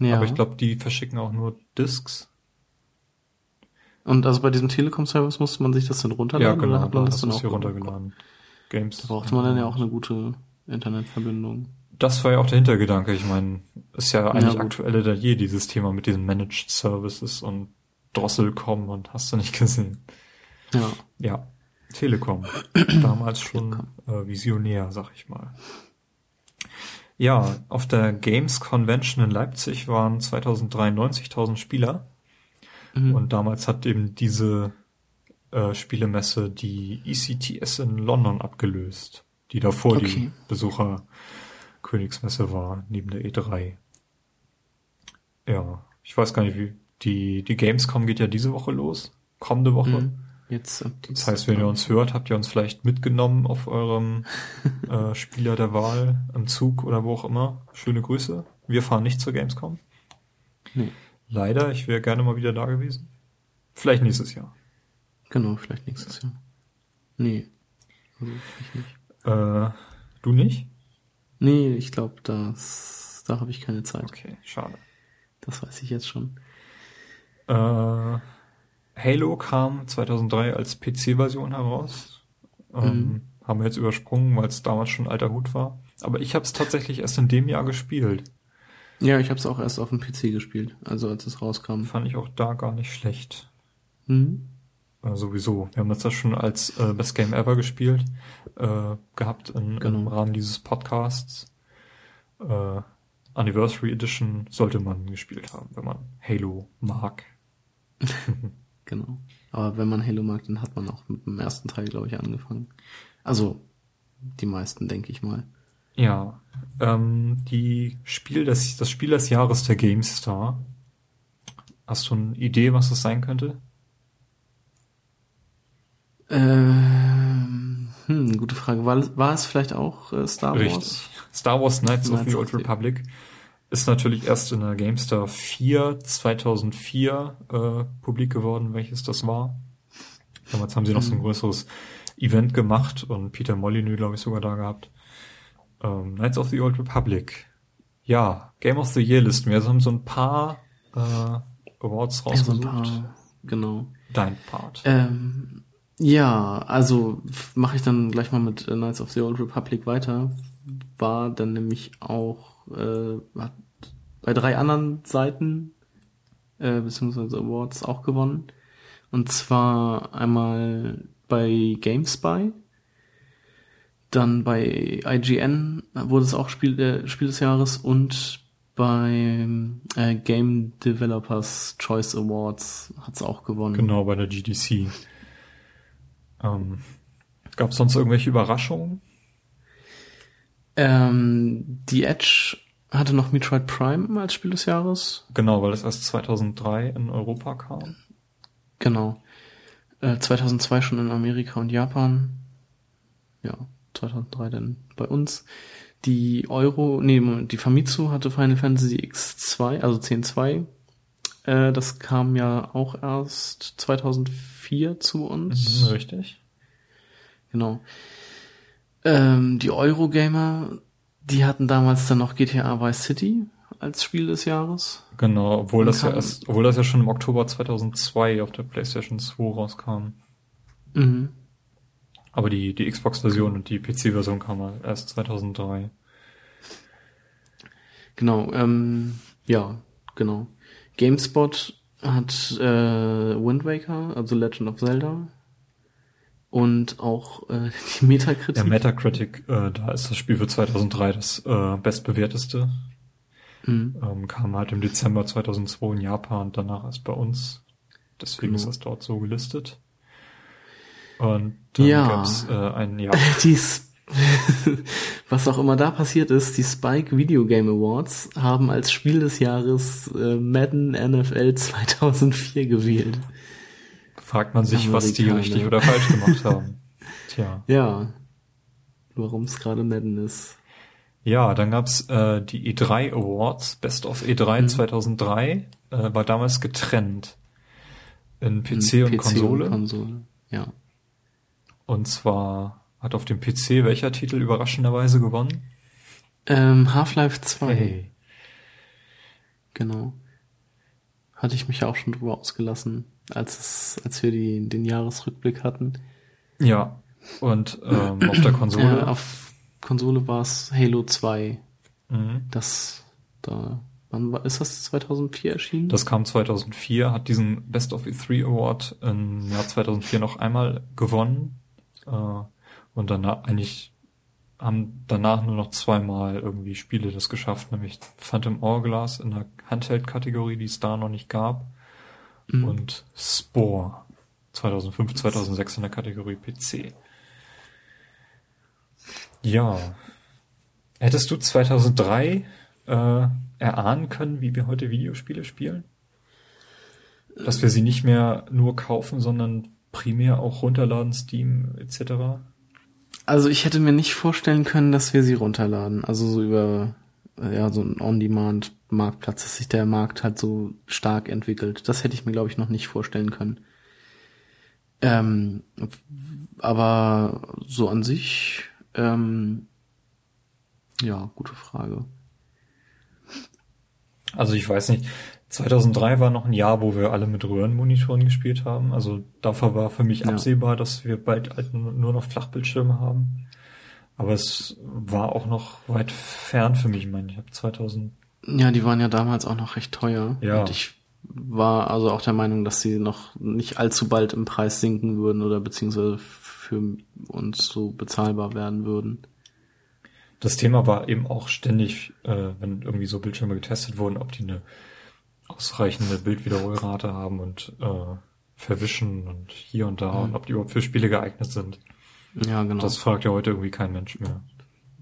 Ja. aber ich glaube, die verschicken auch nur Discs. Und also bei diesem Telekom-Service musste man sich das dann Ja, runterladen genau, oder hat man da das du dann auch hier runtergeladen. Games. Da brauchte man dann ja auch eine gute Internetverbindung. Das war ja auch der Hintergedanke. Ich meine, ist ja eigentlich gut. aktueller denn je, dieses Thema mit diesen Managed Services und Drosselcom und hast du nicht gesehen. Ja. Ja, Telekom. Damals schon äh, visionär, sag ich mal. Ja, auf der Games Convention in Leipzig waren 2093.000 Spieler Mhm. und damals hat eben diese äh, Spielemesse die ECTS in London abgelöst, die davor die Okay. Besucher Königsmesse war, neben der E3. Ja, ich weiß gar nicht, wie die, die Gamescom geht ja diese Woche los, kommende Woche. Mhm. Jetzt Das heißt, wenn ihr uns hört, habt ihr uns vielleicht mitgenommen auf eurem äh, Spieler der Wahl im Zug oder wo auch immer. Schöne Grüße. Wir fahren nicht zur Gamescom. Nee. Leider, ich wäre gerne mal wieder da gewesen. Vielleicht nächstes Jahr. Genau, vielleicht nächstes Jahr. Nee. Also ich nicht. Äh, du nicht? Nee, ich glaube, das da habe ich keine Zeit. Okay, schade. Das weiß ich jetzt schon. Äh, Halo kam 2003 als PC-Version heraus. Ähm, Mhm. Haben wir jetzt übersprungen, weil es damals schon alter Hut war. Aber ich habe es tatsächlich erst in dem Jahr gespielt. Ja, ich habe es auch erst auf dem PC gespielt, also als es rauskam. Fand ich auch da gar nicht schlecht. Mhm. Äh, sowieso. Wir haben das ja schon als äh, Best Game Ever gespielt, äh, gehabt in, im Genau. Rahmen dieses Podcasts. Äh, Anniversary Edition sollte man gespielt haben, wenn man Halo mag. Genau. Aber wenn man Halo mag, dann hat man auch mit dem ersten Teil, glaube ich, angefangen. Also die meisten, denke ich mal. Ja, ähm, die Spiel des, das Spiel des Jahres der GameStar. Hast du eine Idee, was das sein könnte? Ähm, hm, gute Frage. War, war es vielleicht auch äh, Star Wars? Richtig. Star Wars Knights of the Old Republic ist natürlich erst in der GameStar 4 2004 äh, publik geworden, welches das war. Damals haben sie noch so ein Mhm. größeres Event gemacht und Peter Molyneux, glaube ich, sogar da gehabt. Ähm, Knights of the Old Republic. Ja, Game of the Year Listen. Wir haben so ein paar äh, Awards Ja, so ein rausgesucht. paar, genau. Dein Part. Ähm, ja, also mache ich dann gleich mal mit äh, Knights of the Old Republic weiter. War dann nämlich auch äh, hat bei drei anderen Seiten äh, beziehungsweise Awards auch gewonnen. Und zwar einmal bei GameSpy, dann bei IGN wurde es auch Spiel, äh, Spiel des Jahres und beim äh, Game Developers Choice Awards hat es auch gewonnen. Genau, bei der GDC. Ähm, Gab es sonst irgendwelche Überraschungen? Ähm, die Edge hatte noch Metroid Prime als Spiel des Jahres. Genau, weil es erst 2003 in Europa kam. Genau. Äh, 2002 schon in Amerika und Japan. Ja, 2003 dann bei uns. Die Euro, nee, die Famitsu hatte Final Fantasy X2, also 10.2. Äh, das kam ja auch erst 2004 zu uns. Mhm, richtig. Genau. Ähm, die Eurogamer, die hatten damals dann noch GTA Vice City als Spiel des Jahres. Genau, obwohl das ja erst, obwohl das ja schon im Oktober 2002 auf der PlayStation 2 rauskam. Mhm. Aber die, die Xbox-Version und die PC-Version kam mal erst 2003. Genau, ähm, ja, genau. GameSpot hat äh, Wind Waker, also Legend of Zelda. Und auch äh, die Metakritik. Ja, Metacritic, äh, da ist das Spiel für 2003 das äh, bestbewerteste. mhm. Ähm, kam halt im Dezember 2002 in Japan und danach erst bei uns. Deswegen Genau. ist das dort so gelistet. Und dann Ja. gab's äh, ein, ja, Die S- Was auch immer da passiert ist, die Spike Video Game Awards haben als Spiel des Jahres äh, Madden NFL 2004 gewählt. fragt man sich, was die richtig oder falsch gemacht haben. Tja. Ja. Warum es gerade Madden ist. Ja, dann gab's äh, die E3 Awards, Best of E3 Mhm. 2003, äh, war damals getrennt in PC, Hm, und Konsole. Und Konsole. Ja. Und zwar hat auf dem PC welcher Titel überraschenderweise gewonnen? Ähm, Half-Life 2. Genau. Hatte ich mich auch schon drüber ausgelassen, als es, als wir die, den Jahresrückblick hatten. Ja. Und ähm, auf der Konsole. Äh, auf Konsole war es Halo 2. mhm. Das da. Wann war, ist das 2004 erschienen? Das kam 2004, hat diesen Best of E3 Award im Jahr 2004 noch einmal gewonnen. Äh, und danach eigentlich haben danach nur noch zweimal irgendwie Spiele das geschafft, nämlich Phantom Hourglass in der Handheld-Kategorie, die es da noch nicht gab, Mhm. und Spore 2005, 2006 in der Kategorie PC. Ja. Hättest du 2003 äh, erahnen können, wie wir heute Videospiele spielen? Dass wir sie nicht mehr nur kaufen, sondern primär auch runterladen, Steam etc. Also ich hätte mir nicht vorstellen können, dass wir sie runterladen. Also so über ja so ein On-Demand-Marktplatz, dass sich der Markt halt so stark entwickelt. Das hätte ich mir glaube ich noch nicht vorstellen können. Ähm, aber so an sich, ähm, ja, gute Frage. Also ich weiß nicht, 2003 war noch ein Jahr, wo wir alle mit Röhrenmonitoren gespielt haben. Also davor war für mich Ja. absehbar, dass wir bald halt nur nur noch Flachbildschirme haben. Aber es war auch noch weit fern für mich. Ich meine, ich habe 2000 Ja, die waren ja damals auch noch recht teuer. Ja. Und ich war also auch der Meinung, dass sie noch nicht allzu bald im Preis sinken würden oder beziehungsweise für uns so bezahlbar werden würden. Das Thema war eben auch ständig, äh, wenn irgendwie so Bildschirme getestet wurden, ob die eine ausreichende Bildwiederholrate haben und äh, verwischen und hier und da Mhm. und ob die überhaupt für Spiele geeignet sind. Ja, genau. Das fragt ja heute irgendwie kein Mensch mehr.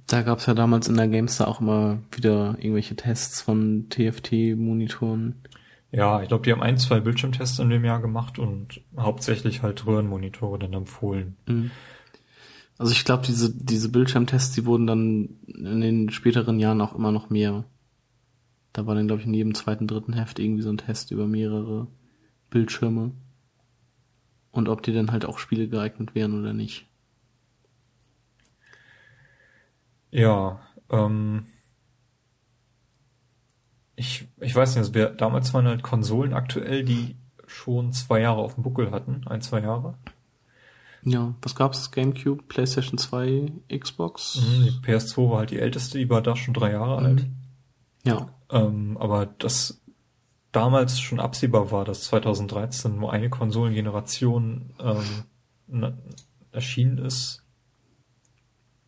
da gab's ja damals in der Gamestar auch immer wieder irgendwelche Tests von TFT-Monitoren. Ja, ich glaube, die haben ein, zwei Bildschirmtests in dem Jahr gemacht und hauptsächlich halt Röhrenmonitore dann empfohlen. Mhm. Also ich glaube, diese, diese Bildschirmtests, die wurden dann in den späteren Jahren auch immer noch mehr. Da war dann, glaube ich, in jedem zweiten, dritten Heft irgendwie so ein Test über mehrere Bildschirme. Und ob die dann halt auch Spiele geeignet wären oder nicht. Ja, ähm, ich, ich weiß nicht, also wir, damals waren halt Konsolen aktuell, die schon zwei Jahre auf dem Buckel hatten, ein, zwei Jahre. Ja, was gab's? GameCube, PlayStation 2, Xbox? Mhm, Die PS2 war halt die älteste, die war da schon drei Jahre Mhm. alt. Ja, Ähm, aber das damals schon absehbar war, dass 2013 nur eine Konsolengeneration ähm, erschienen ist.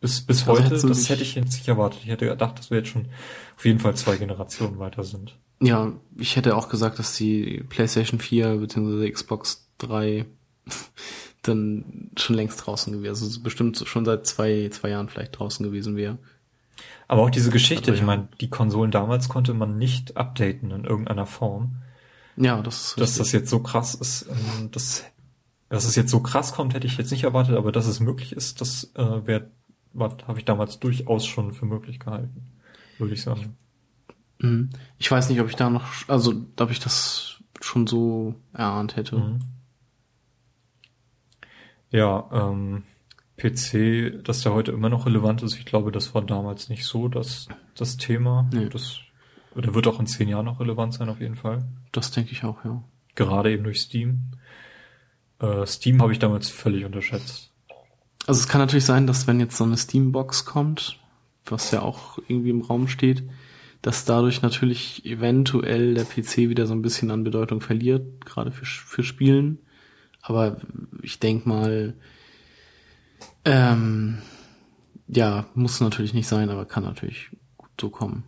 Bis, bis Also heute, das hätte ich jetzt nicht erwartet. Ich hätte gedacht, dass wir jetzt schon auf jeden Fall zwei Generationen weiter sind. Ja, ich hätte auch gesagt, dass die PlayStation 4 bzw. Xbox 3 dann schon längst draußen gewesen, also bestimmt schon seit zwei, zwei Jahren vielleicht draußen gewesen wäre. Aber auch diese Geschichte, ich ja. meine, die Konsolen damals konnte man nicht updaten in irgendeiner Form. Ja, das ist Dass richtig. das jetzt so krass ist, ähm, das, dass es jetzt so krass kommt, hätte ich jetzt nicht erwartet, aber dass es möglich ist, das äh, wär, war, habe ich damals durchaus schon für möglich gehalten, würde ich sagen. Mhm. Ich weiß nicht, ob ich da noch, also ob ich das schon so erahnt hätte. Mhm. Ja, ähm, PC, dass der heute immer noch relevant ist, ich glaube, das war damals nicht so das, das Thema. Nee. Das, der wird auch in zehn Jahren noch relevant sein, auf jeden Fall. Das denke ich auch, ja. Gerade eben durch Steam. Äh, Steam habe ich damals völlig unterschätzt. Also es kann natürlich sein, dass wenn jetzt so eine Steambox kommt, was ja auch irgendwie im Raum steht, dass dadurch natürlich eventuell der PC wieder so ein bisschen an Bedeutung verliert, gerade für, für Spielen. Aber ich denk mal, ähm, ja, muss natürlich nicht sein, aber kann natürlich gut so kommen.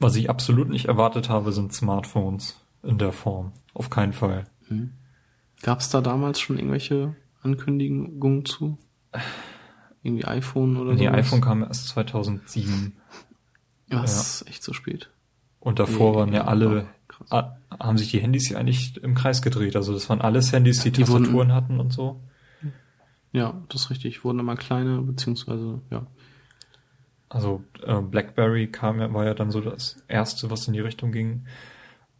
Was ich absolut nicht erwartet habe, sind Smartphones in der Form. Auf keinen Fall. Gab es da damals schon irgendwelche Ankündigungen zu? Irgendwie iPhone oder so? Die iPhone kam erst 2007. Was? Echt so spät. Und davor Nee, waren ja ja, alle krass. Ah, haben sich die Handys hier eigentlich im Kreis gedreht? Also das waren alles Handys, die, die Tastaturen wurden- hatten und so? Ja, das ist richtig. Wurden immer kleiner, beziehungsweise, ja. Also äh, BlackBerry kam ja, war ja dann so das erste, was in die Richtung ging.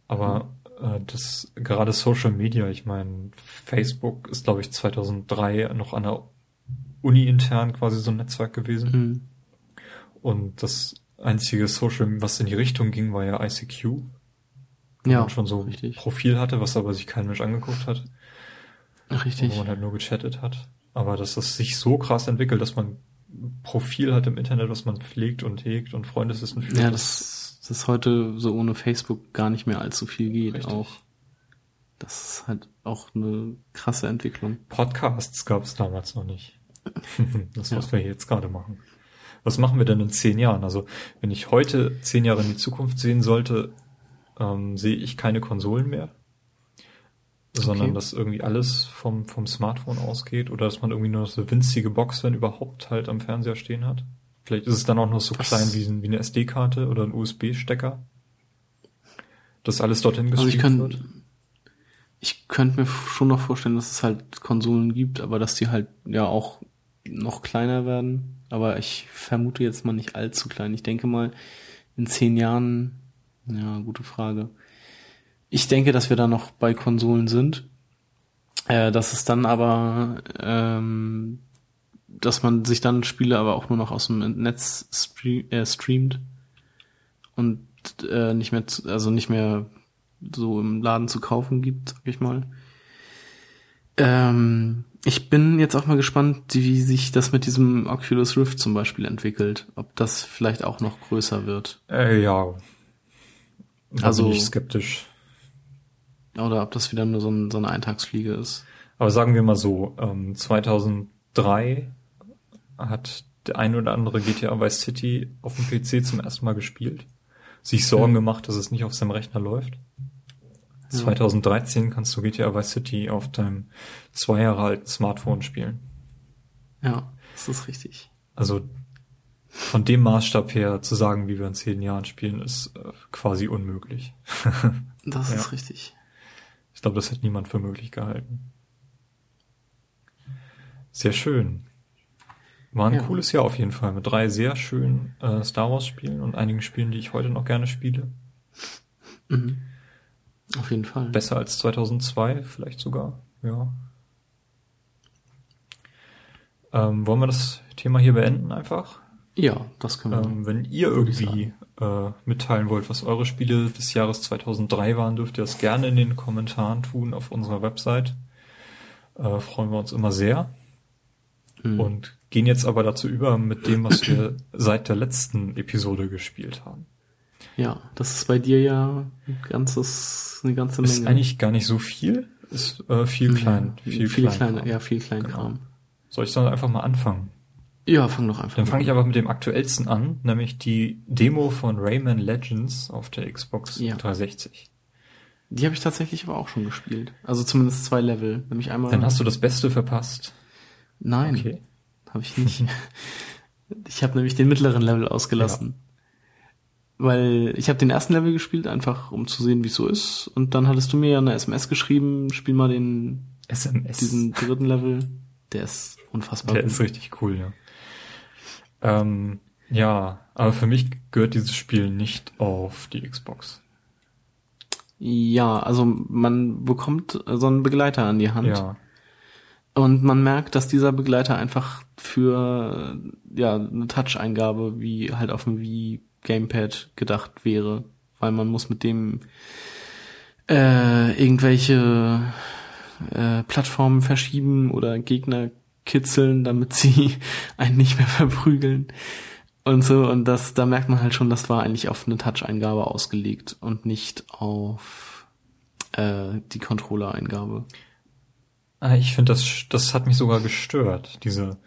Aber äh, das gerade Social Media, ich meine, Facebook ist, glaube ich, 2003 noch an der Uni intern quasi so ein Netzwerk gewesen. Mhm. Und das einzige Social, was in die Richtung ging, war ja ICQ. Wo Ja, man schon so ein richtig. Profil hatte, was aber sich kein Mensch angeguckt hat. Richtig. Wo man halt nur gechattet hat. Aber dass das sich so krass entwickelt, dass man Profil hat im Internet, was man pflegt und hegt und Freundeslisten führt. Ja, das, das heute so ohne Facebook gar nicht mehr allzu viel geht Richtig. auch. Das ist halt auch eine krasse Entwicklung. Podcasts gab es damals noch nicht. das, was Ja. wir jetzt gerade machen. Was machen wir denn in zehn Jahren? Also, wenn ich heute zehn Jahre in die Zukunft sehen sollte, ähm, sehe ich keine Konsolen mehr, sondern Okay. dass irgendwie alles vom, vom Smartphone ausgeht oder dass man irgendwie nur so winzige Box, wenn überhaupt, halt am Fernseher stehen hat. Vielleicht ist es dann auch noch so Das- klein wie, ein- wie eine SD-Karte oder ein USB-Stecker. Dass alles dorthin Also ich gestreamt kann, wird. ich könnte mir schon noch vorstellen, dass es halt Konsolen gibt, aber dass die halt ja auch noch kleiner werden. Aber ich vermute jetzt mal nicht allzu klein. Ich denke mal, in zehn Jahren, ja, gute Frage. Ich denke, dass wir da noch bei Konsolen sind. Äh, dass es dann aber, ähm, dass man sich dann Spiele aber auch nur noch aus dem Netz stre äh, streamt und äh, nicht mehr, zu, also nicht mehr so im Laden zu kaufen gibt, sag ich mal. Ähm, ich bin jetzt auch mal gespannt, wie sich das mit diesem Oculus Rift zum Beispiel entwickelt. Ob das vielleicht auch noch größer wird. Äh, ja. Da Also- bin ich skeptisch. Oder ob das wieder nur so, ein, so eine Eintagsfliege ist. Aber sagen wir mal so, ähm, 2003 hat der ein oder andere GTA Vice City auf dem PC zum ersten Mal gespielt. Sich Sorgen Mhm. gemacht, dass es nicht auf seinem Rechner läuft. Ja. 2013 kannst du GTA Vice City auf deinem zwei Jahre alten Smartphone spielen. Ja, das ist richtig. Also von dem Maßstab her zu sagen, wie wir in zehn Jahren spielen, ist äh, quasi unmöglich. Das Ja. ist richtig. Ich glaube, das hätte niemand für möglich gehalten. Sehr schön. War ein Ja. cooles Jahr auf jeden Fall mit drei sehr schönen äh, Star Wars Spielen und einigen Spielen, die ich heute noch gerne spiele. Mhm. Auf jeden Fall. Besser als 2002 vielleicht sogar. Ja. Ähm, wollen wir das Thema hier beenden einfach? Ja, das können wir. Ähm, wenn ihr irgendwie äh, mitteilen wollt, was eure Spiele des Jahres 2003 waren, dürft ihr das gerne in den Kommentaren tun auf unserer Website. Äh, freuen wir uns immer sehr. Mhm. Und gehen jetzt aber dazu über mit dem, was wir seit der letzten Episode gespielt haben. ja, das ist bei dir ja ein ganzes, eine ganze Menge. Ist eigentlich gar nicht so viel. Ist äh, viel klein. Ja, viel viel klein kleiner, ja, viel Kleinkram. Soll ich dann einfach mal anfangen? Ja, fang doch einfach Dann mal fange ich an. aber mit dem aktuellsten an, nämlich die Demo von Rayman Legends auf der Xbox Ja. 360. Die habe ich tatsächlich aber auch schon gespielt. Also zumindest zwei Level. Nämlich einmal. Dann hast du das Beste verpasst. Nein, Okay. habe ich nicht. ich habe nämlich den mittleren Level ausgelassen. Weil ich habe den ersten Level gespielt, einfach um zu sehen, wie es so ist. Und dann hattest du mir ja eine SMS geschrieben, spiel mal den SMS. diesen dritten Level. Der ist unfassbar Der gut. ist richtig cool, ja. Ähm, ja, aber für mich gehört dieses Spiel nicht auf die Xbox. Ja, also man bekommt so einen Begleiter an die Hand. Ja. Und man merkt, dass dieser Begleiter einfach für ja eine Touch-Eingabe wie halt auf dem Wii Gamepad gedacht wäre, weil man muss mit dem äh, irgendwelche äh, Plattformen verschieben oder Gegner kitzeln, damit sie einen nicht mehr verprügeln und so und das da merkt man halt schon, das war eigentlich auf eine Touch-Eingabe ausgelegt und nicht auf äh, die Controller-Eingabe. Ah, Ich finde, das, das hat mich sogar gestört, diese,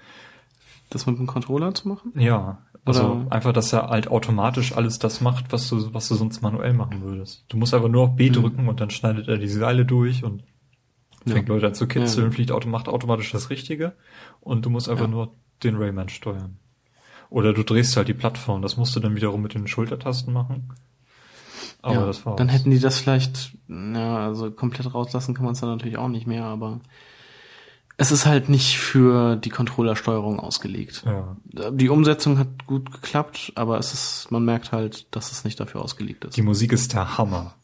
Das mit dem Controller zu machen? ja. Also Oder- einfach, dass er halt automatisch alles das macht, was du, was du sonst manuell machen würdest. Du musst einfach nur auf B Mhm. drücken und dann schneidet er die Seile durch und Ja. fängt Leute an zu kitzeln, Ja. fliegt macht automatisch das Richtige und du musst einfach Ja. nur den Rayman steuern. Oder du drehst halt die Plattform, das musst du dann wiederum mit den Schultertasten machen. Aber ja, das war dann hätten die das vielleicht, ja, also komplett rauslassen kann man es dann natürlich auch nicht mehr, aber es ist halt nicht für die Controllersteuerung ausgelegt. ja. Die Umsetzung hat gut geklappt, aber es ist, man merkt halt, dass es nicht dafür ausgelegt ist. Die Musik ist der Hammer.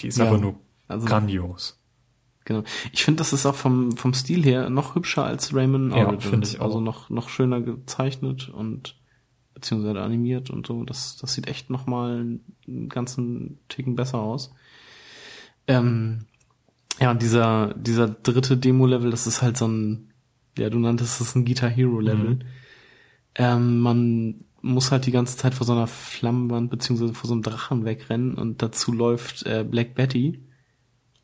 Die ist Ja, einfach nur also- grandios. Genau. Ich finde, das ist auch vom, vom Stil her noch hübscher als Rayman Ja, Origins. ich auch. Also noch, noch schöner gezeichnet und beziehungsweise animiert und so. Das, das sieht echt noch mal einen ganzen Ticken besser aus. Ähm, ja, und dieser, dieser dritte Demo-Level, das ist halt so ein, ja, du nanntest es ein Guitar Hero-Level. Mhm. Ähm, man muss halt die ganze Zeit vor so einer Flammenwand beziehungsweise vor so einem Drachen wegrennen und dazu läuft äh, Black Betty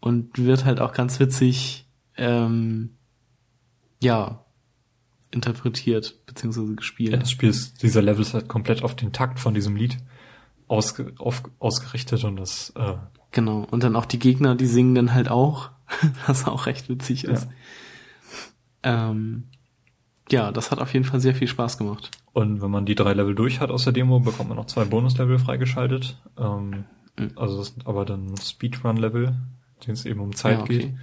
und wird halt auch ganz witzig, ähm, ja, interpretiert beziehungsweise gespielt. Ja, das Spiel ist, dieser Level ist halt komplett auf den Takt von diesem Lied ausge, auf, ausgerichtet und das, äh, Genau. Und dann auch die Gegner, die singen dann halt auch, was auch recht witzig ist. Ähm, ja, das hat auf jeden Fall sehr viel Spaß gemacht. Und wenn man die drei Level durch hat aus der Demo, bekommt man noch zwei Bonuslevel freigeschaltet. Ähm, Mhm. Also das sind aber dann Speedrun-Level, denen es eben um Zeit Ja, okay. geht,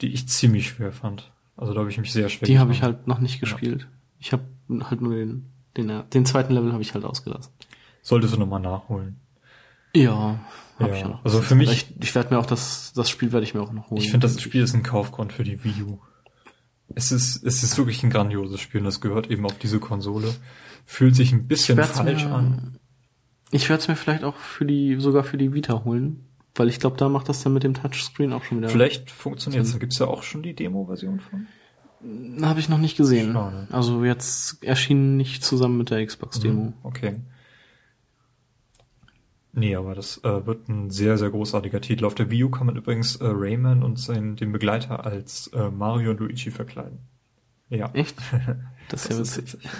die ich ziemlich schwer fand. Also da habe ich mich sehr schwer Die habe ich halt noch nicht gespielt. Ich habe halt nur den, den, den zweiten Level habe ich halt ausgelassen. Solltest du nochmal nachholen. Ja, habe Ja, ich ja noch. also für mich- Ich, ich werde mir auch das, das Spiel werde ich mir auch noch holen. Ich finde, das Spiel ist ein Kaufgrund für die Wii U. Es ist, es ist wirklich ein grandioses Spiel und das gehört eben auf diese Konsole. Fühlt sich ein bisschen falsch mir- an. Ich werde es mir vielleicht auch für die, sogar für die Vita holen. Weil ich glaube, da macht das dann mit dem Touchscreen auch schon wieder. Vielleicht funktioniert es. Da gibt's ja auch schon die Demo-Version von. Habe ich noch nicht gesehen. Schade. Also jetzt erschien nicht zusammen mit der Xbox-Demo. Mhm, Okay. Nee, aber das äh, wird ein sehr, sehr großartiger Titel. Auf der Wii U kann man übrigens äh, Rayman und seinen, den Begleiter als äh, Mario und Luigi verkleiden. Ja. Echt? Das ist ja Das ist witzig. witzig.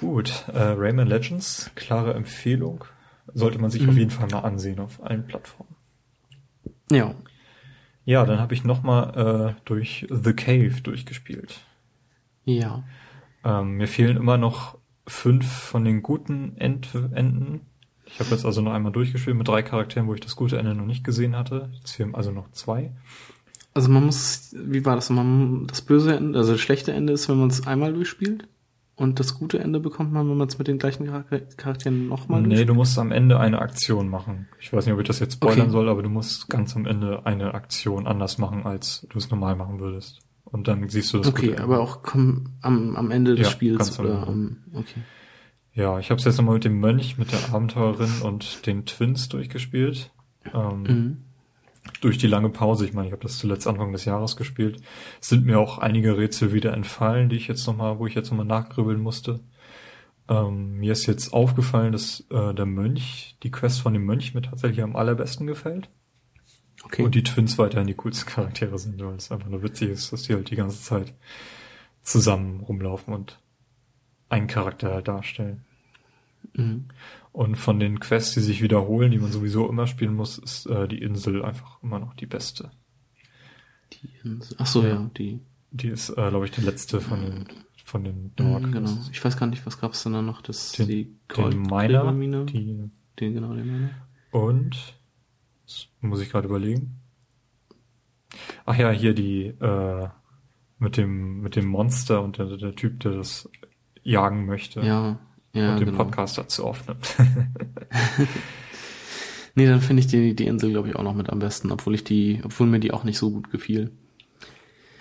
Gut, äh, Rayman Legends, klare Empfehlung. Sollte man sich Mhm. auf jeden Fall mal ansehen auf allen Plattformen. Ja. Ja, dann habe ich nochmal äh, durch The Cave durchgespielt. Ja. Ähm, mir fehlen immer noch fünf von den guten End Enden. Ich habe jetzt also noch einmal durchgespielt mit drei Charakteren, wo ich das gute Ende noch nicht gesehen hatte. Jetzt fehlen also noch zwei. Also man muss, wie war das? Man, das böse Ende, also das schlechte Ende ist, wenn man es einmal durchspielt. Und das gute Ende bekommt man, wenn man es mit den gleichen Charakter- Charakteren nochmal nee, du musst am Ende eine Aktion machen. Ich weiß nicht, ob ich das jetzt spoilern Okay. soll, aber du musst ganz am Ende eine Aktion anders machen, als du es normal machen würdest. Und dann siehst du das Okay, aber auch komm, am, am Ende des Ja, Spiels oder am, okay. Ja, ich habe es jetzt nochmal mit dem Mönch, mit der Abenteurerin und den Twins durchgespielt. Ähm, Mhm. Durch die lange Pause, ich meine, ich habe das zuletzt Anfang des Jahres gespielt, sind mir auch einige Rätsel wieder entfallen, die ich jetzt nochmal, wo ich jetzt nochmal nachgrübeln musste. Ähm, mir ist jetzt aufgefallen, dass äh, der Mönch, die Quest von dem Mönch mir tatsächlich am allerbesten gefällt. Okay. Und die Twins weiterhin die coolsten Charaktere sind, weil es einfach nur witzig ist, dass die halt die ganze Zeit zusammen rumlaufen und einen Charakter halt darstellen. mhm. Und von den Quests, die sich wiederholen, die man sowieso immer spielen muss, ist äh, die Insel einfach immer noch die beste. Die Insel. Ach so, Ja. ja, die. Die ist, äh, glaube ich, die letzte von den von den Dark. Mhm, genau. Ich weiß gar nicht, was gab's denn da noch? Das Den, die den Miner, Goldgräbermine? die Den genau, den Miner. und das muss ich gerade überlegen. Ach ja, hier die äh, mit dem mit dem Monster und der, der Typ, der das jagen möchte Ja, ja, und den genau. Podcast dazu aufnimmt. Nee, dann finde ich die, die Insel, glaube ich, auch noch mit am besten, obwohl ich die, obwohl mir die auch nicht so gut gefiel.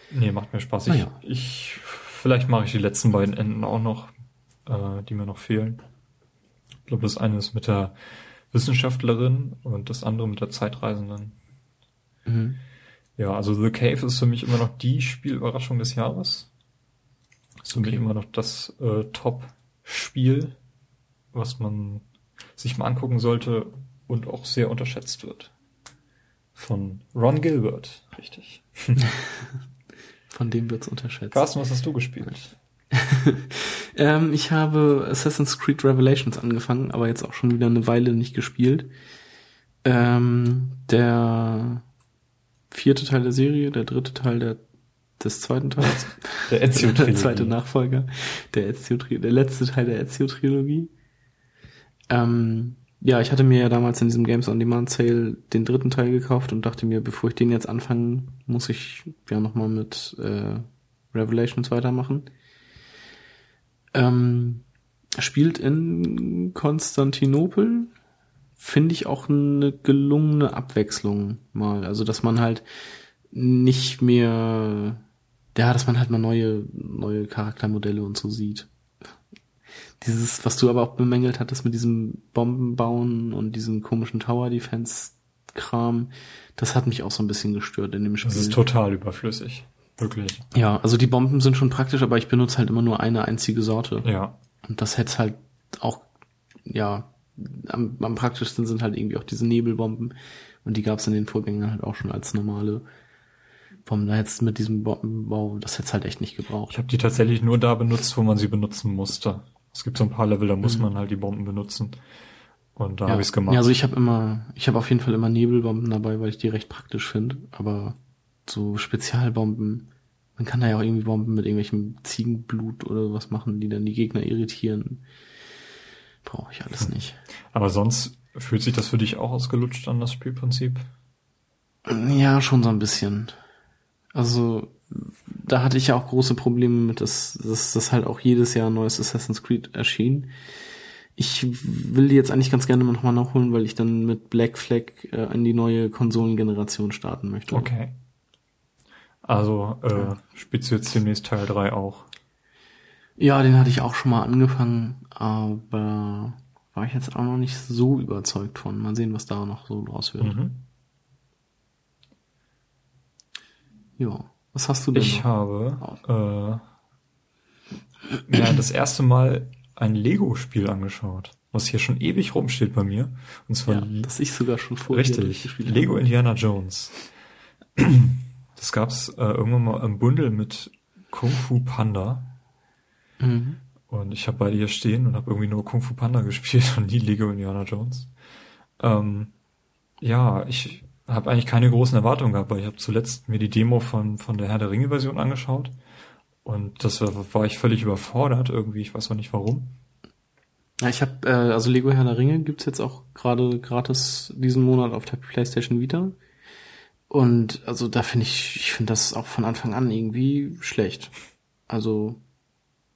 Nee, macht mir Spaß. Ich, Naja. ich vielleicht mache ich die letzten beiden Enden auch noch, äh, die mir noch fehlen. Ich glaube, das eine ist mit der Wissenschaftlerin und das andere mit der Zeitreisenden. Mhm. Ja, also The Cave ist für mich immer noch die Spielüberraschung des Jahres. Ist für mich Okay. immer noch das äh, Top-Spiel, was man sich mal angucken sollte und auch sehr unterschätzt wird. Von Ron Gilbert, richtig. Von dem wird's unterschätzt. Carsten, was hast du gespielt? Ähm, ich habe Assassin's Creed Revelations angefangen, aber jetzt auch schon wieder eine Weile nicht gespielt. Ähm, der vierte Teil der Serie, der dritte Teil der, des zweiten Teils, Der Ezio der zweite Nachfolger, der Ezio der letzte Teil der Ezio Trilogie. Ähm, ja, ich hatte mir ja damals in diesem Games on Demand Sale den dritten Teil gekauft und dachte mir, bevor ich den jetzt anfange, muss ich ja nochmal mit äh, Revelations weitermachen. Ähm, spielt in Konstantinopel. Finde ich auch eine gelungene Abwechslung mal. Also, dass man halt nicht mehr, ja, dass man halt mal neue, neue Charaktermodelle und so sieht. Dieses, was du aber auch bemängelt hattest mit diesem Bombenbauen und diesem komischen Tower Defense Kram, das hat mich auch so ein bisschen gestört in dem Spiel. Das ist total überflüssig. Wirklich. Ja, also die Bomben sind schon praktisch, aber ich benutze halt immer nur eine einzige Sorte. Ja. Und das hätte halt auch, ja, am, am praktischsten sind halt irgendwie auch diese Nebelbomben. Und die gab es in den Vorgängern halt auch schon als normale Da jetzt mit diesem Bombenbau, das hätte halt echt nicht gebraucht. Ich habe die tatsächlich nur da benutzt, wo man sie benutzen musste. Es gibt so ein paar Level, da muss mhm. man halt die Bomben benutzen. Und da ja. habe ich es gemacht. Ja, also ich habe immer, ich habe auf jeden Fall immer Nebelbomben dabei, weil ich die recht praktisch finde. Aber so Spezialbomben, man kann da ja auch irgendwie Bomben mit irgendwelchem Ziegenblut oder was machen, die dann die Gegner irritieren. Brauche ich alles hm. nicht. Aber sonst fühlt sich das für dich auch ausgelutscht an, das Spielprinzip? Ja, schon so ein bisschen. Also, da hatte ich ja auch große Probleme mit, dass, dass das halt auch jedes Jahr ein neues Assassin's Creed erschien. Ich will die jetzt eigentlich ganz gerne nochmal nachholen, weil ich dann mit Black Flag äh, in die neue Konsolengeneration starten möchte. Okay. Also äh, ja. spielst du jetzt demnächst Teil 3 auch? Ja, den hatte ich auch schon mal angefangen, aber war ich jetzt auch noch nicht so überzeugt von. Mal sehen, was da noch so draus wird. Mhm. Ja. Was hast du denn? Ich noch? habe äh, ja, das erste Mal ein Lego-Spiel angeschaut, was hier schon ewig rumsteht bei mir. Und zwar ja, das ich sogar schon vorher Richtig, Lego habe. Indiana Jones. Das gab's äh, irgendwann mal im Bundel mit Kung Fu Panda. Mhm. Und ich habe beide hier stehen und habe irgendwie nur Kung Fu Panda gespielt und nie Lego Indiana Jones. Ähm, ja, ich habe eigentlich keine großen Erwartungen gehabt, weil ich habe zuletzt mir die Demo von, von der Herr der Ringe Version angeschaut und das war, war ich völlig überfordert irgendwie, ich weiß auch nicht warum. Ja, ich habe, äh, also Lego Herr der Ringe gibt's jetzt auch gerade gratis diesen Monat auf der PlayStation Vita. Und also da finde ich, ich finde das auch von Anfang an irgendwie schlecht. Also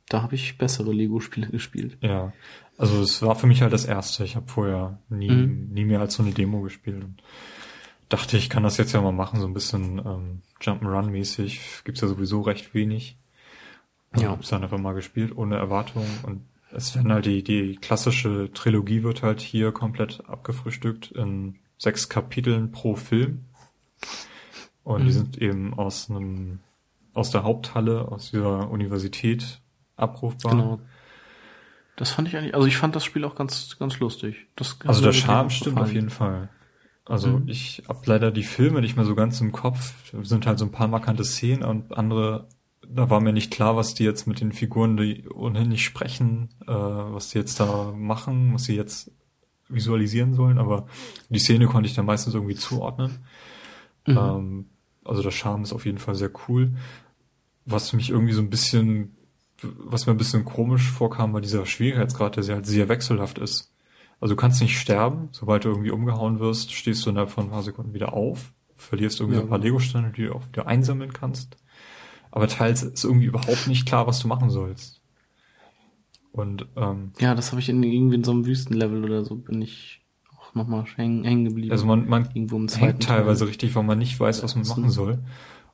da habe ich bessere Lego-Spiele gespielt. Ja, also es war für mich halt das erste. Ich habe vorher nie, mhm. nie mehr als so eine Demo gespielt. Und dachte, ich kann das jetzt ja mal machen, so ein bisschen ähm, Jump'n'Run-mäßig. Gibt's ja sowieso recht wenig. Ja. Hab's dann einfach mal gespielt, ohne Erwartung. Und es werden halt die, die klassische Trilogie wird halt hier komplett abgefrühstückt in sechs Kapiteln pro Film. Und mhm. die sind eben aus einem, aus der Haupthalle, aus dieser Universität abrufbar. Genau. Das fand ich eigentlich, also ich fand das Spiel auch ganz, ganz lustig. Das also der Charme stimmt auf jeden Fall. Also mhm. ich hab leider die Filme nicht mehr so ganz im Kopf. Da sind halt so ein paar markante Szenen und andere, da war mir nicht klar, was die jetzt mit den Figuren, die ohnehin nicht sprechen, äh, was die jetzt da machen, was sie jetzt visualisieren sollen, aber die Szene konnte ich dann meistens irgendwie zuordnen. Mhm. Ähm, also der Charme ist auf jeden Fall sehr cool. Was mich irgendwie so ein bisschen, was mir ein bisschen komisch vorkam, war dieser Schwierigkeitsgrad, der sehr, halt sehr wechselhaft ist. Also du kannst nicht sterben, sobald du irgendwie umgehauen wirst, stehst du innerhalb von ein paar Sekunden wieder auf, verlierst irgendwie ja, ein paar. Lego-Steine, die du auch wieder einsammeln kannst. Aber teils ist irgendwie überhaupt nicht klar, was du machen sollst. Und ähm, ja, das habe ich in irgendwie in so einem Wüstenlevel oder so bin ich nochmal hängen, hängen geblieben. Also man, man irgendwo im hängt teilweise Teil. richtig, weil man nicht weiß, was man machen soll.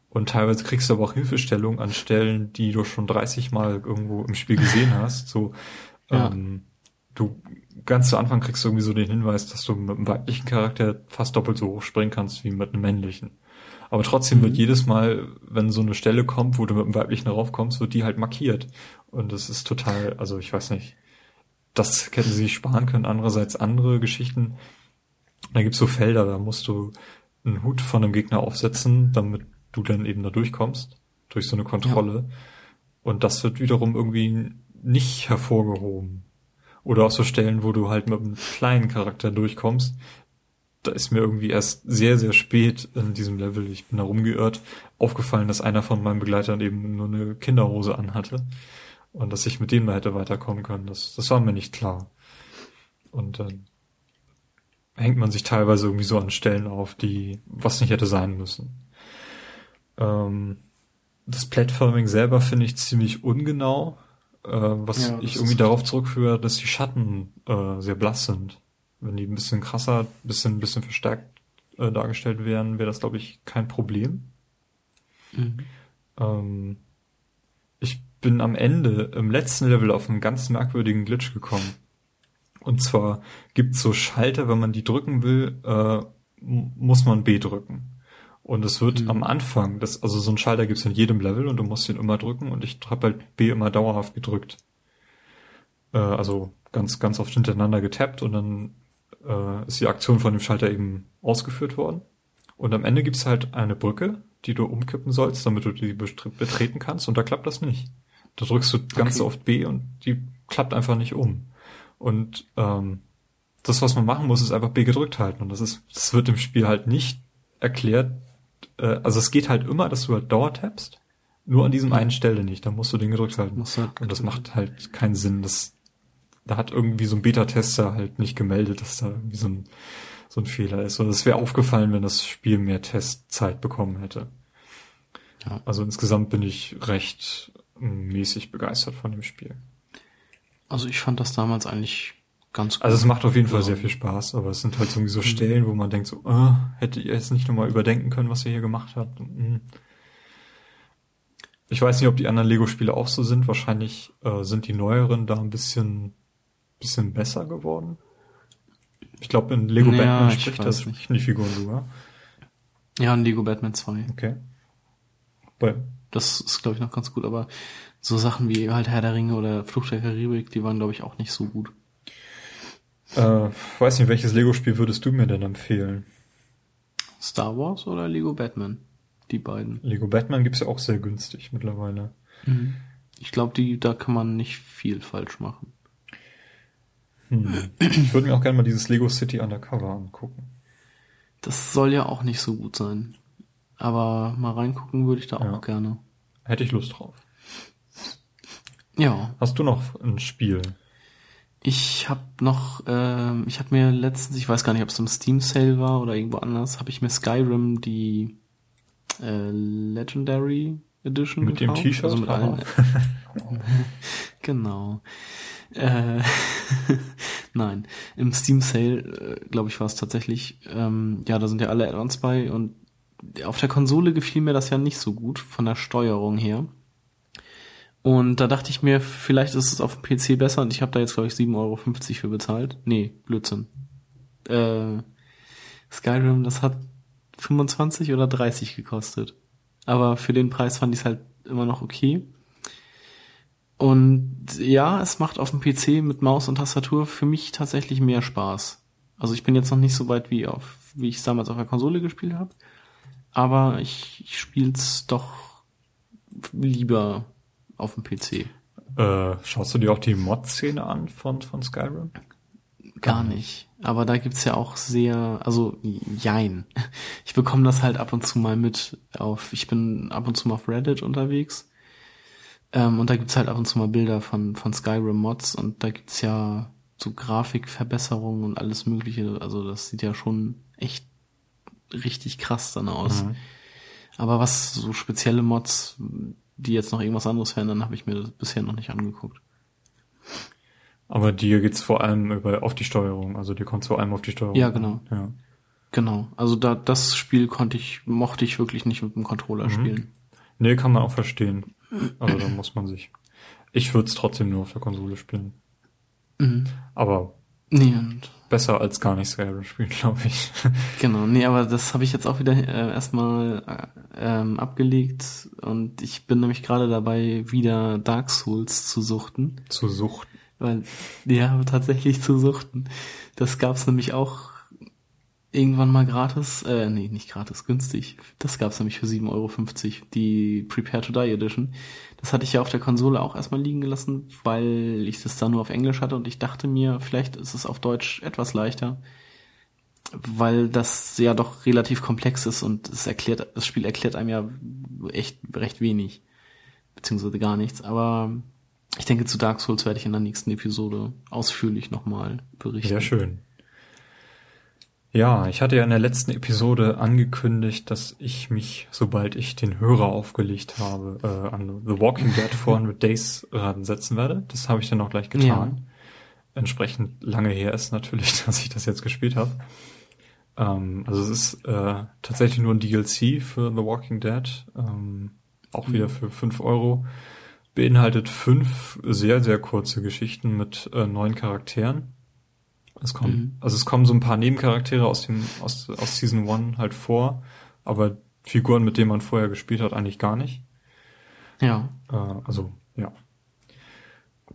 Und teilweise kriegst du aber auch Hilfestellung an Stellen, die du schon 30 Mal irgendwo im Spiel gesehen hast. So, ja. ähm, du ganz zu Anfang kriegst du irgendwie so den Hinweis, dass du mit einem weiblichen Charakter fast doppelt so hoch springen kannst wie mit einem männlichen. Aber trotzdem mhm. wird jedes Mal, wenn so eine Stelle kommt, wo du mit einem weiblichen raufkommst, wird die halt markiert. Und das ist total, also ich weiß nicht das hätten sie sich sparen können. Andererseits andere Geschichten, da gibt's so Felder, da musst du einen Hut von einem Gegner aufsetzen, damit du dann eben da durchkommst, durch so eine Kontrolle. Ja. Und das wird wiederum irgendwie nicht hervorgehoben. Oder auch so Stellen, wo du halt mit einem kleinen Charakter durchkommst. Da ist mir irgendwie erst sehr, sehr spät in diesem Level, ich bin da rumgeirrt, aufgefallen, dass einer von meinen Begleitern eben nur eine Kinderhose anhatte. Und dass ich mit denen mal hätte weiterkommen können, das, das war mir nicht klar. Und dann, hängt man sich teilweise irgendwie so an Stellen auf, die was nicht hätte sein müssen. Ähm, das Platforming selber finde ich ziemlich ungenau, äh, was Ja, ich irgendwie darauf zurückführe, dass die Schatten äh, sehr blass sind. Wenn die ein bisschen krasser, bisschen, bisschen verstärkt äh, dargestellt wären, wäre das, glaube ich, kein Problem. Mhm. Ähm, ich bin am Ende, im letzten Level, auf einen ganz merkwürdigen Glitch gekommen. Und zwar gibt's so Schalter, wenn man die drücken will, äh, muss man B drücken. Und es wird Mhm. am Anfang, das, also so ein Schalter gibt's in jedem Level und du musst ihn immer drücken und ich habe halt B immer dauerhaft gedrückt. Äh, also ganz, ganz oft hintereinander getappt und dann äh, ist die Aktion von dem Schalter eben ausgeführt worden. Und am Ende gibt's halt eine Brücke, die du umkippen sollst, damit du die betreten kannst. Und da klappt das nicht. Da drückst du ganz Okay. oft B und die klappt einfach nicht um. Und ähm, das, was man machen muss, ist einfach B gedrückt halten. Und das ist, das wird im Spiel halt nicht erklärt. Äh, also es geht halt immer, dass du halt Dauer tappst. Nur an diesem einen Stelle nicht. Da musst du den gedrückt halten. Halt Und das macht halt keinen Sinn. Das, da hat irgendwie so ein Beta-Tester halt nicht gemeldet, dass da irgendwie so ein, so ein Fehler ist. Und es wäre aufgefallen, wenn das Spiel mehr Testzeit bekommen hätte. Ja. Also insgesamt bin ich recht mäßig begeistert von dem Spiel. Also ich fand das damals eigentlich ganz gut. Also es macht auf jeden Fall Ja. sehr viel Spaß, aber es sind halt irgendwie so Stellen, wo man denkt so, ah, hätte ihr jetzt nicht nochmal überdenken können, was ihr hier gemacht habt. Hm. Ich weiß nicht, ob die anderen Lego-Spiele auch so sind. Wahrscheinlich äh, sind die neueren da ein bisschen, bisschen besser geworden. Ich glaube, in Lego Ja, Batman ich spricht das nicht. die Figuren sogar. ja, in Lego Batman 2. Okay. Bei, Das ist, glaube ich, noch ganz gut, aber so Sachen wie halt Herr der Ringe oder Flucht der Karibik, die waren, glaube ich, auch nicht so gut. Äh, weiß nicht, welches Lego-Spiel würdest du mir denn empfehlen? Star Wars oder Lego Batman? Die beiden. Lego Batman gibt's ja auch sehr günstig mittlerweile. Ich glaube, da kann man nicht viel falsch machen. Hm. Ich würde mir auch gerne mal dieses Lego City Undercover angucken. Das soll ja auch nicht so gut sein. Aber mal reingucken würde ich da Ja. auch gerne. Hätte ich Lust drauf. Ja, Hast du noch ein Spiel? Ich habe noch, ähm, ich habe mir letztens, ich weiß gar nicht, ob es im Steam Sale war oder irgendwo anders, habe ich mir Skyrim die äh, Legendary Edition Mit dem gekauft. T-Shirt? Also mit allen, Genau. Äh, nein, im Steam Sale, äh, glaube ich, war es tatsächlich. Ähm, ja, da sind ja alle Add-ons bei und auf der Konsole gefiel mir das ja nicht so gut von der Steuerung her. Und da dachte ich mir, vielleicht ist es auf dem PC besser und ich habe da jetzt, glaube ich, 7,50 Euro für bezahlt. Nee, Blödsinn. Äh, Skyrim, das hat 25 oder 30 gekostet. Aber für den Preis fand ich es halt immer noch okay. Und ja, es macht auf dem PC mit Maus und Tastatur für mich tatsächlich mehr Spaß. Also ich bin jetzt noch nicht so weit wie auf, wie ich es damals auf der Konsole gespielt habe. Aber ich, ich spiele es doch lieber auf dem PC. Äh, schaust du dir auch die Mod-Szene an von, von Skyrim? Gar nicht. Aber da gibt's ja auch sehr, also jein. Ich bekomme das halt ab und zu mal mit auf, ich bin ab und zu mal auf Reddit unterwegs. Ähm, und da gibt's halt ab und zu mal Bilder von, von Skyrim-Mods und da gibt's ja so Grafikverbesserungen und alles mögliche. Also das sieht ja schon echt richtig krass dann aus. Mhm. Aber was so spezielle Mods, die jetzt noch irgendwas anderes verändern, habe ich mir das bisher noch nicht angeguckt. Aber dir geht's vor allem über, auf die Steuerung. Also dir kommt vor allem auf die Steuerung. Ja, an. genau. Ja. Genau. Also da das Spiel konnte ich, mochte ich wirklich nicht mit dem Controller spielen. Nee, kann man auch verstehen. Also da muss man sich. Ich würde es trotzdem nur auf der Konsole spielen. Mhm. Aber Nee, und besser als gar nicht Skyrim spielen, glaube ich. genau, nee, aber das habe ich jetzt auch wieder äh, erstmal äh, ähm, abgelegt und ich bin nämlich gerade dabei, wieder Dark Souls zu suchten. Zu Sucht. Weil, ja, tatsächlich zu suchten. Das gab's nämlich auch irgendwann mal gratis, äh, nee, nicht gratis, günstig. Das gab's nämlich für 7,50 Euro, die Prepare to Die Edition. Das hatte ich ja auf der Konsole auch erstmal liegen gelassen, weil ich das da nur auf Englisch hatte und ich dachte mir, vielleicht ist es auf Deutsch etwas leichter, weil das ja doch relativ komplex ist und es erklärt, das Spiel erklärt einem ja echt recht wenig, beziehungsweise gar nichts, aber ich denke, zu Dark Souls werde ich in der nächsten Episode ausführlich nochmal berichten. Sehr schön. Ja, ich hatte ja in der letzten Episode angekündigt, dass ich mich, sobald ich den Hörer aufgelegt habe, äh, an The Walking Dead 400 Days setzen werde. Das habe ich dann auch gleich getan. Ja. Entsprechend lange her ist natürlich, dass ich das jetzt gespielt habe. Ähm, also es ist äh, tatsächlich nur ein DLC für The Walking Dead, ähm, auch mhm. wieder für fünf Euro. Beinhaltet fünf sehr, sehr kurze Geschichten mit äh, neun Charakteren es kommen, mhm. also es kommen so ein paar Nebencharaktere aus dem, aus, aus Season 1 halt vor, aber Figuren, mit denen man vorher gespielt hat, eigentlich gar nicht. Ja. Äh, also, ja.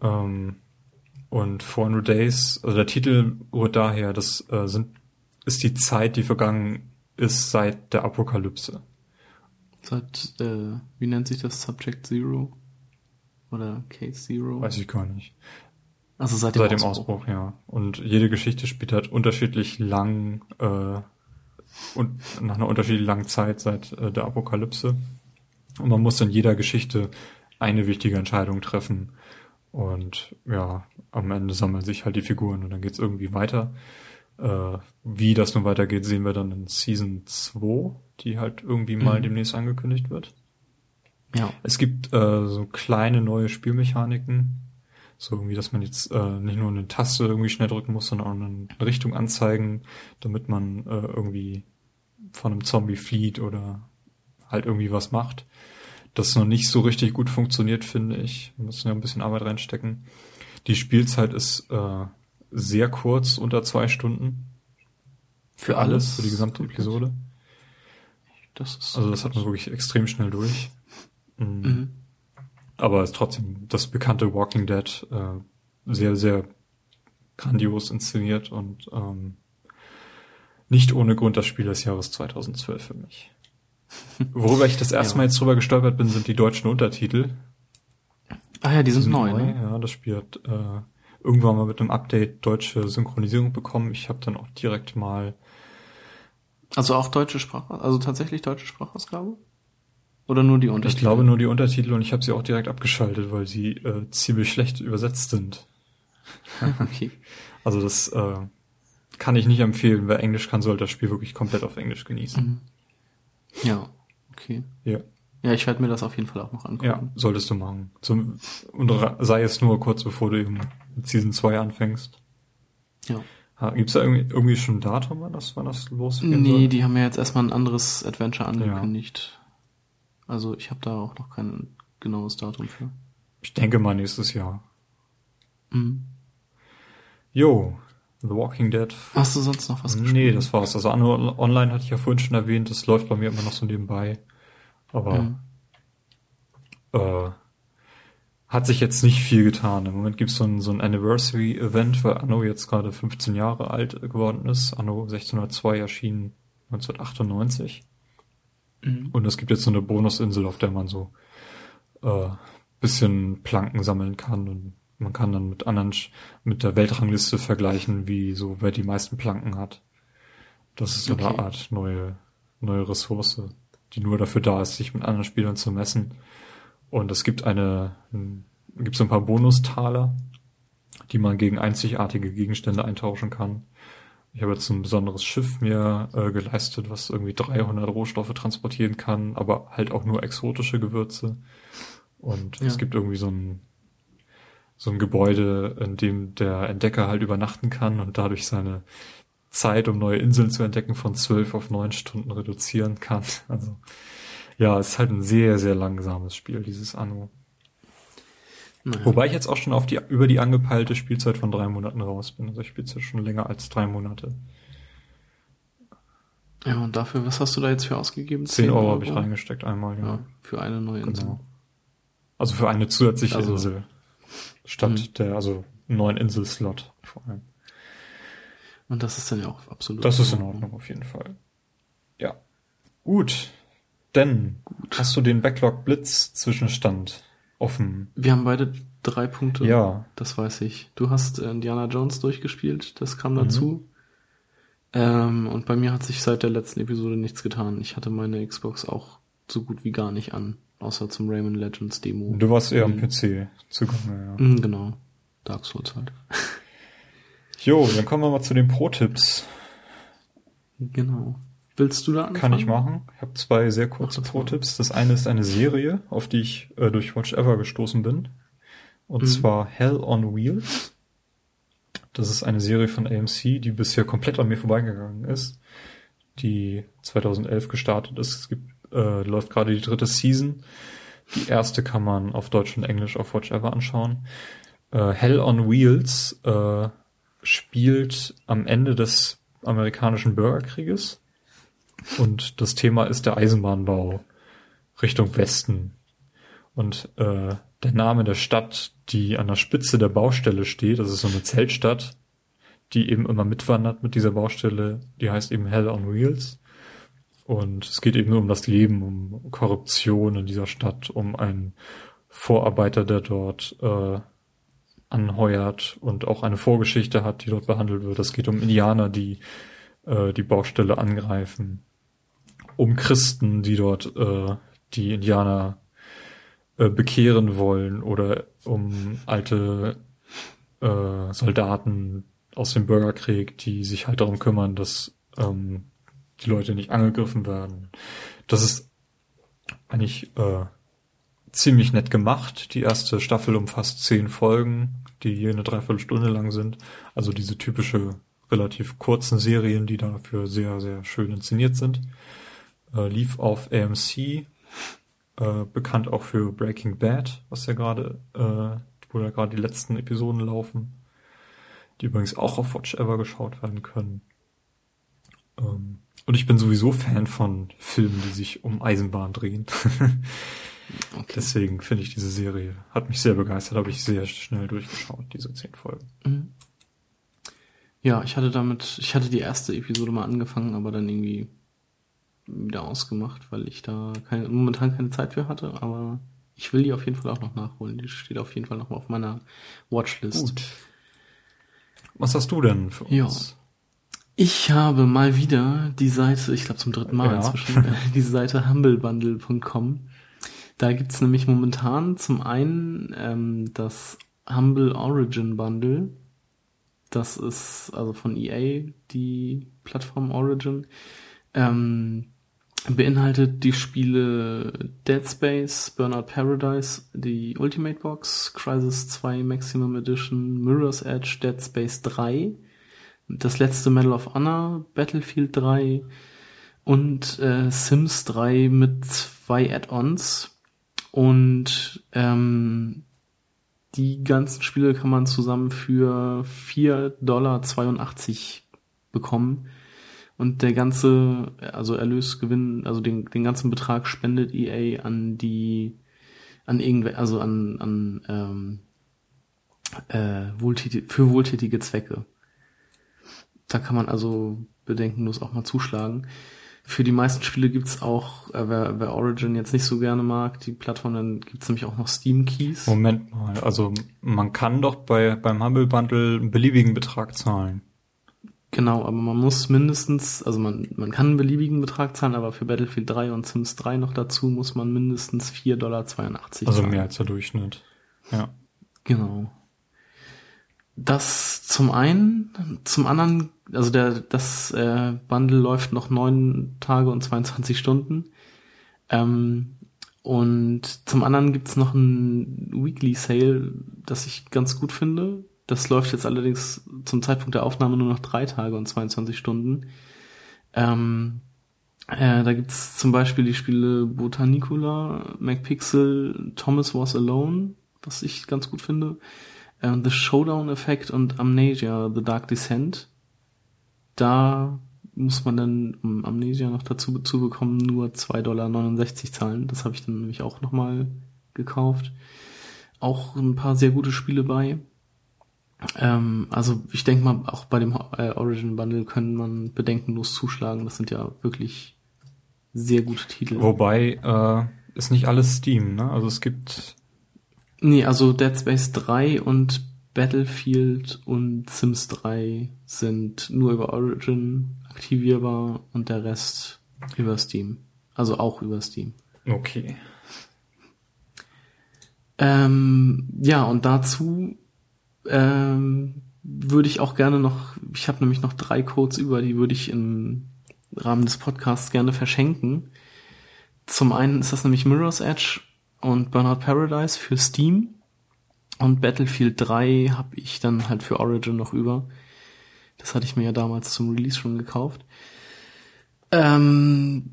Ähm, und 400 Days, also der Titel rührt daher, das äh, sind, ist die Zeit, die vergangen ist seit der Apokalypse. Seit, äh, wie nennt sich das Subject Zero? Oder Case Zero? Weiß ich gar nicht. Also seit dem, seit dem Ausbruch. Ausbruch. ja. Und jede Geschichte spielt halt unterschiedlich lang äh, und nach einer unterschiedlich langen Zeit seit äh, der Apokalypse. Und man muss in jeder Geschichte eine wichtige Entscheidung treffen. Und ja, am Ende sammeln sich halt die Figuren und dann geht's irgendwie weiter. Äh, wie das nun weitergeht, sehen wir dann in Season 2, die halt irgendwie mal mhm. demnächst angekündigt wird. Ja. Es gibt äh, so kleine neue Spielmechaniken, so irgendwie, dass man jetzt äh, nicht nur eine Taste irgendwie schnell drücken muss, sondern auch eine Richtung anzeigen, damit man äh, irgendwie von einem Zombie flieht oder halt irgendwie was macht. Das noch nicht so richtig gut funktioniert, finde ich. Wir müssen ja ein bisschen Arbeit reinstecken. Die Spielzeit ist äh, sehr kurz, unter zwei Stunden. Für alles, für die gesamte Episode. Das ist also das hat man wirklich extrem schnell durch. Mhm. mhm aber ist trotzdem das bekannte Walking Dead äh, sehr, sehr grandios inszeniert und ähm, nicht ohne Grund das Spiel des Jahres 2012 für mich. Worüber ich das erste ja. Mal jetzt drüber gestolpert bin, sind die deutschen Untertitel. Ah ja, die sind, die sind neu, neu, ne? Ja, das Spiel hat äh, irgendwann mal mit einem Update deutsche Synchronisierung bekommen. Ich habe dann auch direkt mal also auch deutsche Sprache, also tatsächlich deutsche Sprachausgabe? Oder nur die Untertitel? Ich glaube nur die Untertitel und ich habe sie auch direkt abgeschaltet, weil sie äh, ziemlich schlecht übersetzt sind. okay. Also das äh, kann ich nicht empfehlen. Wer Englisch kann, sollte das Spiel wirklich komplett auf Englisch genießen. Mhm. Ja, okay. Ja. Ja, ich werde mir das auf jeden Fall auch noch angucken. Ja, solltest du machen. Zum, und sei es nur kurz bevor du eben mit Season 2 anfängst. Ja. Gibt es da irgendwie, irgendwie schon ein Datum, wann das, wann das losgeht? Nee, soll? die haben ja jetzt erstmal ein anderes Adventure angekündigt. Ja. Also ich habe da auch noch kein genaues Datum für. Ich denke mal nächstes Jahr. Mhm. Jo, The Walking Dead. Hast du sonst noch was gespielt? Nee, das war's. Also Anno Online hatte ich ja vorhin schon erwähnt, das läuft bei mir immer noch so nebenbei. Aber mhm. äh, hat sich jetzt nicht viel getan. Im Moment gibt's so ein, so ein Anniversary-Event, weil Anno jetzt gerade 15 Jahre alt geworden ist. Anno 1602 erschien 1998. Mhm. Und es gibt jetzt so eine Bonusinsel, auf der man so äh, bisschen Planken sammeln kann und man kann dann mit anderen mit der Weltrangliste vergleichen, wie so wer die meisten Planken hat. Das ist so okay. eine Art neue neue Ressource, die nur dafür da ist, sich mit anderen Spielern zu messen. Und es gibt eine gibt so ein paar Bonustaler, die man gegen einzigartige Gegenstände eintauschen kann. Ich habe jetzt ein besonderes Schiff mir äh, geleistet, was irgendwie 300 Rohstoffe transportieren kann, aber halt auch nur exotische Gewürze. Und ja. es gibt irgendwie so ein, so ein Gebäude, in dem der Entdecker halt übernachten kann und dadurch seine Zeit, um neue Inseln zu entdecken, von zwölf auf neun Stunden reduzieren kann. Also ja, es ist halt ein sehr, sehr langsames Spiel, dieses Anno. Naja. Wobei ich jetzt auch schon auf die, über die angepeilte Spielzeit von drei Monaten raus bin. Also ich spiele jetzt schon länger als drei Monate. Ja, und dafür, was hast du da jetzt für ausgegeben? Zehn Euro, Euro habe ich reingesteckt einmal, ja. ja. Für eine neue Insel. Genau. Also für eine zusätzliche also, Insel. Statt mh. der, also neuen Inselslot vor allem. Und das ist dann ja auch absolut. Das ist in Ordnung, auf jeden Fall. Ja. Gut. Denn Gut. hast du den Backlog Blitz Zwischenstand offen. Wir haben beide drei Punkte. Ja. Das weiß ich. Du hast äh, Indiana Jones durchgespielt, das kam dazu. Mhm. Ähm, und bei mir hat sich seit der letzten Episode nichts getan. Ich hatte meine Xbox auch so gut wie gar nicht an, außer zum Rayman Legends Demo. Du warst eher am PC zugange, ja. Mhm, genau. Dark Souls halt. Jo, dann kommen wir mal zu den Pro-Tipps. Genau. Willst du da anfangen? Kann ich machen. Ich habe zwei sehr kurze. Pro-Tipps. Das eine ist eine Serie, auf die ich äh, durch Watch Ever gestoßen bin. Und Mhm. zwar Hell on Wheels. Das ist eine Serie von AMC, die bisher komplett an mir vorbeigegangen ist. Die 2011 gestartet ist. Es gibt, äh, läuft gerade die dritte Season. Die erste kann man auf Deutsch und Englisch auf Watch Ever anschauen. Äh, Hell on Wheels äh, spielt am Ende des amerikanischen Bürgerkrieges. Und das Thema ist der Eisenbahnbau Richtung Westen. Und äh, der Name der Stadt, die an der Spitze der Baustelle steht, das ist so eine Zeltstadt, die eben immer mitwandert mit dieser Baustelle, die heißt eben Hell on Wheels. Und es geht eben nur um das Leben, um Korruption in dieser Stadt, um einen Vorarbeiter, der dort äh, anheuert und auch eine Vorgeschichte hat, die dort behandelt wird. Es geht um Indianer, die äh, die Baustelle angreifen, um Christen, die dort äh, die Indianer äh, bekehren wollen oder um alte äh, Soldaten aus dem Bürgerkrieg, die sich halt darum kümmern, dass ähm, die Leute nicht angegriffen werden. Das ist eigentlich äh, ziemlich nett gemacht. Die erste Staffel umfasst zehn Folgen, die je eine Dreiviertelstunde lang sind. Also diese typische relativ kurzen Serien, die dafür sehr, sehr schön inszeniert sind. Äh, lief auf AMC, äh, bekannt auch für Breaking Bad, was ja gerade, äh, wo da gerade die letzten Episoden laufen, die übrigens auch auf Watch Ever geschaut werden können. Ähm, und ich bin sowieso Fan von Filmen, die sich um Eisenbahn drehen. Okay. Deswegen finde ich diese Serie, hat mich sehr begeistert, habe ich sehr schnell durchgeschaut, diese zehn Folgen. Mhm. Ja, ich hatte damit, ich hatte die erste Episode mal angefangen, aber dann irgendwie wieder ausgemacht, weil ich da keine, momentan keine Zeit für hatte, aber ich will die auf jeden Fall auch noch nachholen. Die steht auf jeden Fall noch mal auf meiner Watchlist. Was hast du denn für Ja. uns? Ich habe mal wieder die Seite, ich glaube zum dritten Mal Ja. inzwischen, äh, diese Seite humblebundle.com. Da gibt's nämlich momentan zum einen ähm, das Humble Origin Bundle. Das ist also von EA, die Plattform Origin. Ähm, beinhaltet die Spiele Dead Space, Burnout Paradise, die Ultimate Box, Crisis 2 Maximum Edition, Mirror's Edge, Dead Space 3, das letzte Medal of Honor, Battlefield 3 und äh, Sims 3 mit zwei Add-ons. Und ähm, die ganzen Spiele kann man zusammen für 4,82 Dollar bekommen. Und der ganze, also Erlösgewinn, also den, den ganzen Betrag spendet EA an die, an irgendwelche, also an, an ähm, äh, wohltätige, für wohltätige Zwecke. Da kann man also bedenkenlos auch mal zuschlagen. Für die meisten Spiele gibt's auch, äh, wer, wer Origin jetzt nicht so gerne mag, die Plattform, dann gibt's nämlich auch noch Steam Keys. Moment mal, also man kann doch bei beim Humble Bundle einen beliebigen Betrag zahlen. Genau, aber man muss mindestens, also man, man kann einen beliebigen Betrag zahlen, aber für Battlefield 3 und Sims 3 noch dazu muss man mindestens 4,82 Dollar Also zahlen. mehr als der Durchschnitt. Ja. Genau. Das zum einen, zum anderen, also der, das äh, Bundle läuft noch neun Tage und 22 Stunden. Ähm, und zum anderen gibt's noch ein Weekly Sale, das ich ganz gut finde. Das läuft jetzt allerdings zum Zeitpunkt der Aufnahme nur noch drei Tage und 22 Stunden. Ähm, äh, da gibt's zum Beispiel die Spiele Botanicula, MacPixel, Thomas Was Alone, was ich ganz gut finde. Äh, The Showdown Effect und Amnesia, The Dark Descent. Da muss man dann, um Amnesia noch dazu zu bekommen, nur 2,69 Dollar zahlen. Das habe ich dann nämlich auch nochmal gekauft. Auch ein paar sehr gute Spiele bei. Ähm, also ich denke mal, auch bei dem äh, Origin Bundle können man bedenkenlos zuschlagen. Das sind ja wirklich sehr gute Titel. Wobei äh, ist nicht alles Steam, ne? Also es gibt Nee, also Dead Space 3 und Battlefield und Sims 3 sind nur über Origin aktivierbar und der Rest über Steam. Also auch über Steam. okay. Ähm, ja, und dazu ähm, würde ich auch gerne noch, ich habe nämlich noch drei Codes über, die würde ich in Rahmen des Podcasts gerne verschenken. Zum einen ist das nämlich Mirror's Edge und Burnout Paradise für Steam. Und Battlefield 3 habe ich dann halt für Origin noch über. Das hatte ich mir ja damals zum Release schon gekauft. Ähm,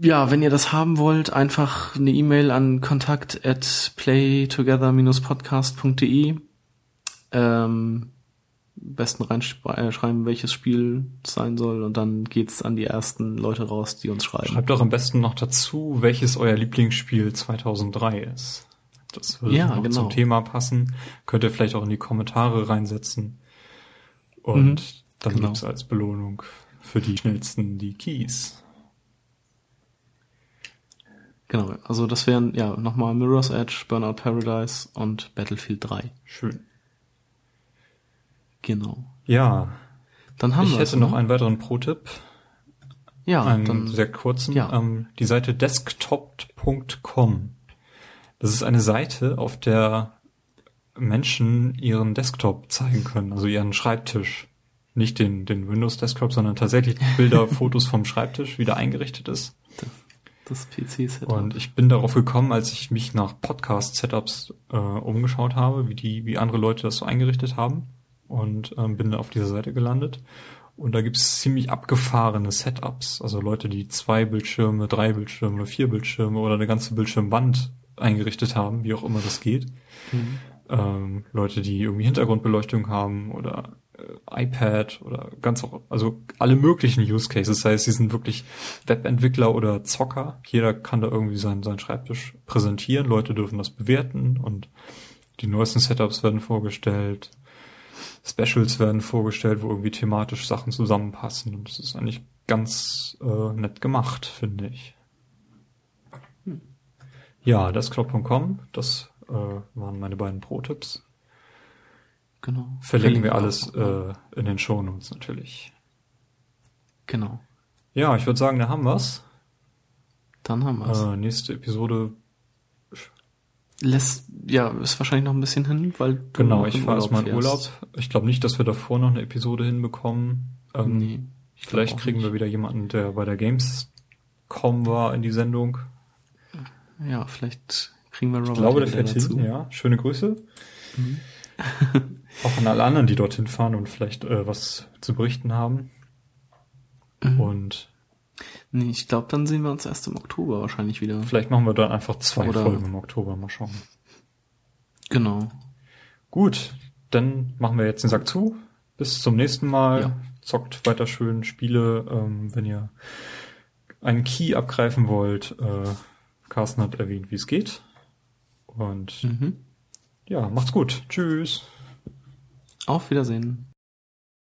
ja, wenn ihr das haben wollt, einfach eine E-Mail an kontakt at playtogether-podcast.de. Ähm, besten reinschreiben, welches Spiel sein soll und dann geht's an die ersten Leute raus, die uns schreiben. Schreibt doch am besten noch dazu, welches euer Lieblingsspiel 2003 ist. Das würde Ja, noch genau. zum Thema passen. Könnt ihr vielleicht auch in die Kommentare reinsetzen. Und Mhm, dann genau. gibt's als Belohnung für die schnellsten die Keys. Genau, also das wären ja nochmal Mirror's Edge, Burnout Paradise und Battlefield 3. Schön. Genau. Ja, Dann haben ich wir hätte noch einen weiteren Pro-Tipp. Ja, einen dann sehr kurzen. ja. Ähm, die Seite desktop.com. Das ist eine Seite, auf der Menschen ihren Desktop zeigen können, also ihren Schreibtisch. Nicht den, den Windows-Desktop, sondern tatsächlich Bilder, Fotos vom Schreibtisch, wie der eingerichtet ist. das PC-Set. Und ich bin darauf gekommen, als ich mich nach Podcast-Setups äh, umgeschaut habe, wie die, wie andere Leute das so eingerichtet haben. Und ähm, bin da auf dieser Seite gelandet. Und da gibt's ziemlich abgefahrene Setups. Also Leute, die zwei Bildschirme, drei Bildschirme, vier Bildschirme oder eine ganze Bildschirmwand eingerichtet haben, wie auch immer das geht. Mhm. Ähm, Leute, die irgendwie Hintergrundbeleuchtung haben oder äh, iPad oder ganz auch, also alle möglichen Use Cases. Das heißt, sie sind wirklich Webentwickler oder Zocker. Jeder kann da irgendwie seinen, seinen Schreibtisch präsentieren. Leute dürfen das bewerten und die neuesten Setups werden vorgestellt. Specials werden vorgestellt, wo irgendwie thematisch Sachen zusammenpassen. Und das ist eigentlich ganz äh, nett gemacht, finde ich. Ja, desktop.com, das äh, waren meine beiden Pro-Tipps. Genau. Verlinken wir auch alles äh, in den Shownotes natürlich. Genau. Ja, ich würde sagen, da haben wir's. Dann haben wir's. Äh, nächste Episode, Lässt, ja, ist wahrscheinlich noch ein bisschen hin, weil du genau, ich fahre erstmal in Urlaub. Ich glaube nicht, dass wir davor noch eine Episode hinbekommen. Ähm, Nee, vielleicht kriegen nicht. wir wieder jemanden, der bei der Gamescom war in die Sendung. Ja, vielleicht kriegen wir Robert Ich glaube, der fährt dazu. hin, ja. Schöne Grüße. Mhm. Auch an alle anderen, die dorthin fahren und vielleicht äh, was zu berichten haben. Mhm. Und Nee, ich glaube, dann sehen wir uns erst im Oktober wahrscheinlich wieder. vielleicht machen wir dann einfach zwei Oder- Folgen im Oktober. Mal schauen. Genau. Gut, dann machen wir jetzt den Sack zu. Bis zum nächsten Mal. Ja. Zockt weiter schön Spiele. Ähm, wenn ihr einen Key abgreifen wollt, äh, Carsten hat erwähnt, wie es geht. Und Mhm. ja, macht's gut. Tschüss. Auf Wiedersehen.